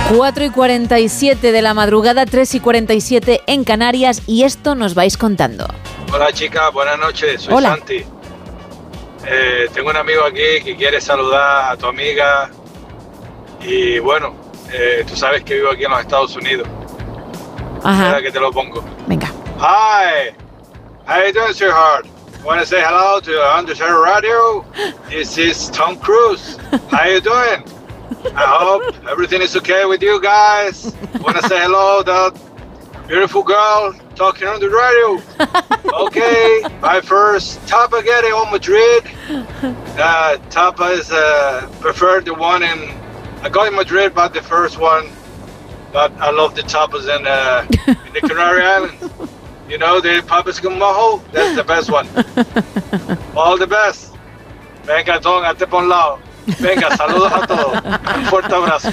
4 y 47 de la madrugada, 3 y 47 en Canarias y esto nos vais contando. Hola chicas, buenas noches, soy Hola. Santi. Eh, tengo un amigo aquí que quiere saludar a tu amiga y bueno, eh, tú sabes que vivo aquí en los Estados Unidos. Ajá. Espera que te lo pongo. Venga. Hi, how you doing, sweetheart? Want to say hello to Undersea Radio? This is Tom Cruise. How you doing? I hope everything is okay with you guys. Want to say hello that beautiful girl talking on the radio? Okay, my first Tapa Getty on Madrid. Uh, Tapa is uh, preferred the one in. I got in Madrid, but the first one. But I love the tapas in, uh, in the Canary Islands. You know the papas con mojo? That's the best one. All the best. Venga, lado. Venga, saludos a todos. Un fuerte abrazo.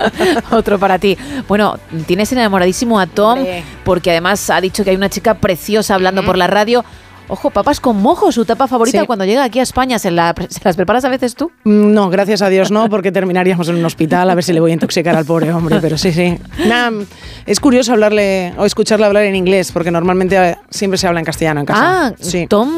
*laughs* Otro para ti. Bueno, tienes enamoradísimo a Tom porque además ha dicho que hay una chica preciosa hablando por la radio. Ojo, papas con mojo, su tapa favorita Sí. cuando llega aquí a España. ¿Se, la- se las preparas a veces tú? Mm, No, gracias a Dios no, porque terminaríamos en un hospital a ver si le voy a intoxicar al pobre hombre, pero sí, sí. Es curioso hablarle o escucharle hablar en inglés, porque normalmente eh, siempre se habla en castellano en casa. Ah, Tom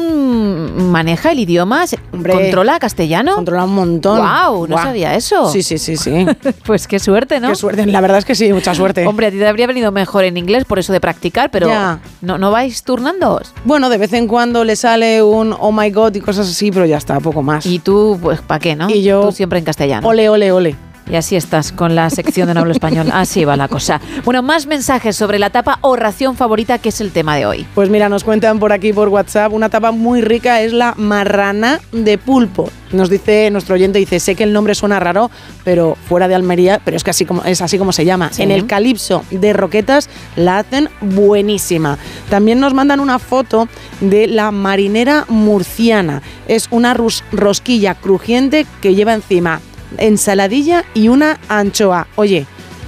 maneja el idioma, se- controla castellano. Controla un montón. Wow, no sabía eso. Sí, sí, sí, sí. *laughs* pues qué suerte, ¿no? Qué suerte, la verdad es que sí, mucha suerte. Hombre, a ti te habría venido mejor en inglés por eso de practicar, pero Ya. ¿no, ¿no vais turnándoos? Bueno, de vez en cuando le sale un oh my god y cosas así, pero ya está, poco más. Y tú, pues, ¿para qué, no? Y yo- Tú siempre en castellano. Ole, ole, ole. Y así estás con la sección de no hablo español. Así va la cosa. Bueno, más mensajes sobre la tapa o ración favorita, que es el tema de hoy. Pues mira, nos cuentan por aquí por WhatsApp, una tapa muy rica es la marrana de pulpo. Nos dice nuestro oyente, dice, sé que el nombre suena raro, pero fuera de Almería, pero es que así como, es así como se llama. Sí. En el calipso de Roquetas la hacen buenísima. También nos mandan una foto de la marinera murciana. Es una rosquilla crujiente que lleva encima ensaladilla y una anchoa. Oye,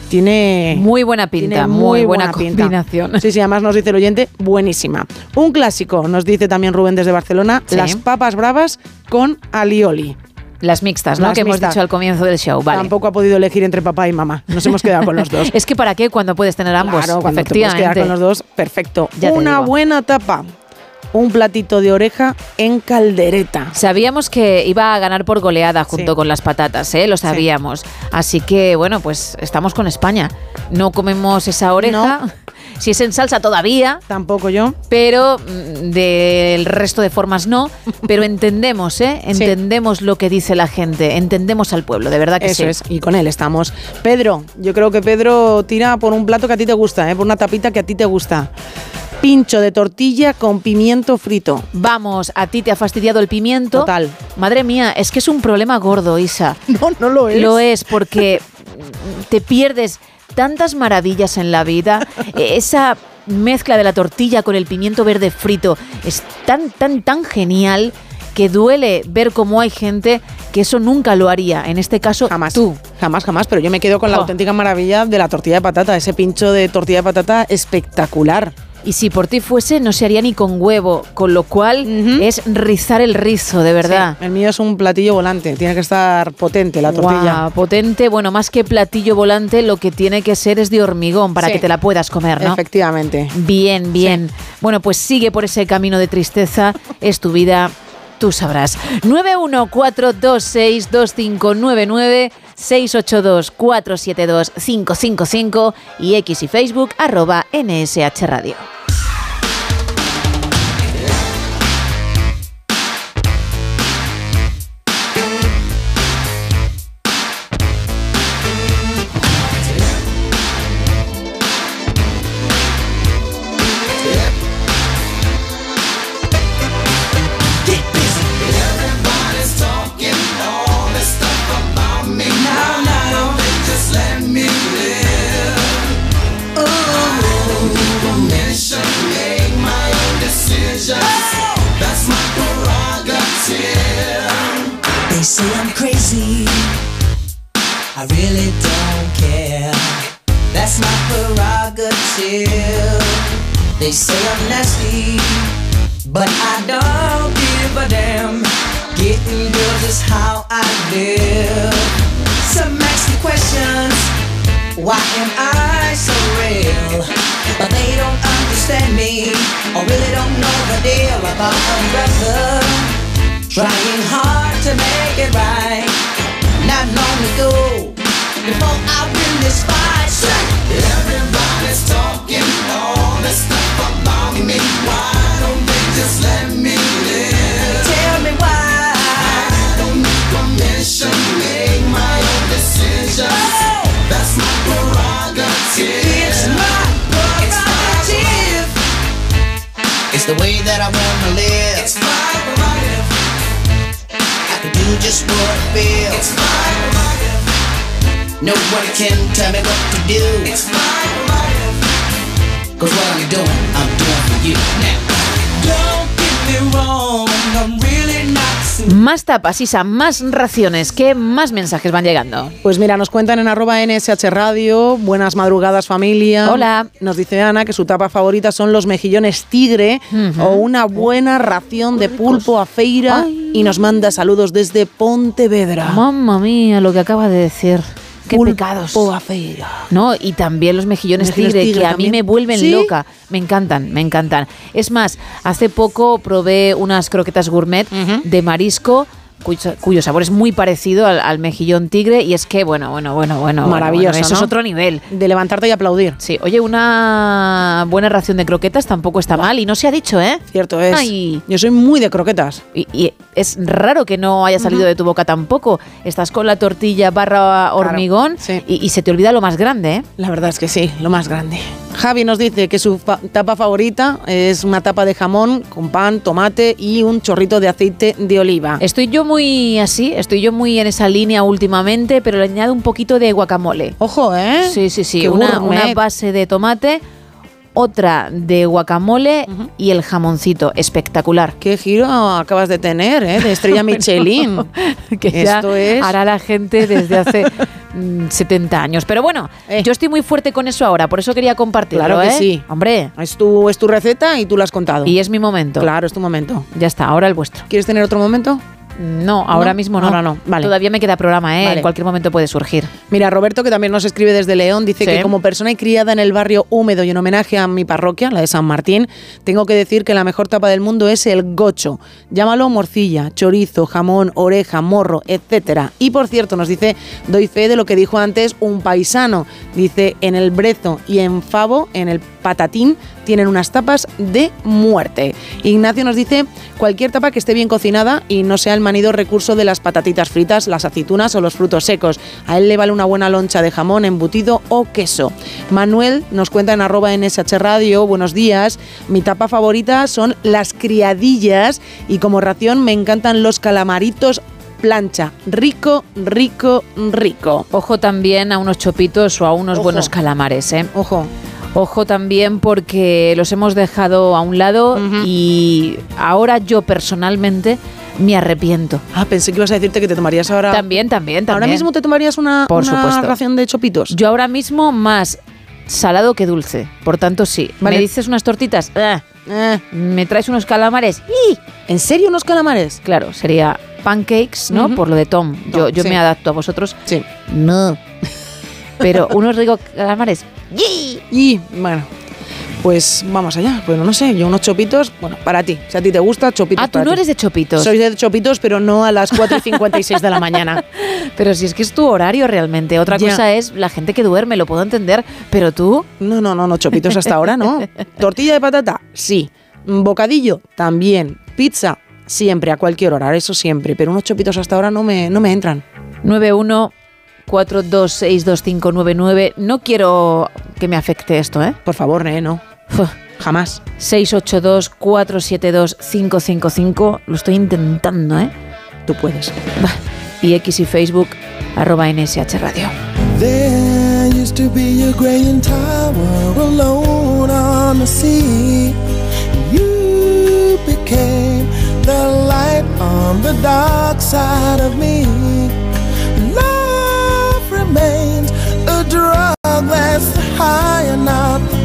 tiene muy buena pinta, muy buena combinación. Sí, sí, además nos dice el oyente, buenísima. Un clásico, nos dice también Rubén desde Barcelona, Sí. las papas bravas con alioli. Las mixtas, ¿no? Las que hemos dicho al comienzo del show. Vale. Tampoco ha podido elegir entre papá y mamá. Nos hemos quedado con los dos. *laughs* Es que para qué cuando puedes tener ambos. Claro, cuando te puedes quedar con los dos, perfecto. Ya Una buena tapa. Un platito de oreja en caldereta. Sabíamos que iba a ganar por goleada junto con las patatas, ¿eh? Lo sabíamos. Así que, bueno, pues estamos con España. No comemos esa oreja. *laughs* Si es en salsa todavía. Tampoco yo. Pero mm, del resto de formas no. *laughs* Pero entendemos, ¿eh? Entendemos lo que dice la gente. Entendemos al pueblo, de verdad que Eso sí. es, y con él estamos. Pedro, yo creo que Pedro tira por un plato que a ti te gusta, ¿eh? por una tapita que a ti te gusta. Pincho de tortilla con pimiento frito. Vamos, a ti te ha fastidiado el pimiento. Total. Madre mía, es que es un problema gordo, Isa. *laughs* No, no lo es. Lo es porque te pierdes tantas maravillas en la vida. *laughs* E- Esa mezcla de la tortilla con el pimiento verde frito es tan, tan, tan genial que duele ver cómo hay gente que eso nunca lo haría. En este caso, Jamás. tú. Jamás, jamás. Pero yo me quedo con la auténtica maravilla de la tortilla de patata. Ese pincho de tortilla de patata espectacular. Y si por ti fuese, no se haría ni con huevo, con lo cual es rizar el rizo, de verdad. Sí, el mío es un platillo volante. Tiene que estar potente la tortilla. Guau, potente, bueno, más que platillo volante, lo que tiene que ser es de hormigón para Sí. que te la puedas comer, ¿no? Efectivamente. Bien, bien. Bueno, pues sigue por ese camino de tristeza, es tu vida, tú sabrás. 914262599 682-472-555 y X y Facebook arroba NSH Radio. Say I'm nasty, but I don't give a damn. Getting girls is how I live. Some ask me questions. Why am I so real? But they don't understand me, or really don't know the deal about a brother. Trying hard to make it right. Not long ago, before I win this fight, It's my prerogative. It's the way that I wanna live. It's my prerogative. I can do just what I feel. It's my prerogative. No one can tell me what to do. It's my prerogative. Cause what I'm doing, I'm doing for you now. Más tapas, Isa, más raciones. ¿Qué más mensajes van llegando? Pues mira, nos cuentan en arroba NSH Radio, buenas madrugadas familia. Hola. Nos dice Ana que su tapa favorita son los mejillones tigre o una buena ración de pulpo a feira y nos manda saludos desde Pontevedra. Mamma mía, lo que acaba de decir. Qué pecados. No, y también los mejillones Mejillones tigre, tigre que a también. mí me vuelven ¿Sí? loca. Me encantan, me encantan. Es más, hace poco probé unas croquetas gourmet de marisco. Cuyo, cuyo sabor es muy parecido al, al mejillón tigre y es que, bueno, bueno, bueno, bueno. Maravilloso, bueno, eso es otro nivel. De levantarte y aplaudir. Sí, oye, una buena ración de croquetas tampoco está mal y no se ha dicho, ¿eh? Cierto es. Ay. Yo soy muy de croquetas. Y, y es raro que no haya salido de tu boca tampoco. Estás con la tortilla barra hormigón y, y se te olvida lo más grande, ¿eh? La verdad es que sí, lo más grande. Javi nos dice que su tapa favorita es una tapa de jamón con pan, tomate y un chorrito de aceite de oliva. Estoy yo muy así, estoy yo muy en esa línea últimamente, pero le añado un poquito de guacamole. Ojo, ¿eh? Sí, sí, sí. Una, base de tomate, otra de guacamole y el jamoncito. Espectacular. Qué giro acabas de tener, ¿eh? De estrella *laughs* Michelin. *laughs* que ya Esto es... hará la gente desde hace *laughs* mm, 70 años. Pero bueno, yo estoy muy fuerte con eso ahora, por eso quería compartirlo. Eh. Claro que ¿eh? sí. Hombre. Es tu, es tu receta y tú la has contado. Y es mi momento. Claro, es tu momento. Ya está, ahora el vuestro. ¿Quieres tener otro momento? No, ahora ¿No? mismo no. Ahora no, vale. Todavía me queda programa, ¿eh? Vale. En cualquier momento puede surgir. Mira, Roberto, que también nos escribe desde León, dice Sí. que como persona y criada en el barrio húmedo y en homenaje a mi parroquia, la de San Martín, tengo que decir que la mejor tapa del mundo es el gocho. Llámalo morcilla, chorizo, jamón, oreja, morro, etcétera. Y por cierto, nos dice, doy fe de lo que dijo antes un paisano. Dice, en el brezo y en favo, en el patatín, tienen unas tapas de muerte. Ignacio nos dice, cualquier tapa que esté bien cocinada y no sea el manido recurso de las patatitas fritas, las aceitunas o los frutos secos. A él le vale una buena loncha de jamón, embutido o queso. Manuel nos cuenta en arroba NSH Radio, buenos días, mi tapa favorita son las criadillas y como ración me encantan los calamaritos plancha. Rico, rico, rico. Ojo también a unos chopitos o a unos Ojo. buenos calamares, ¿eh? Ojo. Ojo también porque los hemos dejado a un lado y ahora yo personalmente me arrepiento. Ah, pensé que ibas a decirte que te tomarías ahora... También, también, también. ¿Ahora mismo te tomarías una, Por una supuesto. ración de chopitos? Yo ahora mismo más salado que dulce. Por tanto, sí. Vale. ¿Me dices unas tortitas? Ah. Eh. ¿Me traes unos calamares? ¡Y! ¿En serio unos calamares? Claro, sería pancakes, ¿no? Por lo de Tom. Yo, Tom, yo sí. me adapto a vosotros. Sí. No. *laughs* Pero unos ricos calamares. ¡Y! Y bueno, pues vamos allá. Bueno, no sé, yo unos chopitos, bueno, para ti. Si a ti te gusta, chopitos Ah, tú para no ti. eres de chopitos. Soy de chopitos, pero no a las 4 y 56 de la mañana. *laughs* Pero si es que es tu horario realmente. Otra Ya. cosa es la gente que duerme, lo puedo entender. Pero tú. No, no, no, no, chopitos hasta ahora no. *laughs* Tortilla de patata, sí. Bocadillo, también. Pizza, siempre, a cualquier hora, eso siempre. Pero unos chopitos hasta ahora no me, no me entran. 91 4262599. No quiero que me afecte esto, ¿eh? Por favor, eh, no. Jamás. 682 472 555. Lo estoy intentando, ¿eh? Tú puedes. Y X y Facebook, arroba NSH Radio. There used to be a graying tower alone on the sea. You became the light on the dark side of me. Love remains a drug that's high and not the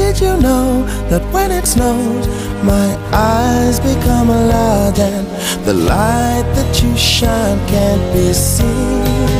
did you know that when it snows, my eyes become a lot and the light that you shine can't be seen?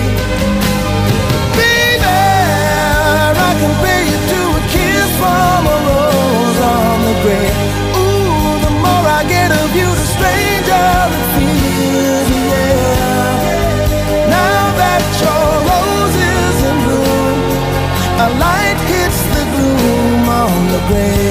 You to a kiss from a rose on the grave. Ooh, the more I get of you, the stranger it feels, yeah. Now that your rose is in bloom, a light hits the gloom on the grave.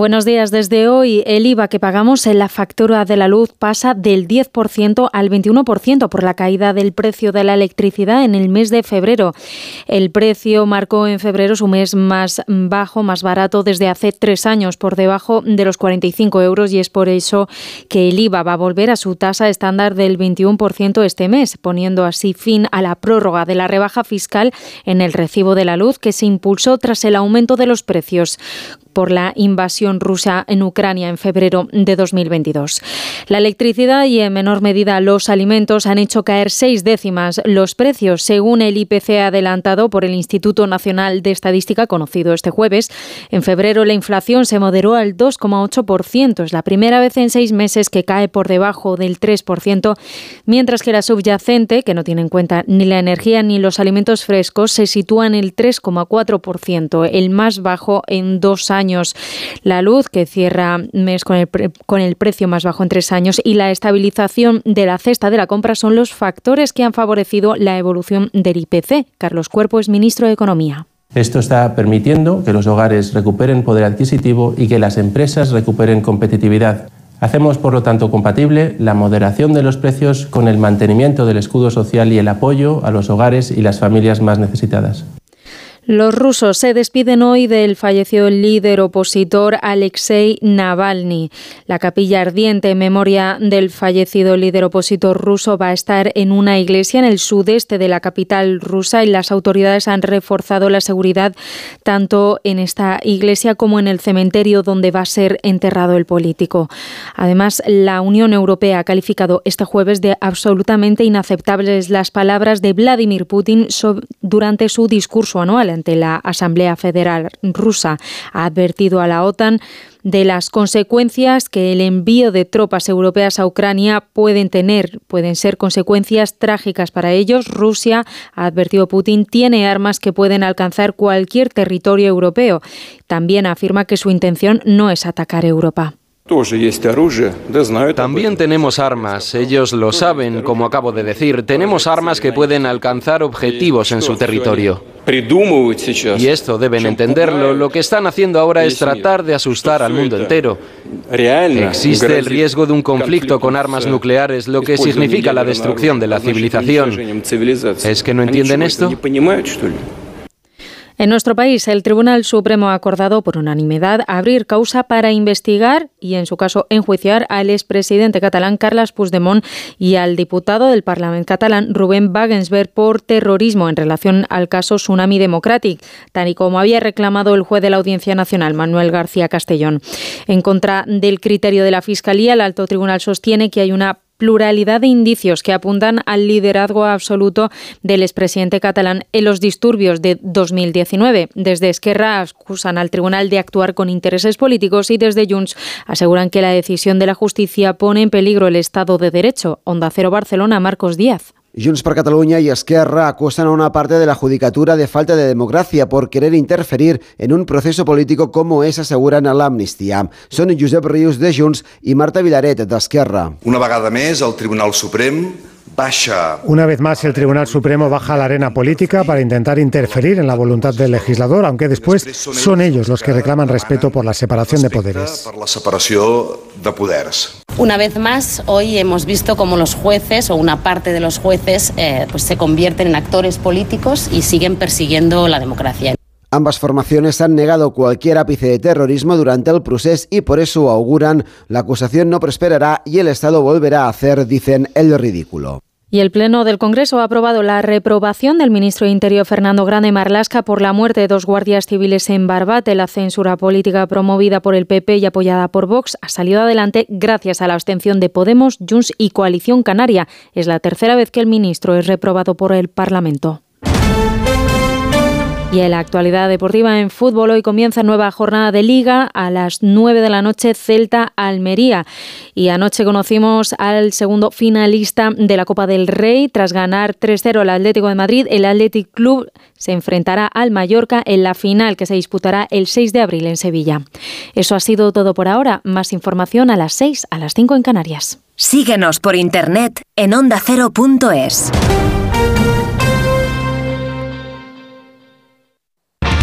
Buenos días. Desde hoy el IVA que pagamos en la factura de la luz pasa del 10% al 21% por la caída del precio de la electricidad en el mes de febrero. El precio marcó en febrero su mes más bajo, más barato desde hace tres años, por debajo de los 45 euros y es por eso que el IVA va a volver a su tasa estándar del 21% este mes, poniendo así fin a la prórroga de la rebaja fiscal en el recibo de la luz que se impulsó tras el aumento de los precios por la invasión rusa en Ucrania en febrero de 2022. La electricidad y en menor medida los alimentos han hecho caer seis décimas los precios, según el IPC adelantado por el Instituto Nacional de Estadística conocido este jueves. En febrero la inflación se moderó al 2,8%. Es la primera vez en seis meses que cae por debajo del 3%, mientras que la subyacente, que no tiene en cuenta ni la energía ni los alimentos frescos, se sitúa en el 3,4%, el más bajo en dos años años. La luz, que cierra mes con el, con el precio más bajo en tres años, y la estabilización de la cesta de la compra son los factores que han favorecido la evolución del IPC. Carlos Cuerpo es ministro de Economía. Esto está permitiendo que los hogares recuperen poder adquisitivo y que las empresas recuperen competitividad. Hacemos, por lo tanto, compatible la moderación de los precios con el mantenimiento del escudo social y el apoyo a los hogares y las familias más necesitadas. Los rusos se despiden hoy del fallecido líder opositor Alexei Navalny. La capilla ardiente en memoria del fallecido líder opositor ruso va a estar en una iglesia en el sudeste de la capital rusa y las autoridades han reforzado la seguridad tanto en esta iglesia como en el cementerio donde va a ser enterrado el político. Además, la Unión Europea ha calificado este jueves de absolutamente inaceptables las palabras de Vladimir Putin durante su discurso anual ante la Asamblea Federal rusa. Ha advertido a la OTAN de las consecuencias que el envío de tropas europeas a Ucrania pueden tener. Pueden ser consecuencias trágicas para ellos. Rusia, ha advertido Putin, tiene armas que pueden alcanzar cualquier territorio europeo. También afirma que su intención no es atacar Europa. También tenemos armas, ellos lo saben, como acabo de decir, tenemos armas que pueden alcanzar objetivos en su territorio. Y esto deben entenderlo, lo que están haciendo ahora es tratar de asustar al mundo entero. Existe el riesgo de un conflicto con armas nucleares, lo que significa la destrucción de la civilización. ¿Es que no entienden esto? En nuestro país, el Tribunal Supremo ha acordado por unanimidad abrir causa para investigar y, en su caso, enjuiciar al expresidente catalán Carles Puigdemont y al diputado del Parlamento catalán Rubén Wagensberg por terrorismo en relación al caso Tsunami Democratic, tal y como había reclamado el juez de la Audiencia Nacional, Manuel García Castellón. En contra del criterio de la Fiscalía, el alto tribunal sostiene que hay una pluralidad de indicios que apuntan al liderazgo absoluto del expresidente catalán en los disturbios de 2019. Desde Esquerra acusan al tribunal de actuar con intereses políticos y desde Junts aseguran que la decisión de la justicia pone en peligro el Estado de Derecho. Onda Cero Barcelona, Marcos Díaz. Junts per Catalunya y Esquerra acusan a una parte de la judicatura de falta de democracia por querer interferir en un proceso político como es, aseguran a l'amnistia. Són Josep Rius de Junts i Marta Vilaret d'Esquerra. Una vegada més, el Tribunal Suprem Una vez más, el Tribunal Supremo baja a la arena política para intentar interferir en la voluntad del legislador, aunque después son ellos los que reclaman respeto por la separación de poderes. Una vez más, hoy hemos visto cómo los jueces o una parte de los jueces eh, pues se convierten en actores políticos y siguen persiguiendo la democracia. Ambas formaciones han negado cualquier ápice de terrorismo durante el proceso y por eso auguran la acusación no prosperará y el Estado volverá a hacer, dicen, el ridículo. Y el Pleno del Congreso ha aprobado la reprobación del ministro de Interior Fernando Grande Marlasca por la muerte de dos guardias civiles en Barbate. La censura política promovida por el PP y apoyada por Vox ha salido adelante gracias a la abstención de Podemos, Junts y Coalición Canaria. Es la tercera vez que el ministro es reprobado por el Parlamento. Y en la actualidad deportiva en fútbol, hoy comienza nueva jornada de liga a las 9 de la noche Celta-Almería. Y anoche conocimos al segundo finalista de la Copa del Rey. Tras ganar 3-0 al Atlético de Madrid, el Athletic Club se enfrentará al Mallorca en la final que se disputará el 6 de abril en Sevilla. Eso ha sido todo por ahora. Más información a las 6, a las 5 en Canarias. Síguenos por internet en ondacero.es.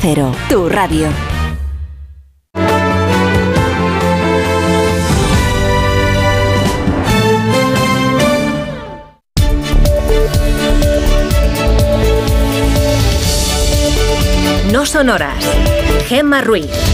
Cero, tu radio. No son horas. Gemma Ruiz.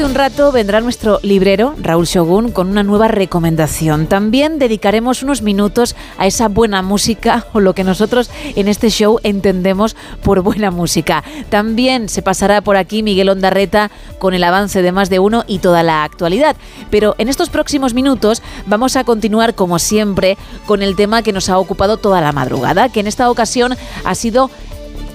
De un rato vendrá nuestro librero, Raúl Shogun, con una nueva recomendación. También dedicaremos unos minutos a esa buena música o lo que nosotros en este show entendemos por buena música. También se pasará por aquí Miguel Ondarreta con el avance de más de uno y toda la actualidad. Pero en estos próximos minutos vamos a continuar, como siempre, con el tema que nos ha ocupado toda la madrugada, que en esta ocasión ha sido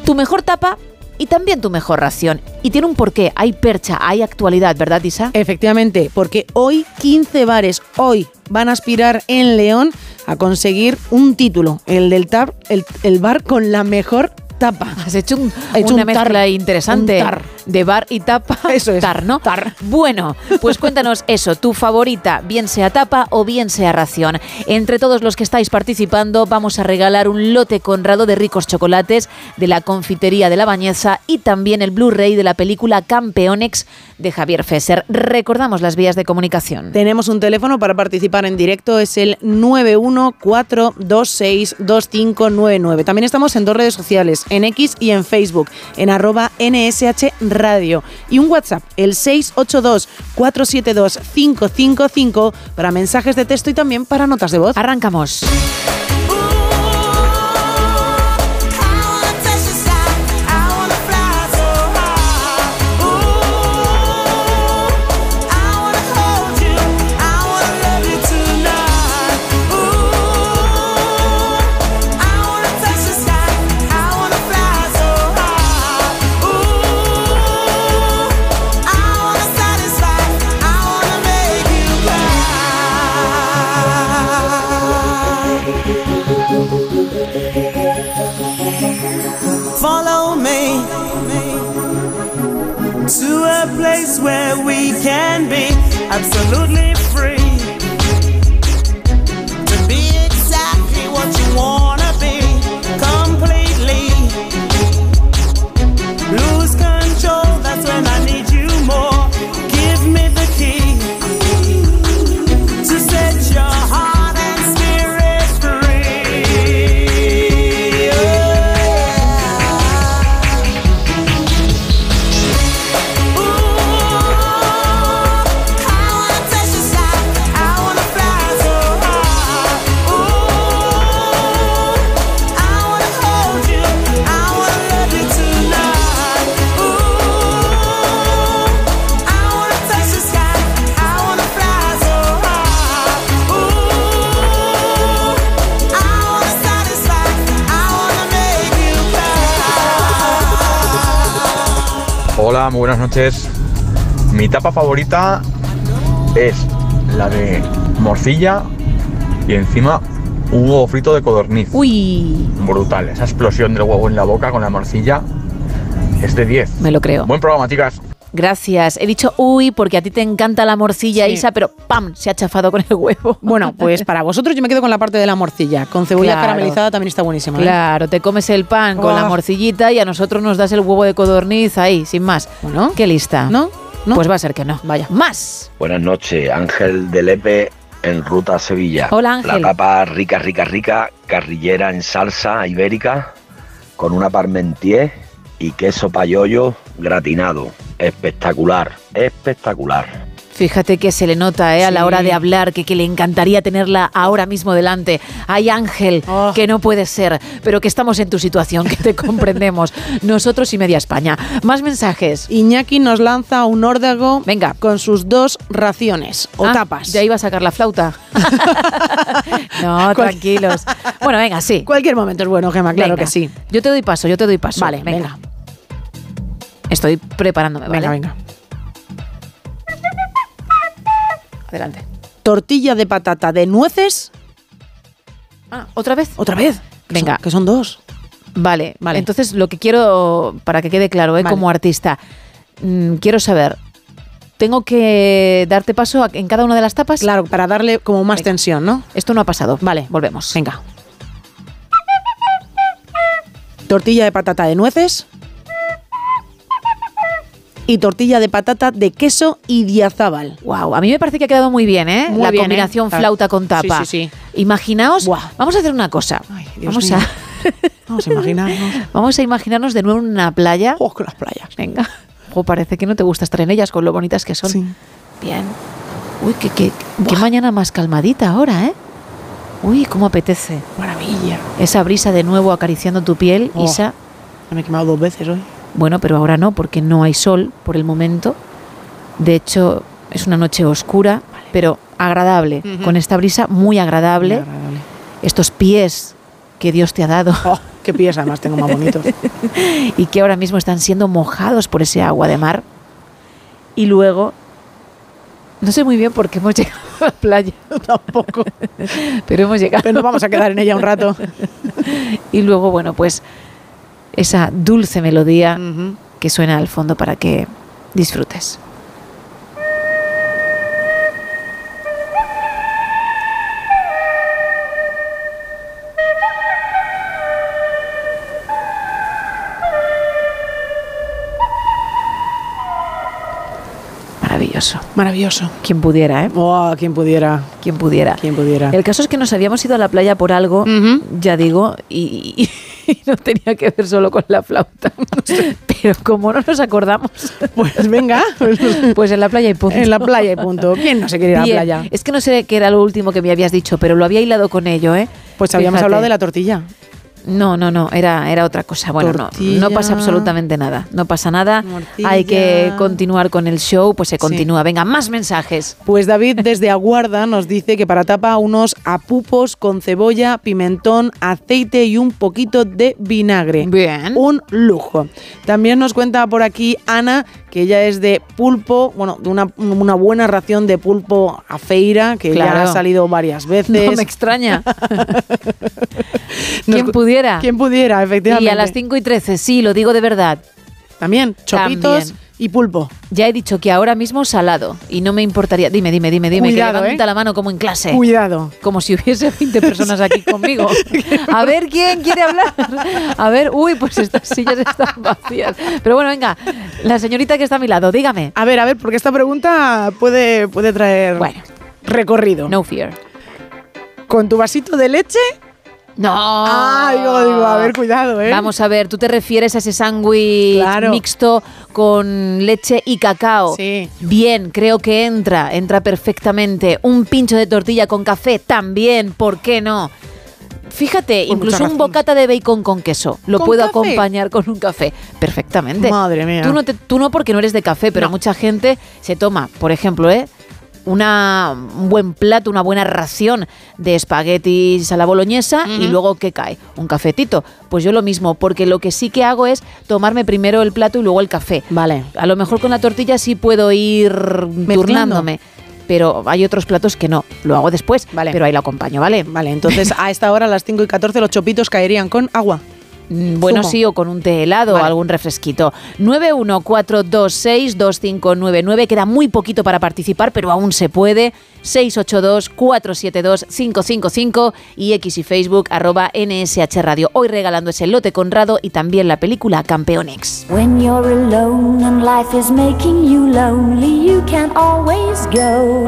tu mejor tapa y también tu mejor ración. Y tiene un porqué, hay percha, hay actualidad, ¿verdad, Isa? Efectivamente, porque hoy 15 bares, hoy van a aspirar en León a conseguir un título, el del TAP, el, el bar con la mejor tapa. Has hecho, un, He hecho una un tar, mezcla interesante un tar. de bar y tapa. *laughs* Eso es, Tar, ¿no? tar. Bueno, pues cuéntanos *laughs* eso, tu favorita, bien sea tapa o bien sea ración. Entre todos los que estáis participando, vamos a regalar un lote conrado de ricos chocolates de la confitería de la Bañeza y también el Blu-ray de la película Campeonex de Javier Fesser. Recordamos las vías de comunicación. Tenemos un teléfono para participar en directo, es el 914262599. También estamos en dos redes sociales, en X y en Facebook, en arroba NSH Radio. Y un WhatsApp, el 682472555 para mensajes de texto y también para notas de voz. Arrancamos. A place where we can be absolutely free. Hola, muy buenas noches. Mi tapa favorita es la de morcilla y encima un huevo frito de codorniz. Uy, Brutal, esa explosión del huevo en la boca con la morcilla es de 10. me lo creo. Buen programa, chicas. Gracias. He dicho uy porque a ti te encanta la morcilla, Isa, pero ¡pam! Se ha chafado con el huevo. *laughs* Bueno, pues para vosotros yo me quedo con la parte de la morcilla. Con cebolla Claro. caramelizada también está buenísima. ¿eh? Claro, te comes el pan con la Oh. morcillita y a nosotros nos das el huevo de codorniz ahí, sin más. Bueno. ¿Qué lista? ¿No? Pues va a ser que no. Vaya. Más. Buenas noches, Ángel de Lepe en ruta a Sevilla. Hola, Ángel. La tapa rica, rica, rica, carrillera en salsa ibérica con una parmentier y queso payollo gratinado. Espectacular, espectacular. Fíjate que se le nota ¿eh? a la hora de hablar que, que le encantaría tenerla ahora mismo delante. Hay Ángel, Oh. que no puede ser, pero que estamos en tu situación, que te *laughs* comprendemos. Nosotros y media España. Más mensajes. Iñaki nos lanza un órdago Venga. con sus dos raciones o Ah, tapas. Ya iba a sacar la flauta. *laughs* no, tranquilos. Bueno, venga, sí. Cualquier momento es bueno, Gema, claro Venga. que sí. Yo te doy paso, yo te doy paso. Vale, venga. Estoy preparándome, ¿vale? Venga, venga. Adelante. Tortilla de patata de nueces. Ah, ¿otra vez? Otra vez. Que Venga. son- que son dos. Vale, Vale. Entonces, lo que quiero, para que quede claro, ¿eh? Vale. como artista, mm, quiero saber, ¿tengo que darte paso a- en cada una de las tapas? Claro, para darle como más Venga. tensión, ¿no? Esto no ha pasado. Vale. Volvemos. Venga. Tortilla de patata de nueces. Y tortilla de patata de queso y diazábal. Wow, a mí me parece que ha quedado muy bien, ¿eh? Muy la bien, ¿eh? combinación Ah, flauta con tapa. sí, sí, sí. Imaginaos, Buah. vamos a hacer una cosa. Dios vamos mío. a *laughs* Vamos a imaginarnos. *laughs* vamos a imaginarnos de nuevo en una playa. Oh, con las playas. Venga. Jo, parece que no te gusta estar en ellas con lo bonitas que son. Sí. Bien. Uy, qué, qué, qué mañana más calmadita ahora, ¿eh? Uy, cómo apetece. Maravilla. Esa brisa de nuevo acariciando tu piel, Oh. Isa. Me he quemado dos veces hoy. Bueno, pero ahora no, porque no hay sol por el momento. De hecho, es una noche oscura, pero agradable. Con esta brisa muy agradable. Muy agradable. Estos pies que Dios te ha dado Oh, qué pies además tengo más bonitos. *laughs* y que ahora mismo están siendo mojados por ese agua de mar. Y luego, no sé muy bien por qué hemos *laughs* llegado a la playa, Tampoco. pero hemos llegado. Pero nos vamos a quedar en ella un rato. *laughs* Y luego, bueno, pues esa dulce melodía que suena al fondo para que disfrutes. Maravilloso. Maravilloso. Quien pudiera, ¿eh? Oh, quien pudiera. Quien pudiera. Quien pudiera. El caso es que nos habíamos ido a la playa por algo, ya digo, y, y *laughs* no tenía que ver solo con la flauta. *laughs* Pero como no nos acordamos, Pues venga. *laughs* pues en la playa y punto. en la playa y punto. ¿Quién no se quiere ir a la playa? Es que no sé qué era lo último que me habías dicho, pero lo había hilado con ello, ¿eh? Pues habíamos Fíjate. hablado de la tortilla. No, no, no, era, era otra cosa. Bueno, no, Tortilla. no pasa absolutamente nada. No pasa nada. Hay que continuar con el show, pues se continúa. Venga, más mensajes. Pues David desde Aguarda nos dice que para tapa unos apupos con cebolla, pimentón, aceite y un poquito de vinagre. Bien. Un lujo. También nos cuenta por aquí Ana que ella es de pulpo, bueno, de una, una buena ración de pulpo a feira, que ya Claro. ha salido varias *laughs* veces. No me extraña. *laughs* Nos ¿Quién cu- pudiera? Quien pudiera, efectivamente. Y a las 5 y 13, sí, lo digo de verdad. También, chopitos También. Y pulpo. Ya he dicho que ahora mismo salado. Y no me importaría. Dime, dime, dime, dime. Cuidado, que levanta ¿eh? la mano como en clase. Cuidado. Como si hubiese 20 personas aquí *laughs* conmigo. A ver quién quiere hablar. A ver, uy, pues estas sillas están vacías. Pero bueno, venga, la señorita que está a mi lado, dígame. A ver, a ver, porque esta pregunta puede, puede traer Bueno, recorrido. no fear. ¿Con tu vasito de leche? No. Ah, digo, digo, a ver, cuidado, ¿eh? Vamos a ver, tú te refieres a ese sándwich Claro. mixto con leche y cacao. Sí. Bien, creo que entra, entra perfectamente. Un pincho de tortilla con café también, ¿por qué no? Fíjate, incluso un bocata de bacon con queso. Lo ¿Con puedo café? acompañar con un café. Perfectamente. Madre mía. Tú no, te- tú no porque no eres de café, pero No. mucha gente se toma, por ejemplo, ¿eh? Una, un buen plato, una buena ración de espaguetis a la boloñesa y luego ¿qué cae? Un cafetito. Pues yo lo mismo, porque lo que sí que hago es tomarme primero el plato y luego el café. Vale. A lo mejor con la tortilla sí puedo ir turnándome, pero hay otros platos que no. Lo hago después, Vale. pero ahí lo acompaño, ¿vale? Vale, entonces a esta hora, a las 5 y 14, los chopitos caerían con agua. Mm, Bueno, sí, o con un té helado Vale. o algún refresquito. 914262599. Queda muy poquito para participar, pero aún se puede. 682-472-555 y X y Facebook arroba NSH Radio. Hoy regalando ese lote Conrado y también la película Campeonex. When you're alone and life is making you lonely, you can always go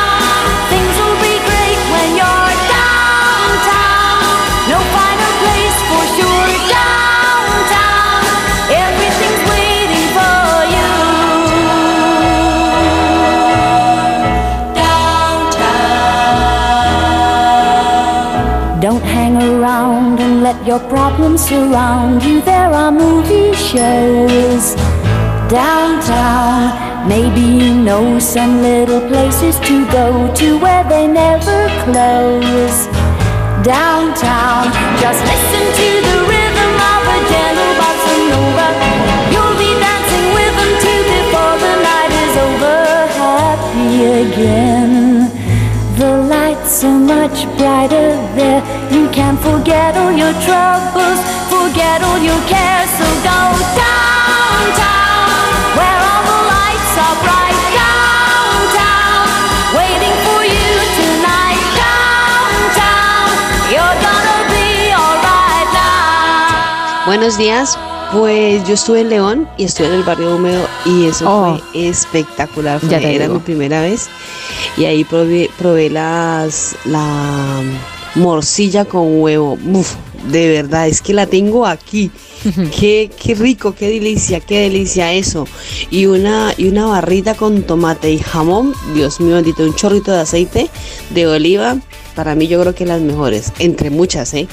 Your problems surround you. There are movie shows downtown. Maybe you know some little places to go to where they never close. Downtown, just listen to the rhythm of a gentle bossa nova. You'll be dancing with them too before the night is over. Happy again. The lights so much brighter there. Can't forget all your troubles, forget all your cares. So go downtown, where all the lights are bright. Downtown, waiting for you tonight. Downtown, you're gonna be alright now. Buenos días. Pues yo estuve en León y estuve en el barrio húmedo y eso Oh. fue espectacular. Fue- Ya te era digo. mi primera vez y ahí probé, probé las la morcilla con huevo. Uf, de verdad, es que la tengo aquí. qué, qué rico, qué delicia, qué delicia eso. Y una, y una barrita con tomate y jamón. Dios mío, bendito, un chorrito de aceite de oliva. Para mí yo creo que las mejores, entre muchas, ¿eh?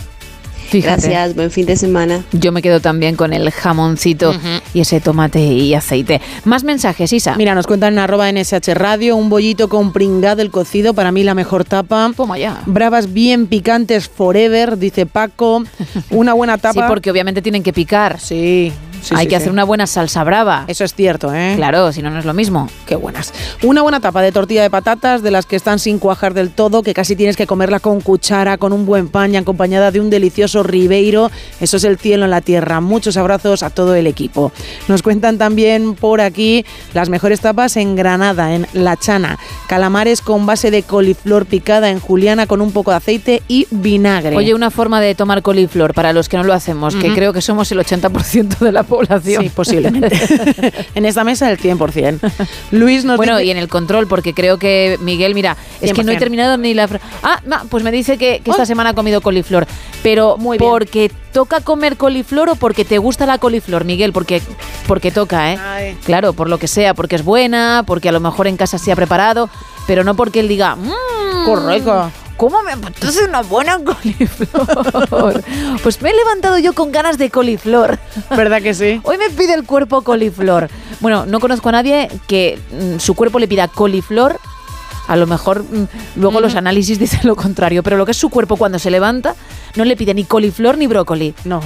Fíjate. Gracias, buen fin de semana. Yo me quedo también con el jamoncito y ese tomate y aceite. Más mensajes, Isa. Mira, nos cuentan en arroba NSH Radio, un bollito con pringado del cocido, para mí la mejor tapa. Toma ya. Bravas bien picantes forever, dice Paco. Una buena *laughs* tapa. Sí, porque obviamente tienen que picar. Sí. Sí, Hay sí, que sí. hacer una buena salsa brava. Eso es cierto, ¿eh? Claro, si no, no es lo mismo. Qué buenas. Una buena tapa de tortilla de patatas, de las que están sin cuajar del todo, que casi tienes que comerla con cuchara, con un buen pan y acompañada de un delicioso ribeiro. Eso es el cielo en la tierra. Muchos abrazos a todo el equipo. Nos cuentan también por aquí las mejores tapas en Granada, en La Chana. Calamares con base de coliflor picada en juliana con un poco de aceite y vinagre. Oye, una forma de tomar coliflor para los que no lo hacemos, que creo que somos el 80% de la población. Sí, posiblemente. *laughs* en esta mesa el 100%. Luis nos Bueno, dice- y en el control, porque creo que Miguel, mira, es que no he 100%. terminado ni la... Ah, no, pues me dice que, que esta semana ha comido coliflor. Pero Muy bien. porque toca comer coliflor o porque te gusta la coliflor, Miguel, porque, porque toca, ¿eh? Ay. Claro, por lo que sea, porque es buena, porque a lo mejor en casa se ha preparado, pero no porque él diga, mmm, Correcto. ¿Cómo me apetece una buena coliflor? *laughs* pues me he levantado yo con ganas de coliflor. ¿Verdad que sí? Hoy me pide el cuerpo coliflor. Bueno, no conozco a nadie que mm, su cuerpo le pida coliflor. A lo mejor mm, luego los análisis dicen lo contrario, pero lo que es su cuerpo cuando se levanta no le pide ni coliflor ni brócoli. No,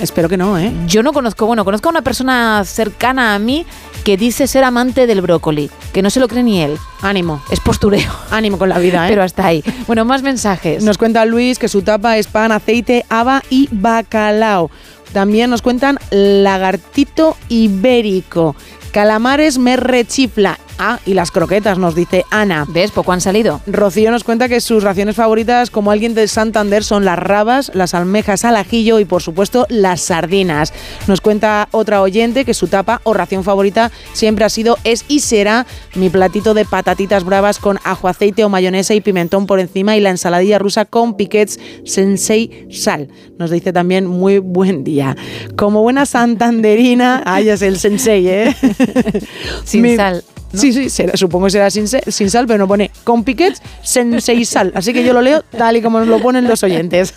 espero que no, ¿eh? Yo no conozco, bueno, conozco a una persona cercana a mí que dice ser amante del brócoli, que no se lo cree ni él. Ánimo. Es postureo. Ánimo con la vida, ¿eh? Pero hasta ahí. Bueno, más mensajes. Nos cuenta Luis que su tapa es pan, aceite, haba y bacalao. También nos cuentan lagartito ibérico. Calamares me rechifla. Ah, y las croquetas, nos dice Ana. ¿Ves? Poco han salido. Rocío nos cuenta que sus raciones favoritas, como alguien de Santander, son las rabas, las almejas al ajillo y, por supuesto, las sardinas. Nos cuenta otra oyente que su tapa o ración favorita siempre ha sido, es y será mi platito de patatitas bravas con ajo, aceite o mayonesa y pimentón por encima y la ensaladilla rusa con piquets sensei sal. Nos dice también muy buen día. Como buena santanderina, *laughs* ay, es el sensei, ¿eh? *laughs* Sin Mi- sal. Sí, sí, será- supongo que será sin, sal, pero no pone con piquets, sensei sal. Así que yo lo leo tal y como nos lo ponen los oyentes.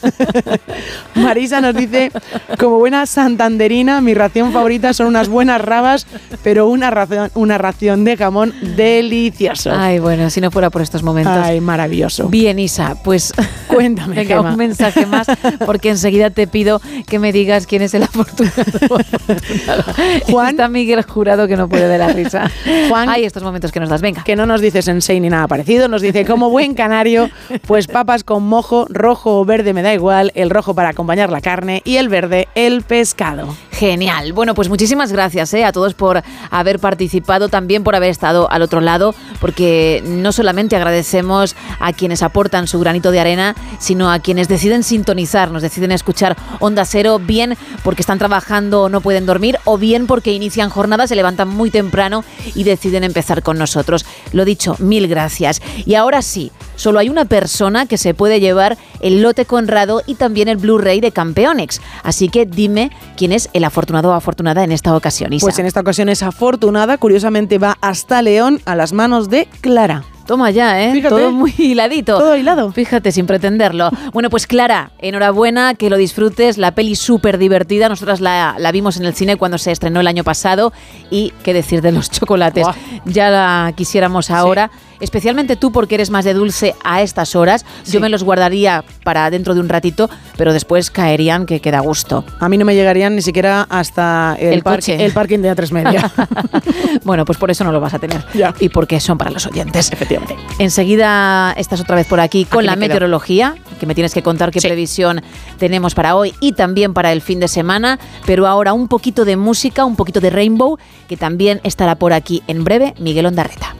*laughs* Marisa nos dice, como buena santanderina, mi ración favorita son unas buenas rabas, pero una ración, una ración de jamón delicioso. Ay, bueno, si no fuera por estos momentos. Ay, maravilloso. Bien, Isa, pues Cuéntame, *laughs* venga, un mensaje más, porque enseguida te pido que me digas quién es el afortunado. *laughs* Juan. Está Miguel Jurado que no puede de la risa. Juan, Ay, estos momentos que nos das, venga. que no nos dice sensei ni nada parecido, nos dice como buen canario, pues papas con mojo, rojo o verde me da igual, el rojo para acompañar la carne y el verde el pescado. Genial. Bueno, pues muchísimas gracias ¿eh? a todos por haber participado, también por haber estado al otro lado, porque no solamente agradecemos a quienes aportan su granito de arena, sino a quienes deciden sintonizarnos, deciden escuchar Onda Cero, bien porque están trabajando o no pueden dormir, o bien porque inician jornadas, se levantan muy temprano y deciden empezar con nosotros. Lo dicho, mil gracias. Y ahora sí, solo hay una persona que se puede llevar el lote Conrado y también el Blu-ray de Campeonex. Así que dime quién es el afortunado o afortunada en esta ocasión. Isa. Pues en esta ocasión es afortunada, curiosamente va hasta León a las manos de Clara. Toma ya, ¿eh? Fíjate. Todo muy hiladito. Todo hilado. Fíjate, sin pretenderlo. Bueno, pues Clara, enhorabuena, que lo disfrutes. La peli súper divertida. Nosotras la, la vimos en el cine cuando se estrenó el año pasado. Y qué decir de los chocolates. Ya la quisiéramos ahora. Especialmente tú, porque eres más de dulce a estas horas. Yo me los guardaría para dentro de un ratito, pero después caerían, que queda gusto. A mí no me llegarían ni siquiera hasta el, El parque- coche. el parking de A3 Media. *laughs* bueno, pues por eso no lo vas a tener. Y porque son para los oyentes. Efectivamente. Enseguida estás otra vez por aquí con Aquí la me meteorología, que me tienes que contar qué previsión tenemos para hoy y también para el fin de semana. Pero ahora un poquito de música, un poquito de Rainbow, que también estará por aquí en breve Miguel Ondarreta.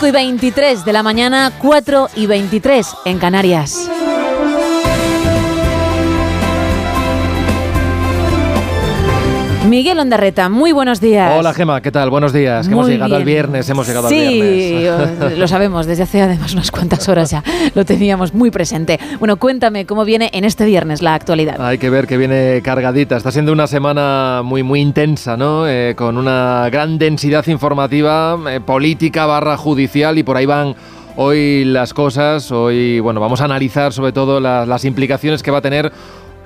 5 y 23 de la mañana, 4 y 23 en Canarias. Miguel Ondarreta, muy buenos días. Hola Gema, ¿qué tal? Buenos días. Que hemos llegado al viernes, hemos llegado sí, al viernes. lo sabemos, desde hace además unas cuantas horas ya lo teníamos muy presente. Bueno, cuéntame cómo viene en este viernes la actualidad. Hay que ver que viene cargadita. Está siendo una semana muy, muy intensa, ¿no? Eh, con una gran densidad informativa, eh, política barra judicial y por ahí van hoy las cosas. Hoy, bueno, vamos a analizar sobre todo la- las implicaciones que va a tener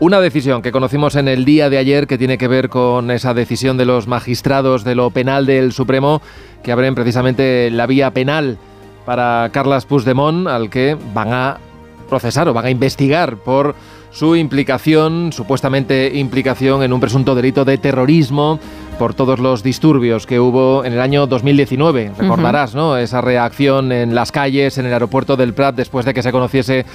una decisión que conocimos en el día de ayer que tiene que ver con esa decisión de los magistrados de lo penal del Supremo que abren precisamente la vía penal para Carlas Puigdemont al que van a procesar o van a investigar por su implicación, supuestamente implicación en un presunto delito de terrorismo por todos los disturbios que hubo en el año 2019. Recordarás, ¿no? Esa reacción en las calles, en el aeropuerto del Prat, después de que se conociese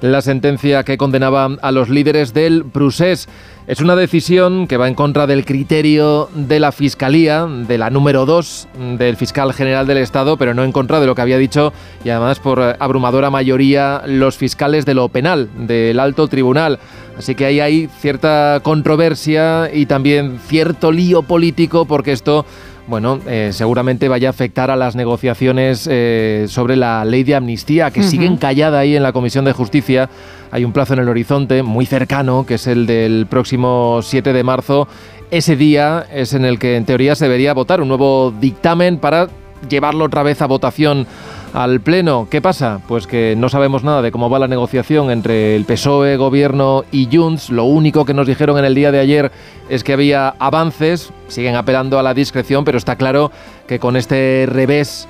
la sentencia que condenaba a los líderes del Prusés. Es una decisión que va en contra del criterio de la Fiscalía, de la número 2 del fiscal general del Estado, pero no en contra de lo que había dicho y además por eh, abrumadora mayoría los fiscales de lo penal, del alto tribunal. Así que ahí hay cierta controversia y también cierto lío político porque esto bueno, eh, seguramente vaya a afectar a las negociaciones eh, sobre la ley de amnistía, que Ujú. siguen callada ahí en la Comisión de Justicia. Hay un plazo en el horizonte muy cercano, que es el del próximo 7 de marzo. Ese día es en el que en teoría se debería votar un nuevo dictamen para llevarlo otra vez a votación al Pleno. ¿Qué pasa? Pues que no sabemos nada de cómo va la negociación entre el PSOE, Gobierno y Junts. Lo único que nos dijeron en el día de ayer es que había avances, siguen apelando a la discreción, pero está claro que con este revés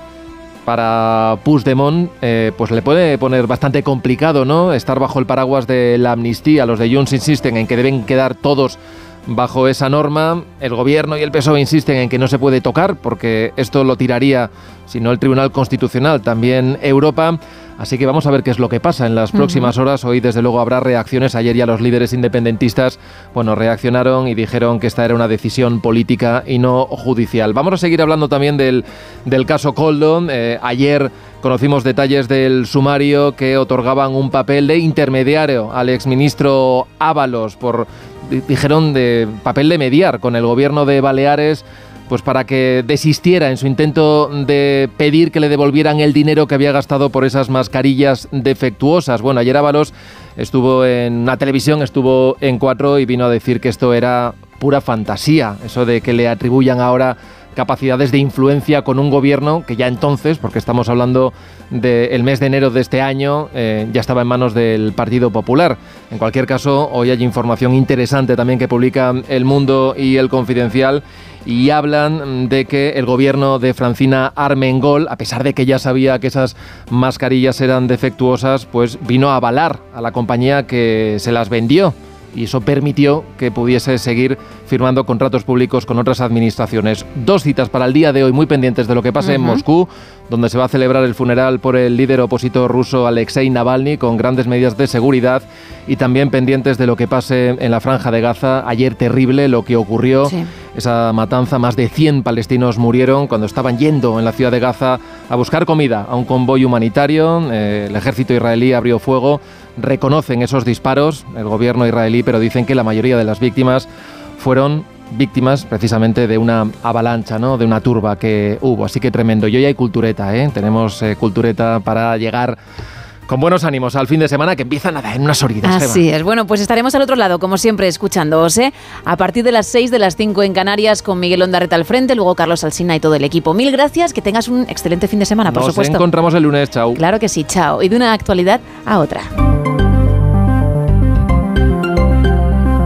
para Puigdemont eh, pues le puede poner bastante complicado, ¿no? Estar bajo el paraguas de la amnistía. Los de Junts insisten en que deben quedar todos bajo esa norma. El gobierno y el PSOE insisten en que no se puede tocar porque esto lo tiraría, si no el Tribunal Constitucional, también Europa. Así que vamos a ver qué es lo que pasa en las próximas horas. Hoy, desde luego, habrá reacciones. Ayer ya los líderes independentistas, bueno, reaccionaron y dijeron que esta era una decisión política y no judicial. Vamos a seguir hablando también del, del caso Coldo. Eh, ayer conocimos detalles del sumario que otorgaban un papel de intermediario al exministro Ábalos por dijeron de papel de mediar con el gobierno de Baleares pues para que desistiera en su intento de pedir que le devolvieran el dinero que había gastado por esas mascarillas defectuosas. Bueno, ayer Ábalos estuvo en una televisión, estuvo en cuatro y vino a decir que esto era pura fantasía, eso de que le atribuyan ahora capacidades de influencia con un gobierno que ya entonces, porque estamos hablando del mes de enero de este año, eh, ya estaba en manos del Partido Popular. En cualquier caso, hoy hay información interesante también que publica El Mundo y El Confidencial y hablan de que el gobierno de Francina Armengol, a pesar de que ya sabía que esas mascarillas eran defectuosas, pues vino a avalar a la compañía que se las vendió y eso permitió que pudiese seguir firmando contratos públicos con otras administraciones. Dos citas para el día de hoy muy pendientes de lo que pase en Moscú, donde se va a celebrar el funeral por el líder opositor ruso Alexei Navalny con grandes medidas de seguridad y también pendientes de lo que pase en la franja de Gaza. Ayer terrible lo que ocurrió, esa matanza, más de 100 palestinos murieron cuando estaban yendo en la ciudad de Gaza a buscar comida a un convoy humanitario. Eh, el ejército israelí abrió fuego reconocen esos disparos, el gobierno israelí, pero dicen que la mayoría de las víctimas fueron víctimas precisamente de una avalancha, ¿no? de una turba que hubo. Así que tremendo. Y hoy hay cultureta, ¿eh? tenemos eh, cultureta para llegar con buenos ánimos al fin de semana que empieza nada en unas horitas. Así es. Bueno, pues estaremos al otro lado, como siempre, escuchándoos, ¿eh? A partir de las 6 de las 5 en Canarias, con Miguel Ondarreta al frente, luego Carlos Alsina y todo el equipo. Mil gracias, que tengas un excelente fin de semana, por Nos supuesto. encontramos el lunes, chao. Claro que sí, chao. Y de una actualidad a otra.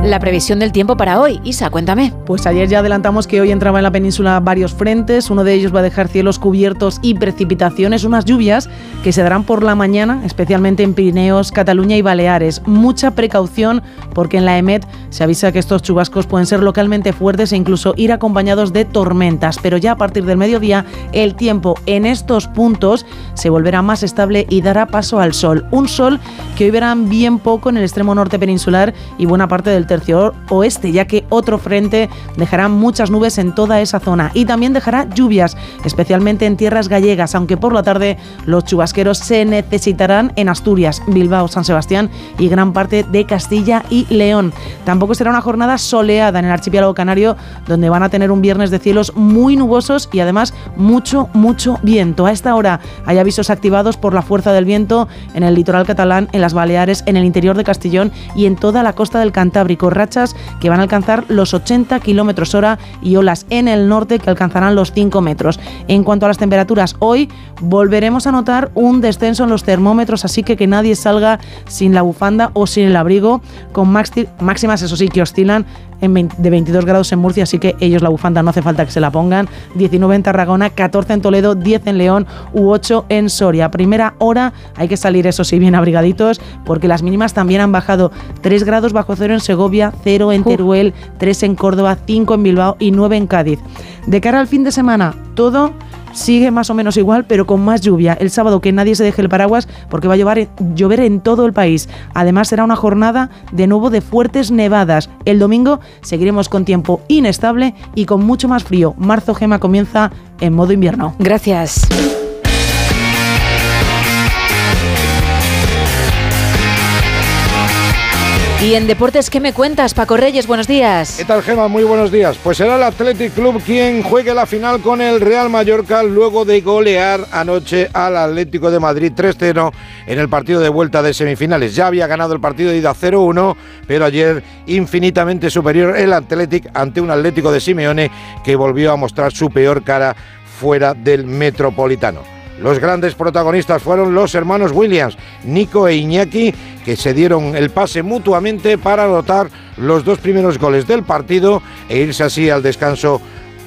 La previsión del tiempo para hoy. Isa, cuéntame. Pues ayer ya adelantamos que hoy entraba en la península varios frentes. Uno de ellos va a dejar cielos cubiertos y precipitaciones, unas lluvias que se darán por la mañana, especialmente en Pirineos, Cataluña y Baleares. Mucha precaución porque en la EMET se avisa que estos chubascos pueden ser localmente fuertes e incluso ir acompañados de tormentas. Pero ya a partir del mediodía el tiempo en estos puntos se volverá más estable y dará paso al sol. Un sol que hoy verán bien poco en el extremo norte peninsular y buena parte del tercio oeste, ya que otro frente dejará muchas nubes en toda esa zona y también dejará lluvias, especialmente en tierras gallegas, aunque por la tarde los chubasqueros se necesitarán en Asturias, Bilbao, San Sebastián y gran parte de Castilla y León. Tampoco será una jornada soleada en el archipiélago canario, donde van a tener un viernes de cielos muy nubosos y además mucho, mucho viento. A esta hora hay avisos activados por la fuerza del viento en el litoral catalán, en las Baleares, en el interior de Castellón y en toda la costa del Cantábrico rachas que van a alcanzar los 80 kilómetros hora y olas en el norte que alcanzarán los 5 metros. En cuanto a las temperaturas, hoy volveremos a notar un descenso en los termómetros, así que que nadie salga sin la bufanda o sin el abrigo, con máximas, eso sí, que oscilan de 22 grados en Murcia, así que ellos la bufanda no hace falta que se la pongan. 19 en Tarragona, 14 en Toledo, 10 en León u 8 en Soria. Primera hora hay que salir, eso sí, bien abrigaditos, porque las mínimas también han bajado. 3 grados bajo cero en Segovia, 0 en Teruel, 3 en Córdoba, 5 en Bilbao y 9 en Cádiz. De cara al fin de semana, todo sigue más o menos igual, pero con más lluvia. El sábado que nadie se deje el paraguas porque va a llover, llover en todo el país. Además será una jornada de nuevo de fuertes nevadas. El domingo seguiremos con tiempo inestable y con mucho más frío. Marzo Gema comienza en modo invierno. Gracias. Y en deportes, ¿qué me cuentas, Paco Reyes? Buenos días. ¿Qué tal, Gema? Muy buenos días. Pues será el Athletic Club quien juegue la final con el Real Mallorca luego de golear anoche al Atlético de Madrid 3-0 en el partido de vuelta de semifinales. Ya había ganado el partido de ida 0-1, pero ayer infinitamente superior el Athletic ante un Atlético de Simeone que volvió a mostrar su peor cara fuera del Metropolitano. Los grandes protagonistas fueron los hermanos Williams, Nico e Iñaki, que se dieron el pase mutuamente para anotar los dos primeros goles del partido e irse así al descanso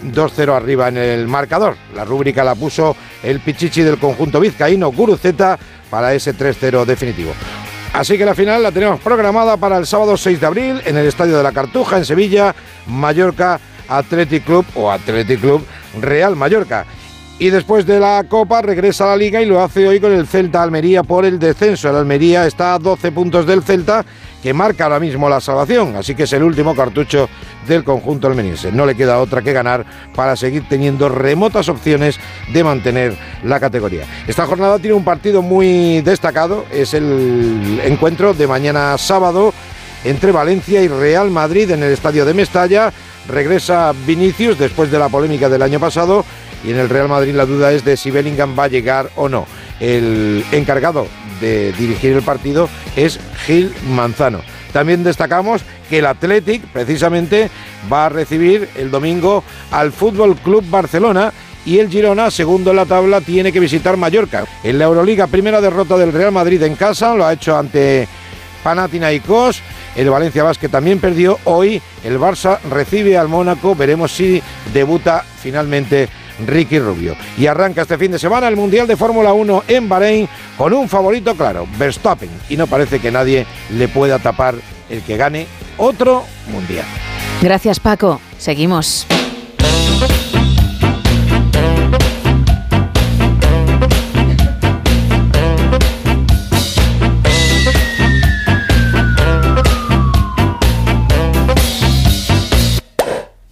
2-0 arriba en el marcador. La rúbrica la puso el Pichichi del conjunto vizcaíno Guruceta para ese 3-0 definitivo. Así que la final la tenemos programada para el sábado 6 de abril en el Estadio de la Cartuja en Sevilla, Mallorca Athletic Club o Athletic Club Real Mallorca. Y después de la Copa regresa a la Liga y lo hace hoy con el Celta Almería por el descenso. El Almería está a 12 puntos del Celta, que marca ahora mismo la salvación. Así que es el último cartucho del conjunto almeriense. No le queda otra que ganar para seguir teniendo remotas opciones de mantener la categoría. Esta jornada tiene un partido muy destacado. Es el encuentro de mañana sábado entre Valencia y Real Madrid en el estadio de Mestalla. Regresa Vinicius después de la polémica del año pasado y en el Real Madrid la duda es de si Bellingham va a llegar o no. El encargado de dirigir el partido es Gil Manzano. También destacamos que el Athletic precisamente va a recibir el domingo al Fútbol Club Barcelona y el Girona, segundo en la tabla, tiene que visitar Mallorca. En la Euroliga, primera derrota del Real Madrid en casa, lo ha hecho ante Panathinaikos. El Valencia Basket también perdió. Hoy el Barça recibe al Mónaco. Veremos si debuta finalmente Ricky Rubio. Y arranca este fin de semana el Mundial de Fórmula 1 en Bahrein con un favorito claro, Verstappen. Y no parece que nadie le pueda tapar el que gane otro Mundial. Gracias Paco. Seguimos.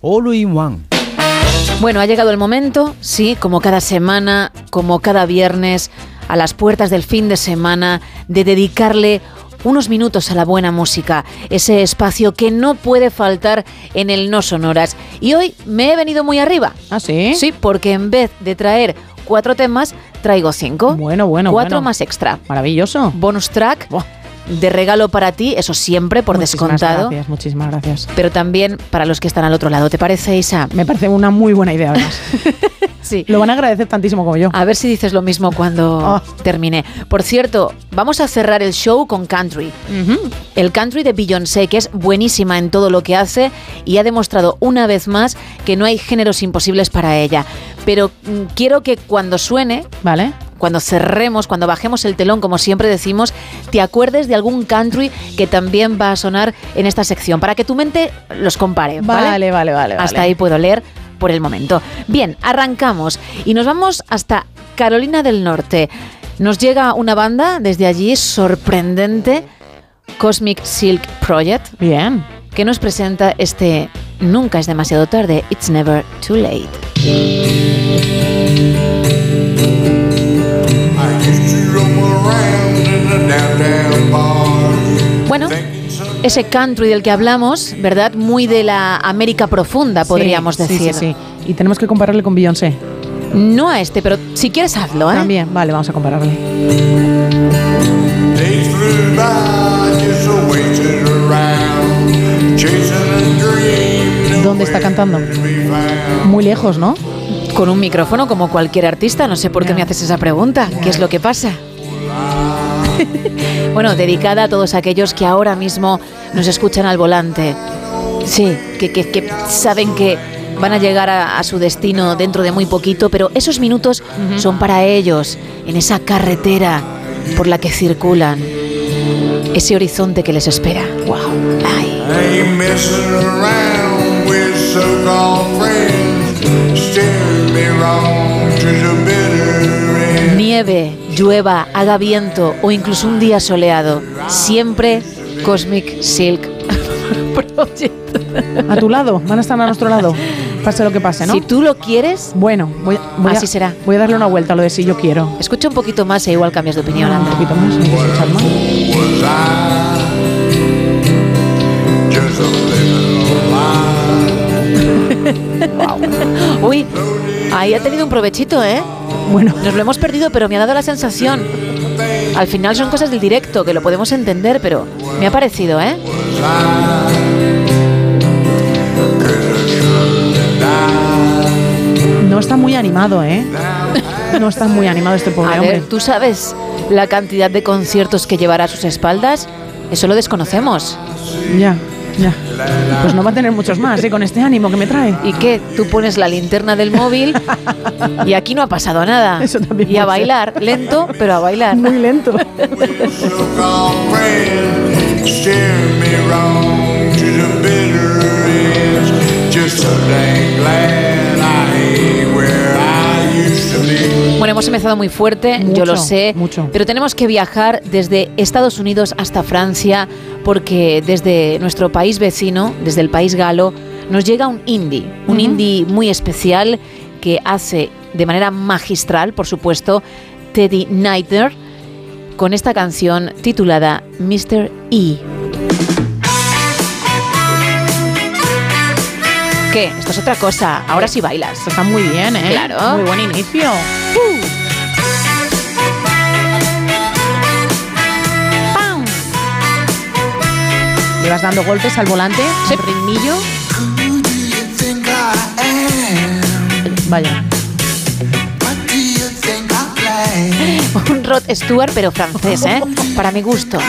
All in one. Bueno, ha llegado el momento, sí, como cada semana, como cada viernes, a las puertas del fin de semana, de dedicarle unos minutos a la buena música, ese espacio que no puede faltar en el No Sonoras. Y hoy me he venido muy arriba. ¿Ah, sí? Sí, porque en vez de traer cuatro temas, traigo cinco. Bueno, bueno, Cuatro bueno. más extra. Maravilloso. Bonus track. De regalo para ti, eso siempre, por Muchísimas descontado. Gracias, muchísimas gracias. Pero también para los que están al otro lado. ¿Te parece, Isa? Me parece una muy buena idea, además. *laughs* sí. Lo van a agradecer tantísimo como yo. A ver si dices lo mismo cuando *laughs* Ah. termine. Por cierto, vamos a cerrar el show con country. El country de Beyoncé, que es buenísima en todo lo que hace y ha demostrado una vez más que no hay géneros imposibles para ella. Pero mm, quiero que cuando suene, ¿vale? Cuando cerremos, cuando bajemos el telón, como siempre decimos, te acuerdes de algún country que también va a sonar en esta sección, para que tu mente los compare. Vale, Vale, vale, vale. Hasta vale. ahí puedo leer por el momento. Bien, arrancamos y nos vamos hasta Carolina del Norte. Nos llega una banda desde allí sorprendente, Cosmic Silk Project. Bien. Que nos presenta este Nunca es demasiado tarde, It's Never Too Late. Bueno, ese country del que hablamos, ¿verdad? Muy de la América profunda, podríamos Sí, sí, decir. Sí, sí, Y tenemos que compararle con Beyoncé. No a este, pero si quieres hazlo, ¿eh? También, vale, vamos a compararle. ¿Dónde está cantando? Muy lejos, ¿no? Con un micrófono como cualquier artista, no sé por qué me haces esa pregunta. ¿Qué es lo que pasa? *laughs* bueno, dedicada a todos aquellos que ahora mismo nos escuchan al volante. Sí, que, que- que saben que van a llegar a, a su destino dentro de muy poquito, pero esos minutos son para ellos, en esa carretera por la que circulan, ese horizonte que les espera. ¡Wow! ¡Ay! Nieve, llueva, haga viento o incluso un día soleado, siempre Cosmic Silk *laughs* Project. A tu lado, van a estar a nuestro lado. Pase lo que pase, ¿no? Si tú lo quieres, bueno, voy, voy a- así será. Voy a darle una vuelta a lo de si yo quiero. Escucha un poquito más e igual cambias de opinión. Un anda. poquito más, hay que escuchar más. *laughs* Uy, ahí ha tenido un provechito, ¿eh? Bueno. Nos lo hemos perdido, pero me ha dado la sensación. Al final son cosas del directo, que lo podemos entender, pero me ha parecido, ¿eh? No está muy animado, ¿eh? No está muy animado este pobre A hombre. ver, ¿tú sabes la cantidad de conciertos que llevará a sus espaldas? Eso lo desconocemos. Ya. Pues no va a tener muchos más, ¿eh? Con este ánimo que me trae. ¿Y qué? Tú pones la linterna del móvil y aquí no ha pasado nada. Eso también y a ser. bailar, lento, pero a bailar. Muy lento. Bueno, hemos empezado muy fuerte, yo lo sé, mucho. pero tenemos que viajar desde Estados Unidos hasta Francia porque desde nuestro país vecino, desde el país galo, nos llega un indie, un indie muy especial que hace de manera magistral, por supuesto, Teddy Neitner con esta canción titulada Mr. E. ¿Qué? Esto es otra cosa. Ahora sí bailas. Está muy bien, ¿eh? Claro. Muy buen inicio. ¡Pam! Le vas dando golpes al volante, un ritmillo. Vaya. Un Rod Stewart, pero francés, ¿eh? *laughs* Para mi gusto.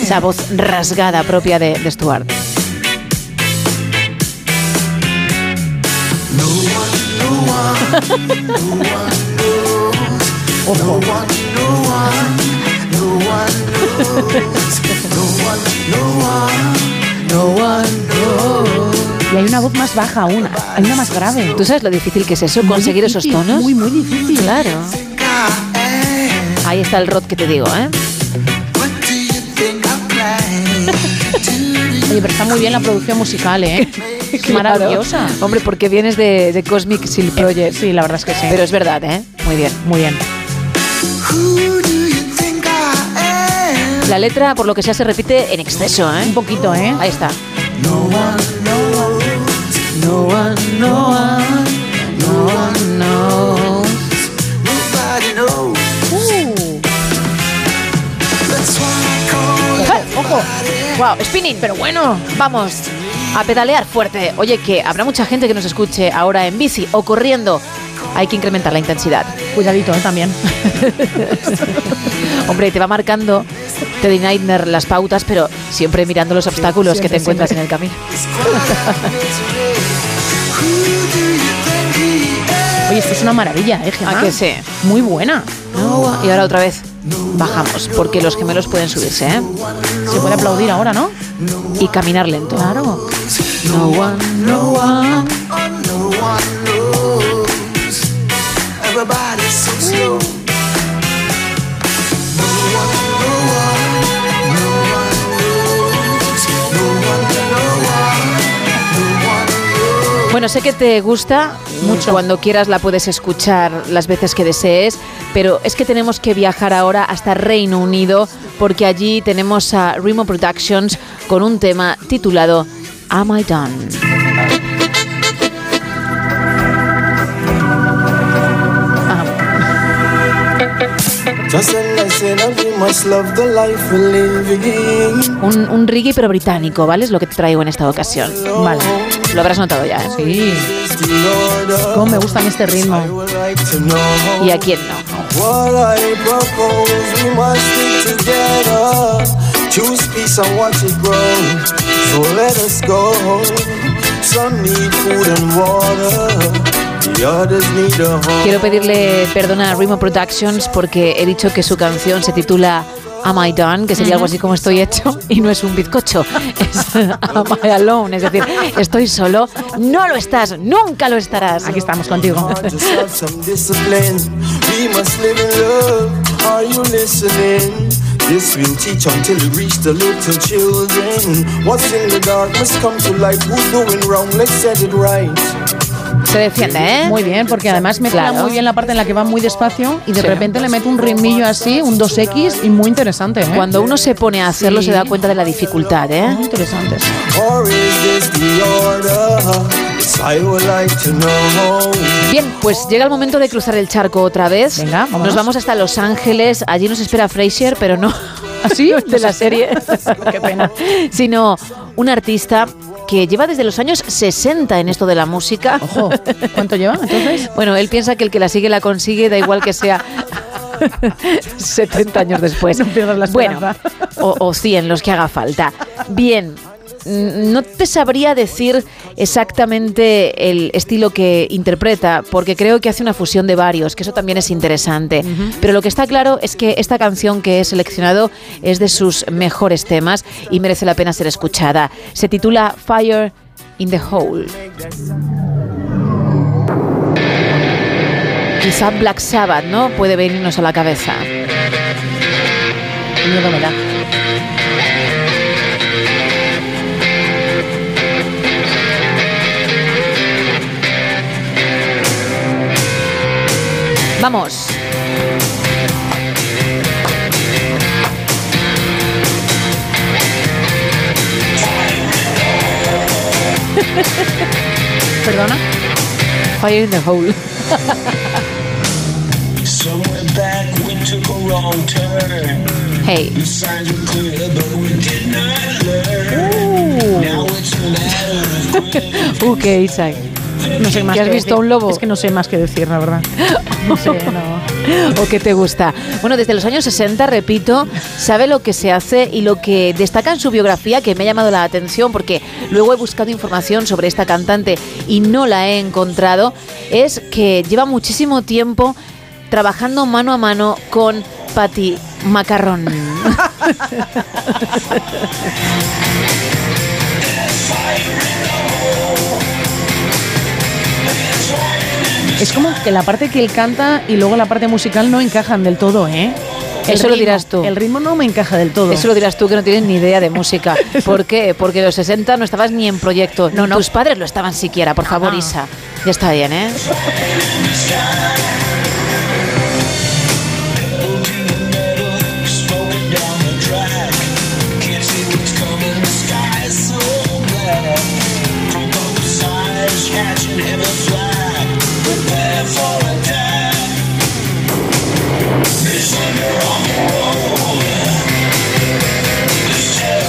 Esa voz rasgada propia de, de Stewart. *laughs* Ojo. Y hay una voz más baja aún, hay una más grave. ¿Tú sabes lo difícil que es eso? Muy Conseguir esos tonos. Muy, muy difícil. Claro. Ahí está el Rod que te digo, ¿eh? Oye, pero está muy bien la producción musical, ¿eh? *laughs* *laughs* Es maravillosa. Claro. Hombre, porque vienes de, de Cosmic Seal Project. Sí, la verdad es que sí. Pero es verdad, ¿eh? Muy bien. Muy bien. La letra, por lo que sea, se repite en exceso, ¿eh? Un poquito, ¿eh? Ahí está. No one, no one, no one, no no ¡Eh! ¡Ojo! ¡Wow! ¡Spinning! Pero bueno, vamos a pedalear fuerte. Oye, que habrá mucha gente que nos escuche ahora en bici o corriendo. Hay que incrementar la intensidad. Cuidadito, ¿eh? También. *laughs* Hombre, te va marcando Teddy Neitner las pautas, pero siempre mirando los obstáculos que te encuentras siempre. en el camino. *laughs* Oye, esto es una maravilla, ¿eh, Gemma? ¿A que sí? Muy buena. Y ahora otra vez bajamos, porque los gemelos pueden subirse, ¿eh? Se puede aplaudir ahora, ¿no? Y caminar lento. Claro. No one, no one. no one knows. Everybody's so slow. Bueno, sé que te gusta mucho. Cuando quieras la puedes escuchar las veces que desees, pero es que tenemos que viajar ahora hasta Reino Unido porque allí tenemos a Remo Productions con un tema titulado Am I Done? Just a lesson and we must love the life we're living. Un, un reggae pero británico, ¿vale? Es lo que te traigo en esta ocasión. Vale. Lo habrás notado ya, ¿eh? Sí. Cómo me gusta a mí este ritmo. ¿Y a quién no? What I propose, we must stick together. Choose peace and watch it grow. So let us go. Some need food and water. Quiero pedirle perdón a Remo Productions porque he dicho que su canción se titula Am I Done, que sería algo así como estoy hecho, *laughs* y no es un bizcocho, *laughs* es Am I Alone, es decir, estoy solo, no lo estás, nunca lo estarás. Aquí estamos contigo. *laughs* This will teach until we reach the little children. What's in the dark must come to light. Who's doing wrong? Let's set it right. Se defiende, ¿eh? Muy bien, porque además mezcla Claro. muy bien la parte en la que va muy despacio y de Sí. repente le mete un ritmillo así, un 2X y muy interesante, ¿eh? Cuando uno se pone a hacerlo Sí. se da cuenta de la dificultad, ¿eh? Muy interesante. Bien, pues llega el momento de cruzar el charco otra vez. Venga, vámonos. Nos vamos hasta Los Ángeles. Allí nos espera Fraser, pero no *laughs* ¿Así? de la serie, *laughs* Qué pena. sino un artista que lleva desde los años 60 en esto de la música. Ojo, ¿cuánto lleva entonces? *laughs* Bueno, él piensa que el que la sigue la consigue, da igual que sea 70 años después. No pierdas la bueno, o, o 100, los que haga falta. Bien, no te sabría decir exactamente el estilo que interpreta, porque creo que hace una fusión de varios, que eso también es interesante. Pero lo que está claro es que esta canción que he seleccionado es de sus mejores temas y merece la pena ser escuchada. Se titula Fire in the Hole. Quizá Black Sabbath, ¿no? Puede venirnos a la cabeza. Miedo me da. Vamos. *laughs* ¿Perdona? Fire in the Hole. Hey. Of *laughs* Uh, qué Isaac. No sé más ¿Que has que visto decir. un lobo? Es que no sé más que decir, la verdad. *laughs* No sé, no. ¿O qué te gusta? Bueno, desde los años 60, repito, sabe lo que se hace y lo que destaca en su biografía, que me ha llamado la atención porque luego he buscado información sobre esta cantante y no la he encontrado, es que lleva muchísimo tiempo trabajando mano a mano con Patty Macarrón. *laughs* Es como que la parte que él canta y luego la parte musical no encajan del todo, ¿eh? Eso lo dirás tú. El ritmo no me encaja del todo. Eso lo dirás tú que no tienes ni idea de música. *laughs* ¿Por qué? Porque en los 60 no estabas ni en proyecto. No, Tus padres lo estaban siquiera, por favor, Ah. Isa. Ya está bien, ¿eh?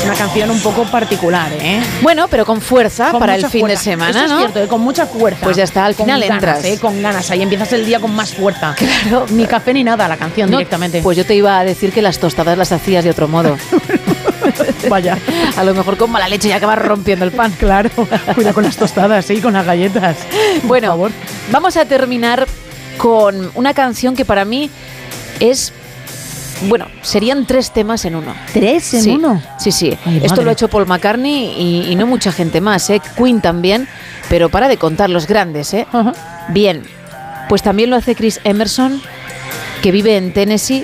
Una canción un poco particular, ¿eh? Bueno, pero con fuerza Con para el mucha fin fuerza. de semana, Eso es ¿no? cierto, ¿eh? con mucha fuerza. Pues ya está, al Con final ganas, entras. ¿eh? Con ganas, ahí empiezas el día con más fuerza. Claro. Ni café ni nada, la canción No, directamente. Pues yo te iba a decir que las tostadas las hacías de otro modo. *laughs* *laughs* Vaya. A lo mejor con mala leche y acabas rompiendo el pan. Claro. Cuida con las tostadas, sí, con las galletas. Bueno, vamos a terminar con una canción que para mí es. Bueno, serían tres temas en uno. ¿Tres en Sí, uno? Sí, sí. Ay, Esto lo ha hecho Paul McCartney y, y no mucha gente más, ¿eh? Queen también, pero para de contar los grandes, ¿eh? Bien, pues también lo hace Chris Emerson, que vive en Tennessee,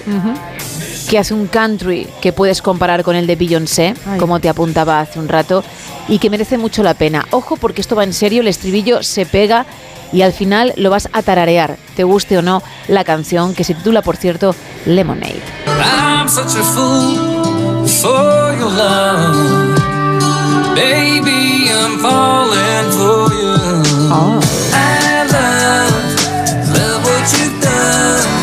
que hace un country que puedes comparar con el de Beyoncé, Ay. como te apuntaba hace un rato, y que merece mucho la pena. Ojo, porque esto va en serio, el estribillo se pega y al final lo vas a tararear, te guste o no la canción, que se titula, por cierto, Lemonade. I'm such a fool for your love. Baby, I'm falling for you. I love, love what you've done.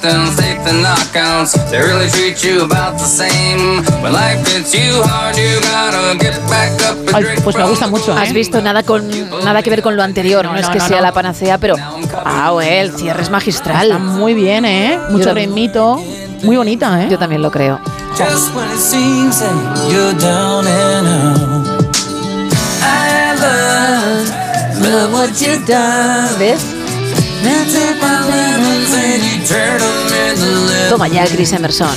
The knockouts. They really treat you about the same. When life hits you hard, you gotta get back up and Ay, drink pues me gusta mucho, Has ¿eh? visto nada con nada que ver con lo anterior, no, es no, que no, sea no. la panacea, pero wow, el cierre es magistral. Está muy bien, ¿eh? Mucho ritmito. Muy bonita, ¿eh? Yo también lo creo. Just when it seems that you're down and out. I love, love what you've done. ¿Ves? Toma ya, Chris Emerson.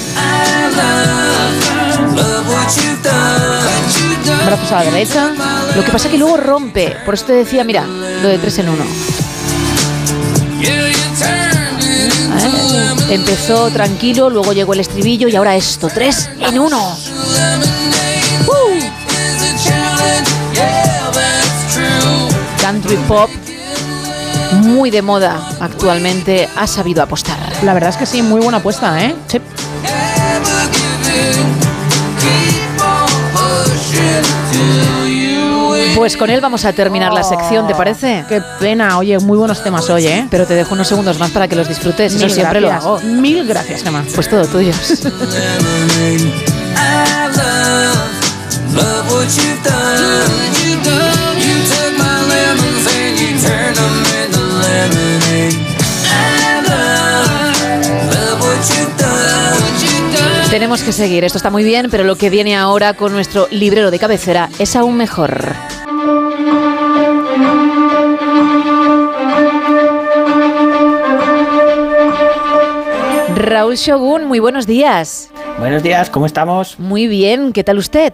Brazos a la derecha. Lo que pasa que luego rompe. Por eso te decía, mira, lo de tres en uno. Empezó tranquilo, luego llegó el estribillo y ahora esto, tres en uno. True. Country pop, muy de moda actualmente, ha sabido apostar. La verdad es que sí, muy buena apuesta, ¿eh? Sí. Pues con él vamos a terminar la sección, ¿te parece? Qué pena, oye, muy buenos temas hoy, ¿eh? Pero te dejo unos segundos más para que los disfrutes, eso Mil siempre gracias. lo hago. Mil gracias, Gemma. Pues todo tuyo. *laughs* Tenemos que seguir, esto está muy bien, pero lo que viene ahora con nuestro librero de cabecera es aún mejor. Raúl Shogun, muy buenos días. Buenos días, ¿cómo estamos? Muy bien, ¿qué tal usted?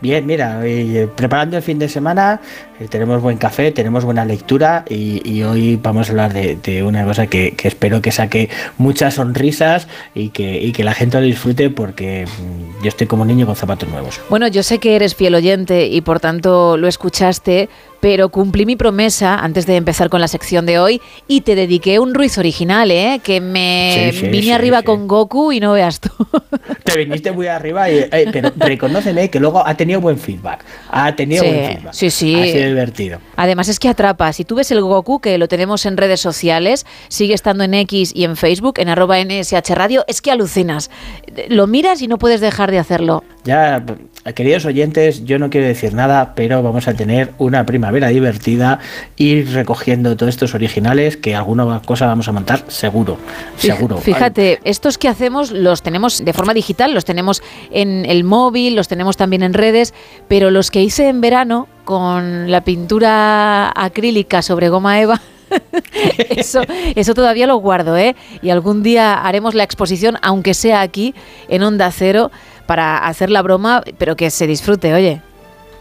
Bien, mira, eh, preparando el fin de semana, eh, tenemos buen café, tenemos buena lectura y, y hoy vamos a hablar de, una cosa que, que espero que saque muchas sonrisas y que, y que la gente lo disfrute porque mm, yo estoy como niño con zapatos nuevos. Bueno, yo sé que eres fiel oyente y por tanto lo escuchaste, pero cumplí mi promesa antes de empezar con la sección de hoy y te dediqué un Ruiz original, ¿eh? Que me Sí, sí, vine sí, arriba con Goku y no veas tú. *laughs* Te viniste muy arriba, y, eh, pero reconóceme que luego ha tenido buen feedback. Ha tenido buen feedback. sí, sí. Ha sido divertido. Además es que atrapa. Si tú ves el Goku, que lo tenemos en redes sociales, sigue estando en X y en Facebook, en arroba NSH Radio, es que alucinas. Lo miras y no puedes dejar de hacerlo. Ya, queridos oyentes, yo no quiero decir nada, pero vamos a tener una primavera divertida, ir recogiendo todos estos originales, que alguna cosa vamos a montar seguro, seguro. Fíjate, estos que hacemos los tenemos de forma digital, los tenemos en el móvil, los tenemos también en redes, pero los que hice en verano con la pintura acrílica sobre goma eva, *laughs* eso, eso todavía lo guardo, ¿eh? Y algún día haremos la exposición, aunque sea aquí, en Onda Cero, para hacer la broma, pero que se disfrute, oye.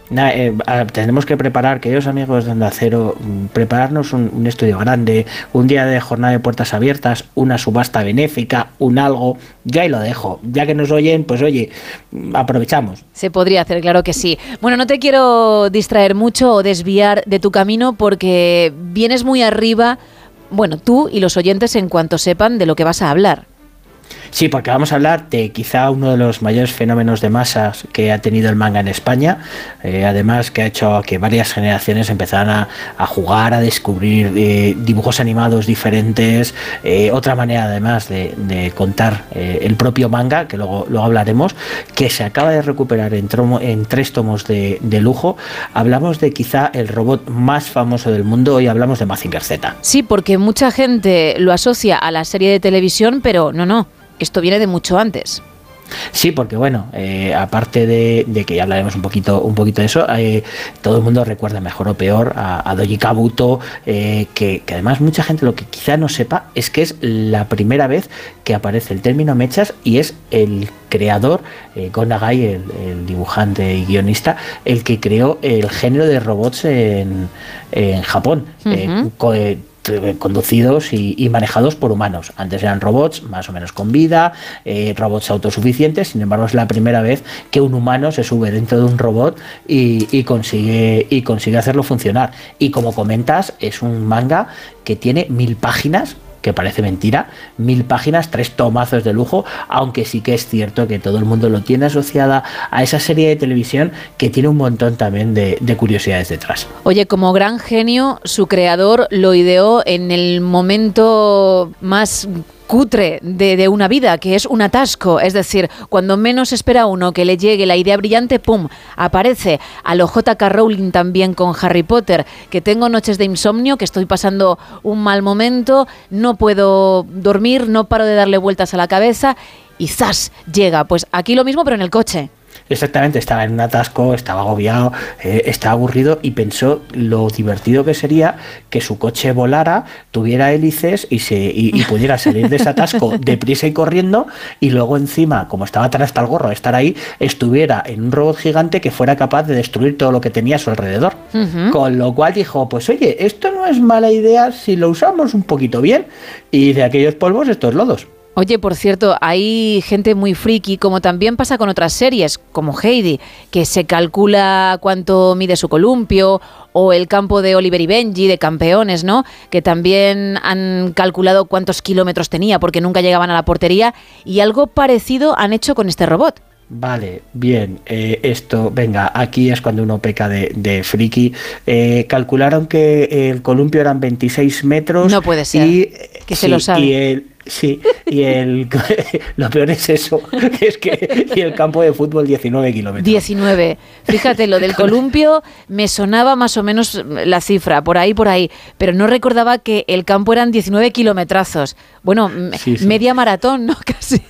Eh, tenemos que preparar, queridos amigos de Onda Cero, mm, prepararnos un, un estudio grande, un día de jornada de puertas abiertas, una subasta benéfica, un algo. Ya ahí lo dejo. Ya que nos oyen, pues oye, mm, aprovechamos. Se podría hacer, claro que sí. Bueno, no te quiero distraer mucho o desviar de tu camino porque vienes muy arriba, bueno, tú y los oyentes en cuanto sepan de lo que vas a hablar. Sí, porque vamos a hablar de quizá uno de los mayores fenómenos de masas que ha tenido el manga en España, eh, además que ha hecho que varias generaciones empezaran a, jugar, a descubrir eh, dibujos animados diferentes, eh, otra manera además de, contar el propio manga, que luego, luego hablaremos, que se acaba de recuperar en, tromo- en tres tomos de, lujo. Hablamos de quizá el robot más famoso del mundo, hoy hablamos de Mazinger Z. Sí, porque mucha gente lo asocia a la serie de televisión, pero no, no, esto viene de mucho antes. Sí, porque bueno, eh, aparte de, de que ya hablaremos un poquito, un poquito de eso, eh, todo el mundo recuerda mejor o peor a, a Doji Kabuto, eh, que, que además mucha gente lo que quizá no sepa es que es la primera vez que aparece el término mechas y es el creador, eh, Gon Nagai, el, el dibujante y guionista, el que creó el género de robots en, en Japón. Eh, conducidos y, manejados por humanos. Antes eran robots más o menos con vida, eh, robots autosuficientes, sin embargo es la primera vez que un humano se sube dentro de un robot y consigue, y consigue hacerlo funcionar. Y como comentas, es un manga que tiene mil páginas que parece mentira, mil páginas, tres tomazos de lujo, aunque sí que es cierto que todo el mundo lo tiene asociada a esa serie de televisión que tiene un montón también de, de curiosidades detrás. Oye, como gran genio, su creador lo ideó en el momento más cutre de, una vida, que es un atasco. Es decir, cuando menos espera uno que le llegue la idea brillante, ¡pum! Aparece. A lo J.K. Rowling también con Harry Potter, que tengo noches de insomnio, que estoy pasando un mal momento, no puedo dormir, no paro de darle vueltas a la cabeza y ¡zas! Llega. Pues aquí lo mismo, pero en el coche. Exactamente, estaba en un atasco, estaba agobiado, eh, estaba aburrido y pensó lo divertido que sería que su coche volara, tuviera hélices y, se, y, y pudiera salir de ese atasco *laughs* deprisa y corriendo y luego encima, como estaba tan hasta el gorro de estar ahí, estuviera en un robot gigante que fuera capaz de destruir todo lo que tenía a su alrededor. Con lo cual dijo, pues oye, esto no es mala idea si lo usamos un poquito bien y de aquellos polvos estos lodos. Oye, por cierto, hay gente muy friki, como también pasa con otras series, como Heidi, que se calcula cuánto mide su columpio, o el campo de Oliver y Benji, de campeones, ¿no? Que también han calculado cuántos kilómetros tenía, porque nunca llegaban a la portería, y algo parecido han hecho con este robot. Vale, bien, eh, esto, venga, aquí es cuando uno peca de, de friki. Eh, calcularon que el columpio eran 26 metros. No puede ser, Y, que se sí, lo sabe. Y el, sí, y el, *laughs* lo peor es eso, *laughs* es que y el campo de fútbol 19 kilómetros. 19. Fíjate, lo del *laughs* columpio me sonaba más o menos la cifra, por ahí, por ahí, pero no recordaba que el campo eran 19 kilometrazos. Bueno, m- Sí, sí. media maratón, ¿no? Casi.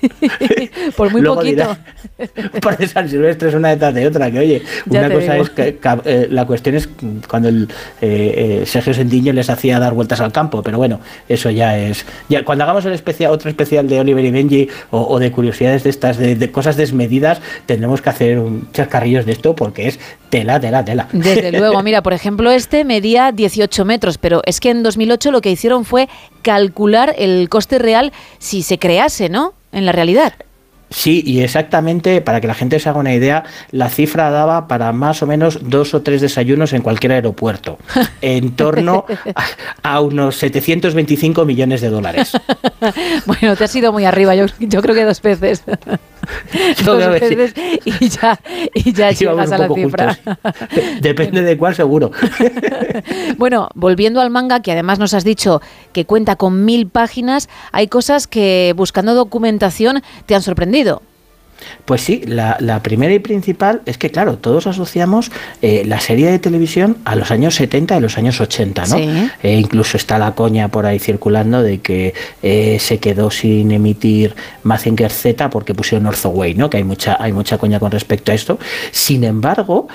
por muy Luego poquito. dirá- Por San Silvestre es una detrás de otra, que oye, Ya una cosa digo. es que eh, la cuestión es cuando el eh, eh, Sergio Sentiño les hacía dar vueltas al campo, pero bueno, eso ya es. Ya, cuando hagamos el especial, otro especial de Oliver y Benji o, o de curiosidades de estas, de, de cosas desmedidas, tendremos que hacer un chascarrillos de esto porque es tela, tela, tela. Desde *laughs* luego, mira, por ejemplo, este medía 18 metros, pero es que en 2008 lo que hicieron fue calcular el coste real si se crease, ¿no? En la realidad. Sí, y exactamente, para que la gente se haga una idea, la cifra daba para más o menos dos o tres desayunos en cualquier aeropuerto, *laughs* en torno a, a unos 725 millones de dólares. *laughs* Bueno, te has ido muy arriba, yo, yo creo que dos veces. *laughs* *laughs* Dos veces y ya, y ya llegas a la cifra. Depende de cuál seguro. *laughs* Bueno, volviendo al manga, que además nos has dicho que cuenta con mil páginas, hay cosas que buscando documentación te han sorprendido. Pues sí, la, la primera y principal es que, claro, todos asociamos eh, la serie de televisión a los años 70 y los años 80, ¿no? Sí. Eh, incluso está la coña por ahí circulando de que eh, se quedó sin emitir Mazinger Z porque pusieron Way, ¿no? Que hay mucha, hay mucha coña con respecto a esto. Sin embargo,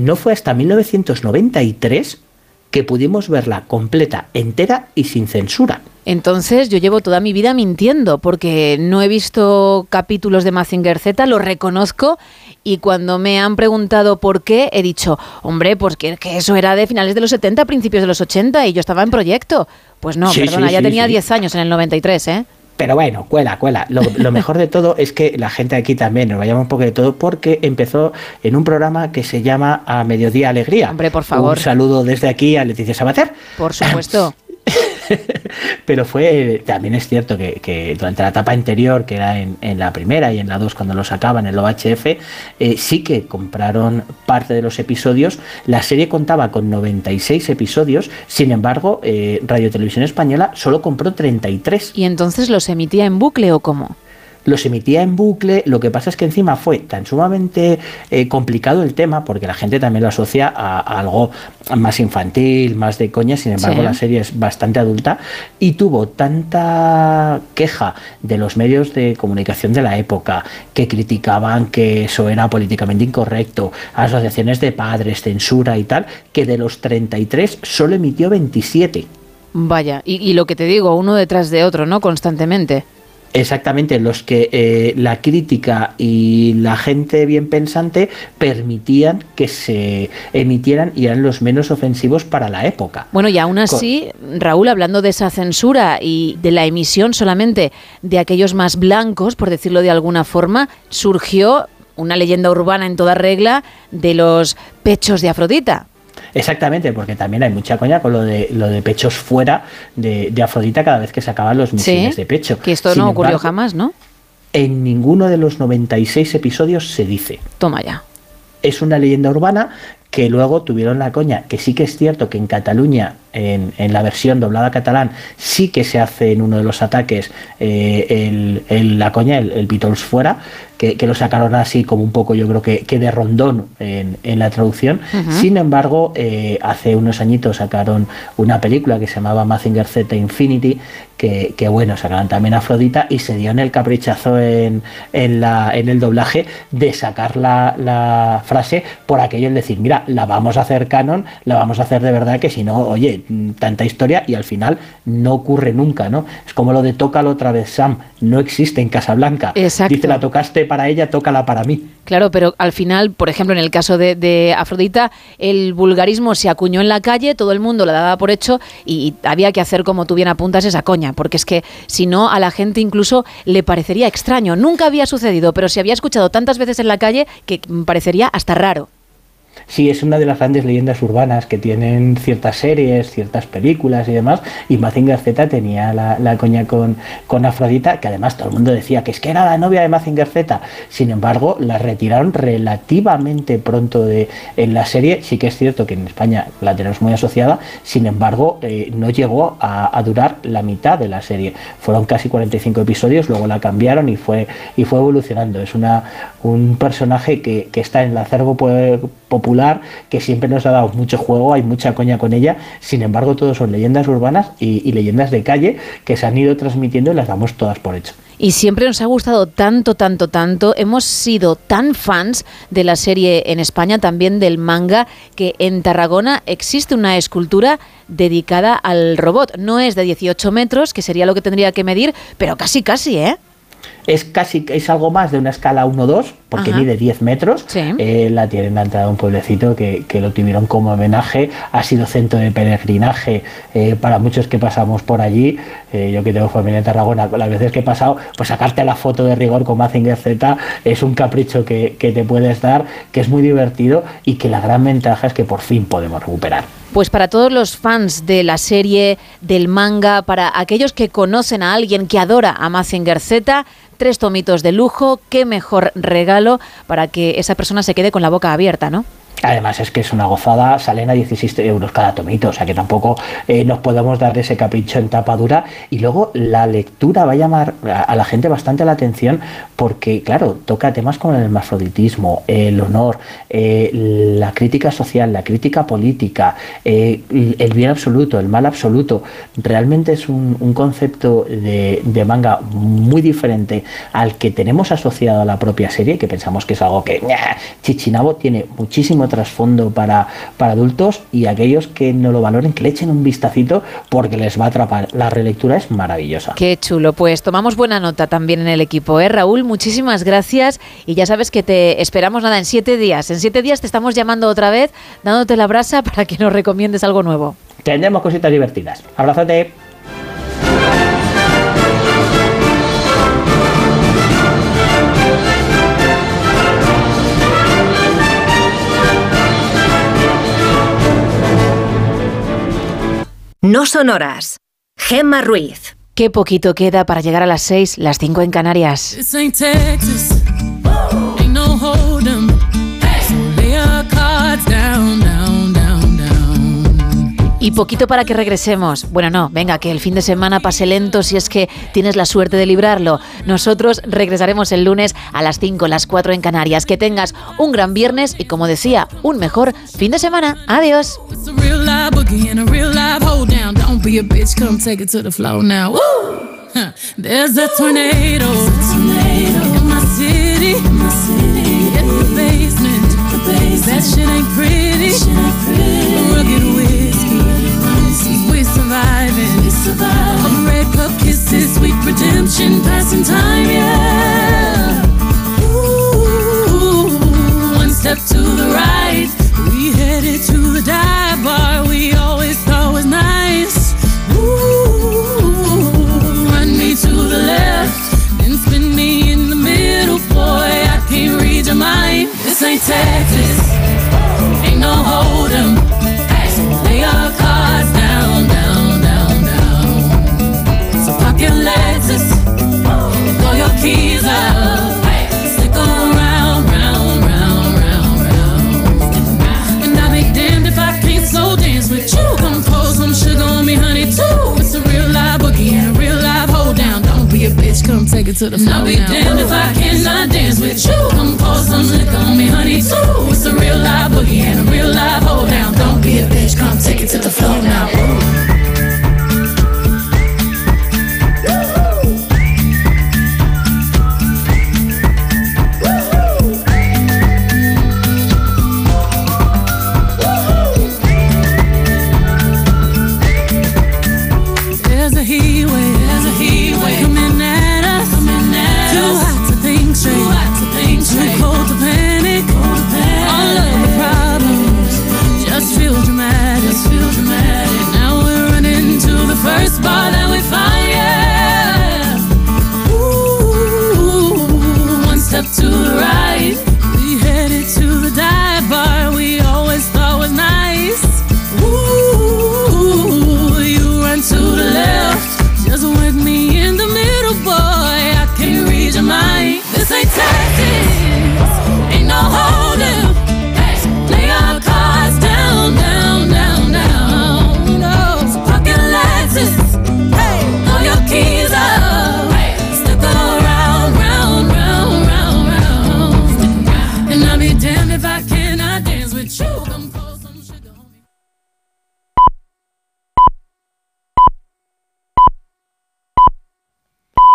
no fue hasta 1993 que pudimos verla completa, entera y sin censura. Entonces yo llevo toda mi vida mintiendo porque no he visto capítulos de Mazinger Z, lo reconozco y cuando me han preguntado por qué he dicho, hombre, pues que, que eso era de finales de los 70, principios de los 80 y yo estaba en proyecto. Pues no, Sí, perdona, sí, ya sí, tenía sí. 10 años en el 93, ¿eh? Pero bueno, cuela, cuela. Lo, lo mejor de todo es que la gente aquí también nos vayamos un poco de todo porque empezó en un programa que se llama A Mediodía Alegría. Hombre, por favor. Un saludo desde aquí a Leticia Sabater. Por supuesto. *laughs* *laughs* Pero fue, también es cierto que, durante la etapa anterior, que era en, en la primera y en la dos cuando lo sacaban en el OHF, eh, sí que compraron parte de los episodios. La serie contaba con 96 episodios, sin embargo, eh, Radio Televisión Española solo compró 33. ¿Y entonces los emitía en bucle o cómo? Los emitía en bucle. Lo que pasa es que encima fue tan sumamente eh, complicado el tema, porque la gente también lo asocia a, a algo más infantil, más de coña. Sin embargo, Sí. la serie es bastante adulta y tuvo tanta queja de los medios de comunicación de la época que criticaban que eso era políticamente incorrecto, asociaciones de padres, censura y tal, que de los 33 solo emitió 27. Vaya, y, y lo que te digo, uno detrás de otro, ¿no? Constantemente. Exactamente, los que eh, la crítica y la gente bien pensante permitían que se emitieran y eran los menos ofensivos para la época. Bueno, y aún así, Raúl, hablando de esa censura y de la emisión solamente de aquellos más blancos, por decirlo de alguna forma, surgió una leyenda urbana en toda regla de los pechos de Afrodita. Exactamente, porque también hay mucha coña con lo de lo de pechos fuera de, de Afrodita cada vez que sacaban los misiles Sí, de pecho. Que esto Sin no ocurrió embargo, jamás, ¿no? En ninguno de los 96 episodios se dice. Toma ya. es una leyenda urbana que luego tuvieron la coña, que sí que es cierto que en Cataluña, en, en la versión doblada catalán, sí que se hace en uno de los ataques eh, el, el- la coña, el, el Beatles fuera, que, que lo sacaron así como un poco, yo creo que, que de rondón en, en la traducción. Sin embargo, eh, hace unos añitos sacaron una película que se llamaba Mazinger Z Infinity, que, que, bueno, sacaron también a Afrodita y se dio en el caprichazo en, en, la, en el doblaje de sacar la, la frase por aquello en decir, mira, la vamos a hacer canon, la vamos a hacer de verdad, que si no, oye, tanta historia y al final no ocurre nunca, ¿no? Es como lo de tócalo otra vez, Sam, no existe en Casablanca. Exacto. Dice, la tocaste para ella, tócala para mí. Claro, pero al final, por ejemplo, en el caso de, de Afrodita, el vulgarismo se acuñó en la calle, todo el mundo la daba por hecho y había que hacer, como tú bien apuntas, esa coña, porque es que si no, a la gente incluso le parecería extraño. Nunca había sucedido, pero se había escuchado tantas veces en la calle que mm, parecería hasta raro. Sí, es una de las grandes leyendas urbanas que tienen ciertas series, ciertas películas y demás. Y Mazinger Z tenía la, coña con, con Afrodita, que además todo el mundo decía que es que era la novia de Mazinger Z. Sin embargo, la retiraron relativamente pronto de, en la serie. Sí que es cierto que en España la tenemos muy asociada, sin embargo, eh, no llegó a, durar la mitad de la serie. Fueron casi 45 episodios, luego la cambiaron y fue, y fue evolucionando. Es una, un personaje que, que está en el acervo po- que siempre nos ha dado mucho juego, hay mucha coña con ella, sin embargo todos son leyendas urbanas y, y leyendas de calle que se han ido transmitiendo y las damos todas por hecho. Y siempre nos ha gustado tanto, tanto, tanto. Hemos sido tan fans de la serie en España, también del manga, que en Tarragona existe una escultura dedicada al robot. No es de 18 metros, que sería lo que tendría que medir, pero casi, casi, ¿eh? Es casi es algo más de una escala 1-2, porque Ajá. mide 10 metros. Eh, la tienen en la entrada de un pueblecito que, que lo tuvieron como homenaje. Ha sido centro de peregrinaje eh, para muchos que pasamos por allí. Eh, yo que tengo familia en Tarragona, las veces que he pasado, pues sacarte la foto de rigor con Mazinger Z es un capricho que, que te puedes dar, que es muy divertido y que la gran ventaja es que por fin podemos recuperar. Pues para todos los fans de la serie, del manga, para aquellos que conocen a alguien que adora a Mazinger Z, tres tomitos de lujo, qué mejor regalo para que esa persona se quede con la boca abierta, ¿no? Además es que es una gozada, salen a 16 euros cada tomito, o sea que tampoco eh, nos podemos dar ese capricho en tapa dura. Y luego la lectura va a llamar a, a la gente bastante la atención porque, claro, toca temas como el hermafroditismo, el honor, eh, la crítica social, la crítica política, eh, el bien absoluto, el mal absoluto. Realmente es un, un concepto de, de manga muy diferente al que tenemos asociado a la propia serie, que pensamos que es algo que ¡ña! Chichinabo tiene muchísimo trasfondo para, para adultos y aquellos que no lo valoren, que le echen un vistacito porque les va a atrapar. La relectura es maravillosa. Qué chulo, pues tomamos buena nota también en el equipo, ¿eh? Raúl, muchísimas gracias y ya sabes que te esperamos nada en siete días. En siete días te estamos llamando otra vez, dándote la brasa *laughs* para que nos recomiendes algo nuevo. Tendremos cositas divertidas. Abrazote. No son horas. Gemma Ruiz. Qué poquito queda para llegar a las seis, las cinco en Canarias. Y poquito para que regresemos. Bueno, no, venga, que el fin de semana pase lento si es que tienes la suerte de librarlo. Nosotros regresaremos el lunes a las 5, las 4 en Canarias. Que tengas un gran viernes y, como decía, un mejor fin de semana. Adiós. It's a real surviving. Of red cup kisses, sweet redemption, passing time, yeah. Ooh, one step to the right. We headed to the dive bar we always thought was nice. Ooh, run me to the left, then spin me in the middle, boy. I can't read your mind. This ain't Texas, ain't no hold take it to the floor. I'll be damned if I cannot dance with you. Come pour some liquor on me, honey, too. It's a real live boogie and a real live hold down. Don't be a bitch, come take it to the floor now.